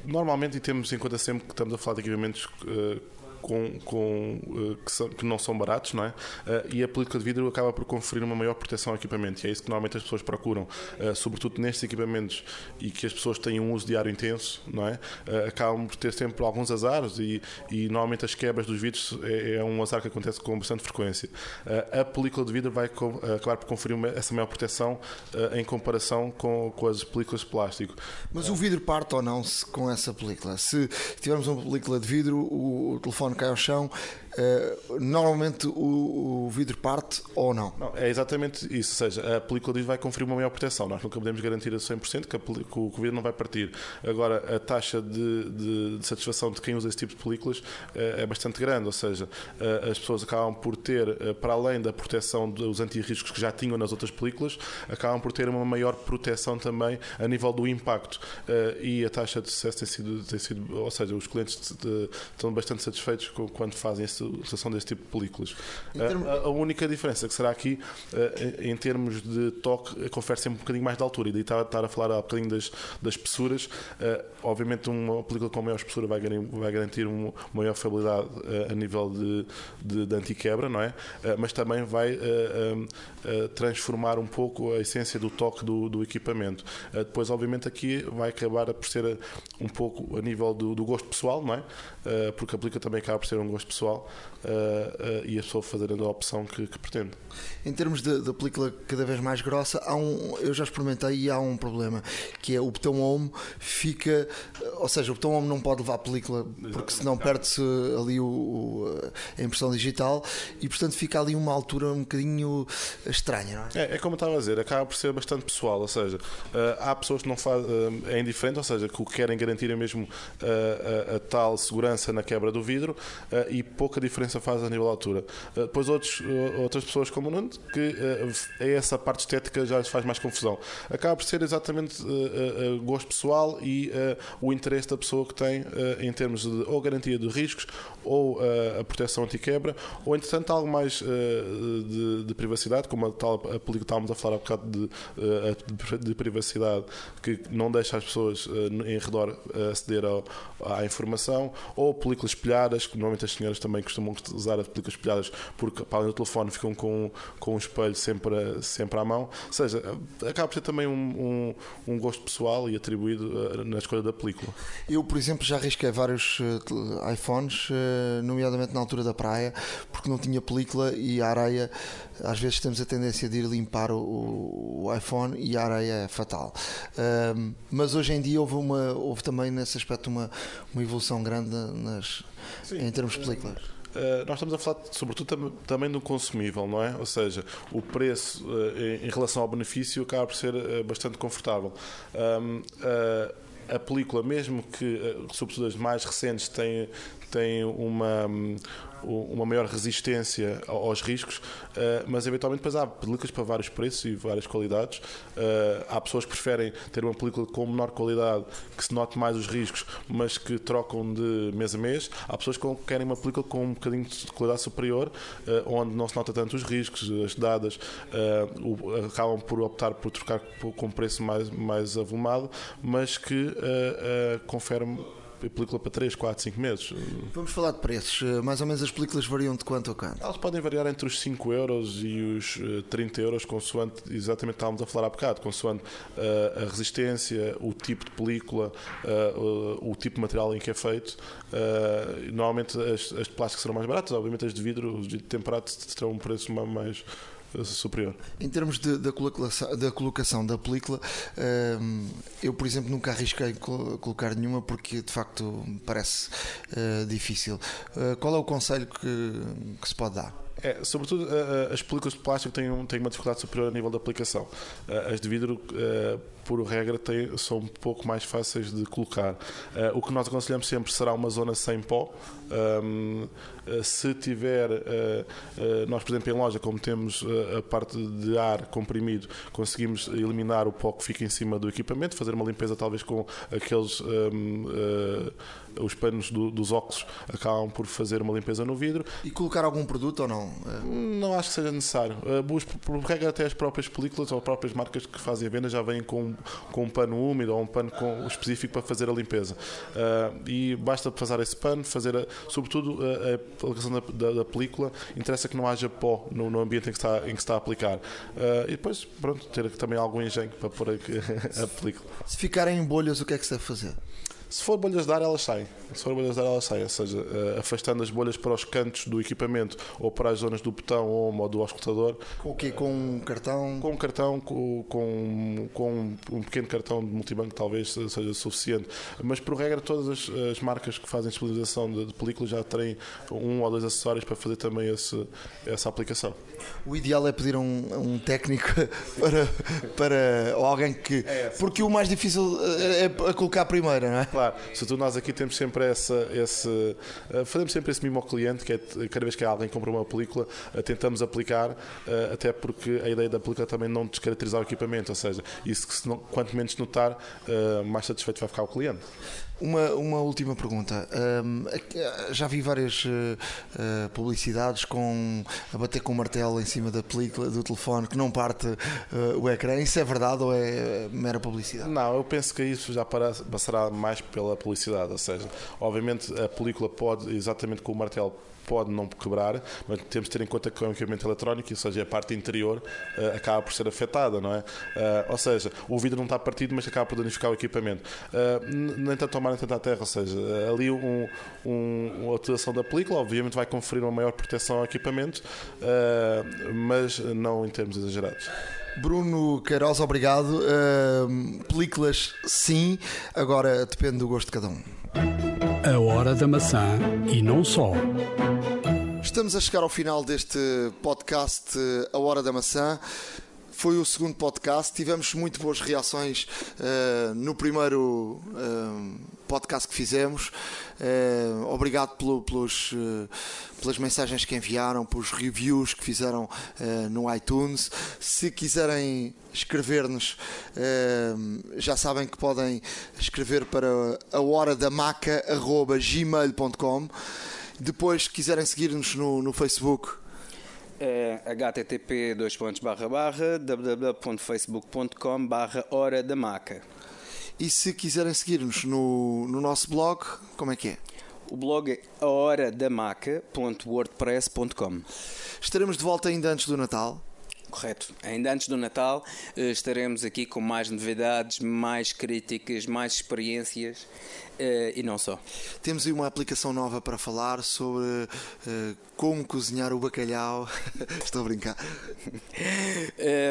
normalmente, e temos em conta sempre que estamos a falar de equipamentos uh, com, com, uh, que, são, que, não são baratos, não é? Uh, e a película de vidro acaba por conferir uma maior proteção ao equipamento. E é isso que normalmente as pessoas procuram, uh, sobretudo nestes equipamentos e que as pessoas têm um uso diário intenso, não é? acabam por ter sempre alguns azares e, e normalmente as quebras dos vidros é, é, um azar que acontece com bastante frequência. a película de vidro vai acabar por conferir uma, essa maior proteção em comparação com, com as películas de plástico. Mas o vidro parte ou não com essa película? Se tivermos uma película de vidro, o, o telefone cai ao chão Uh, normalmente o, o, vidro parte ou não? não? É exatamente isso, ou seja, a película de vidro vai conferir uma maior proteção. Nós nunca podemos garantir a 100% que, a, que o vidro não vai partir. Agora, a taxa de, de, de satisfação de quem usa esse tipo de películas uh, é bastante grande, ou seja, uh, as pessoas acabam por ter, para além da proteção dos antirriscos que já tinham nas outras películas, acabam por ter uma maior proteção também a nível do impacto. e a taxa de sucesso tem sido, tem sido ou seja, os clientes estão bastante satisfeitos com, quando fazem esse utilização desse tipo de películas. Termos... A, a, única diferença que será aqui, eh, em termos de toque, confere sempre um bocadinho mais de altura. E daí estar, estar a falar há bocadinho das, das espessuras. Eh, obviamente, uma película com maior espessura vai, vai garantir uma maior fiabilidade a nível de, de, de anti-quebra, não é? Mas também vai transformar um pouco a essência do toque do, do equipamento. Depois, obviamente, aqui vai acabar por ser um pouco a nível do, do gosto pessoal, não é? Porque a película também acaba por ser um gosto pessoal uh, uh, e a pessoa fazendo a opção que, que pretende. Em termos de, de, película cada vez mais grossa, há um, eu já experimentei e há um problema que é o botão home fica, ou seja, o botão home não pode levar a película porque senão perde-se ali o, o, a impressão digital e portanto fica ali uma altura um bocadinho estranha, não é? É, é como eu estava a dizer, acaba por ser bastante pessoal, ou seja, uh, há pessoas que não fazem, uh, é indiferente, ou seja, que o que querem garantir é mesmo uh, a, a, tal segurança na quebra do vidro e pouca diferença faz a nível de altura. depois outros, outras pessoas como o Nuno, que é essa parte estética já lhes faz mais confusão. Acaba por ser exatamente gosto pessoal e o interesse da pessoa que tem em termos de ou garantia de riscos ou a proteção anti-quebra ou entretanto algo mais de, de privacidade, como a tal a que estávamos a falar há bocado de, de, privacidade que não deixa as pessoas em redor aceder ao, à informação ou películas espelhadas normalmente as senhoras também costumam usar as películas espelhadas porque para além do telefone ficam com, com um espelho sempre, sempre à mão. Ou seja, acaba por ser também um, um, um gosto pessoal e atribuído na escolha da película. Eu, por exemplo, já arrisquei vários uh, iPhones, uh, nomeadamente na altura da praia, porque não tinha película e a areia, às vezes temos a tendência de ir limpar o, o iPhone e a areia é fatal. Uh, mas hoje em dia houve, uma, houve também nesse aspecto uma, uma evolução grande nas, em termos de películas. Uh, nós estamos a falar sobretudo tam também do consumível, não é? Ou seja, o preço uh, em, relação ao benefício acaba por ser uh, bastante confortável. Um, a película, mesmo que, sobretudo as mais recentes, tem, tem uma, uma maior resistência aos riscos, eh, mas eventualmente depois há películas para vários preços e várias qualidades. Eh, há pessoas que preferem ter uma película com menor qualidade, que se note mais os riscos, mas que trocam de mês a mês. Há pessoas que querem uma película com um bocadinho de qualidade superior, eh, onde não se nota tanto os riscos, as dadas, acabam por optar por trocar com um preço mais, mais avolumado, mas que confere película para 3, 4, 5 meses. Vamos falar de preços. Eh, mais ou menos as películas variam de quanto a quanto? Elas podem variar entre os 5 euros e os 30 eh, euros, consoante, exatamente estávamos a falar há bocado, consoante uh, a resistência, o tipo de película, uh, o, o, tipo de material em que é feito. Uh, normalmente as, as de plástico serão mais baratas, obviamente as de vidro, os de temperado terão um preço mais superior. Em termos de, da, colocação, da colocação da película, hum, eu, por exemplo, nunca arrisquei colocar nenhuma porque de facto parece uh, difícil. Uh, qual é o conselho que, que se pode dar? É, sobretudo as películas de plástico têm, um, têm uma dificuldade superior a nível da aplicação. As de vidro por regra, tem, são um pouco mais fáceis de colocar. Uh, o que nós aconselhamos sempre será uma zona sem pó. Um, uh, se tiver, uh, nós, por exemplo, em loja, como temos a parte de ar comprimido, conseguimos eliminar o pó que fica em cima do equipamento, fazer uma limpeza talvez com aqueles. Um, os panos do, dos óculos acabam por fazer uma limpeza no vidro. E colocar algum produto ou não? Não acho que seja necessário. Por regra, até as próprias películas ou as próprias marcas que fazem a venda já vêm com com um pano úmido ou um pano com, específico para fazer a limpeza. Uh, e basta fazer esse pano, fazer a, sobretudo a, a aplicação da, da, da, película, interessa que não haja pó no, no ambiente em que está, em que está a aplicar. Uh, e depois, pronto, ter também algum engenho para pôr a, a película. Se ficarem em bolhas, o que é que se deve fazer? Se for bolhas de ar, elas saem. Se for bolhas de ar, elas saem. Ou seja, uh, afastando as bolhas para os cantos do equipamento ou para as zonas do botão ou do auscultador. Com o quê? Com um cartão? Com um cartão, com, com, com um pequeno cartão de multibanco talvez seja suficiente. Mas, por regra, todas as, as marcas que fazem disponibilização de, de películas já têm um ou dois acessórios para fazer também esse, essa aplicação. O ideal é pedir um, um técnico para, para ou alguém que. É porque o mais difícil é, é colocar a primeira, não é? Claro, sobretudo nós aqui temos sempre essa, esse, eh, fazemos sempre esse mimo ao cliente, que é cada vez que alguém compra uma película, eh, tentamos aplicar, até porque a ideia da película também não descaracterizar o equipamento, ou seja, isso que se não, quanto menos notar, mais satisfeito vai ficar o cliente. Uma, uma última pergunta. Um, já vi várias uh, publicidades com a bater com o martelo em cima da película do telefone que não parte uh, o ecrã. Isso é verdade ou é mera publicidade? Não, eu penso que isso já passará mais pela publicidade. Ou seja, obviamente a película pode, exatamente com o martelo, pode não quebrar, mas temos de ter em conta que um equipamento eletrónico, ou seja, a parte interior uh, acaba por ser afetada, não é? Uh, ou seja, o vidro não está partido, mas acaba por danificar o equipamento. Uh, nem tanto ao mar, nem tanto à terra, ou seja, ali um, um, uma utilização da película, obviamente vai conferir uma maior proteção ao equipamento, mas não em termos exagerados. Bruno Queiroz, obrigado. Películas, sim, agora depende do gosto de cada um. A Hora da Maçã e não só. Estamos a chegar ao final deste podcast A Hora da Maçã. Foi o segundo podcast, tivemos muito boas reações uh, no primeiro uh, podcast que fizemos. Uh, obrigado pelo, pelos, pelas mensagens que enviaram, pelos reviews que fizeram no iTunes. Se quiserem escrever-nos, já sabem que podem escrever para a hora da maca.gmail.com. Depois, se quiserem seguir-nos no, no Facebook, é http www.facebook.com barra hora da maca. E se quiserem seguir-nos no, no nosso blog, como é que é? O blog é ahoradamaca.wordpress.com. Estaremos de volta ainda antes do Natal. Correto. Ainda antes do Natal eh, estaremos aqui com mais novidades, mais críticas, mais experiências e não só. Temos aí uma aplicação nova para falar sobre uh, como cozinhar o bacalhau. Estou a brincar.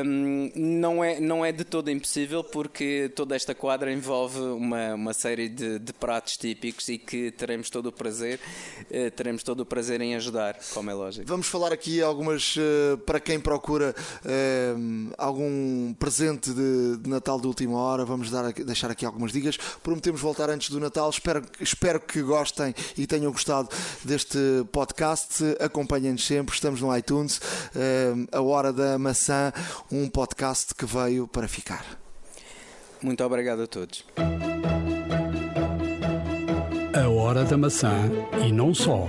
um, não, é, não é de todo impossível porque toda esta quadra envolve uma, uma série de, de pratos típicos e que teremos todo o prazer, uh, teremos todo o prazer em ajudar, como é lógico. Vamos falar aqui algumas uh, para quem procura algum presente de, de, Natal de última hora. Vamos dar, deixar aqui algumas dicas. Prometemos voltar antes do Natal. Espero, espero que gostem e tenham gostado deste podcast. Acompanhem-nos sempre. Estamos no iTunes. A Hora da Maçã, um podcast que veio para ficar. Muito obrigado a todos. A Hora da Maçã e não só.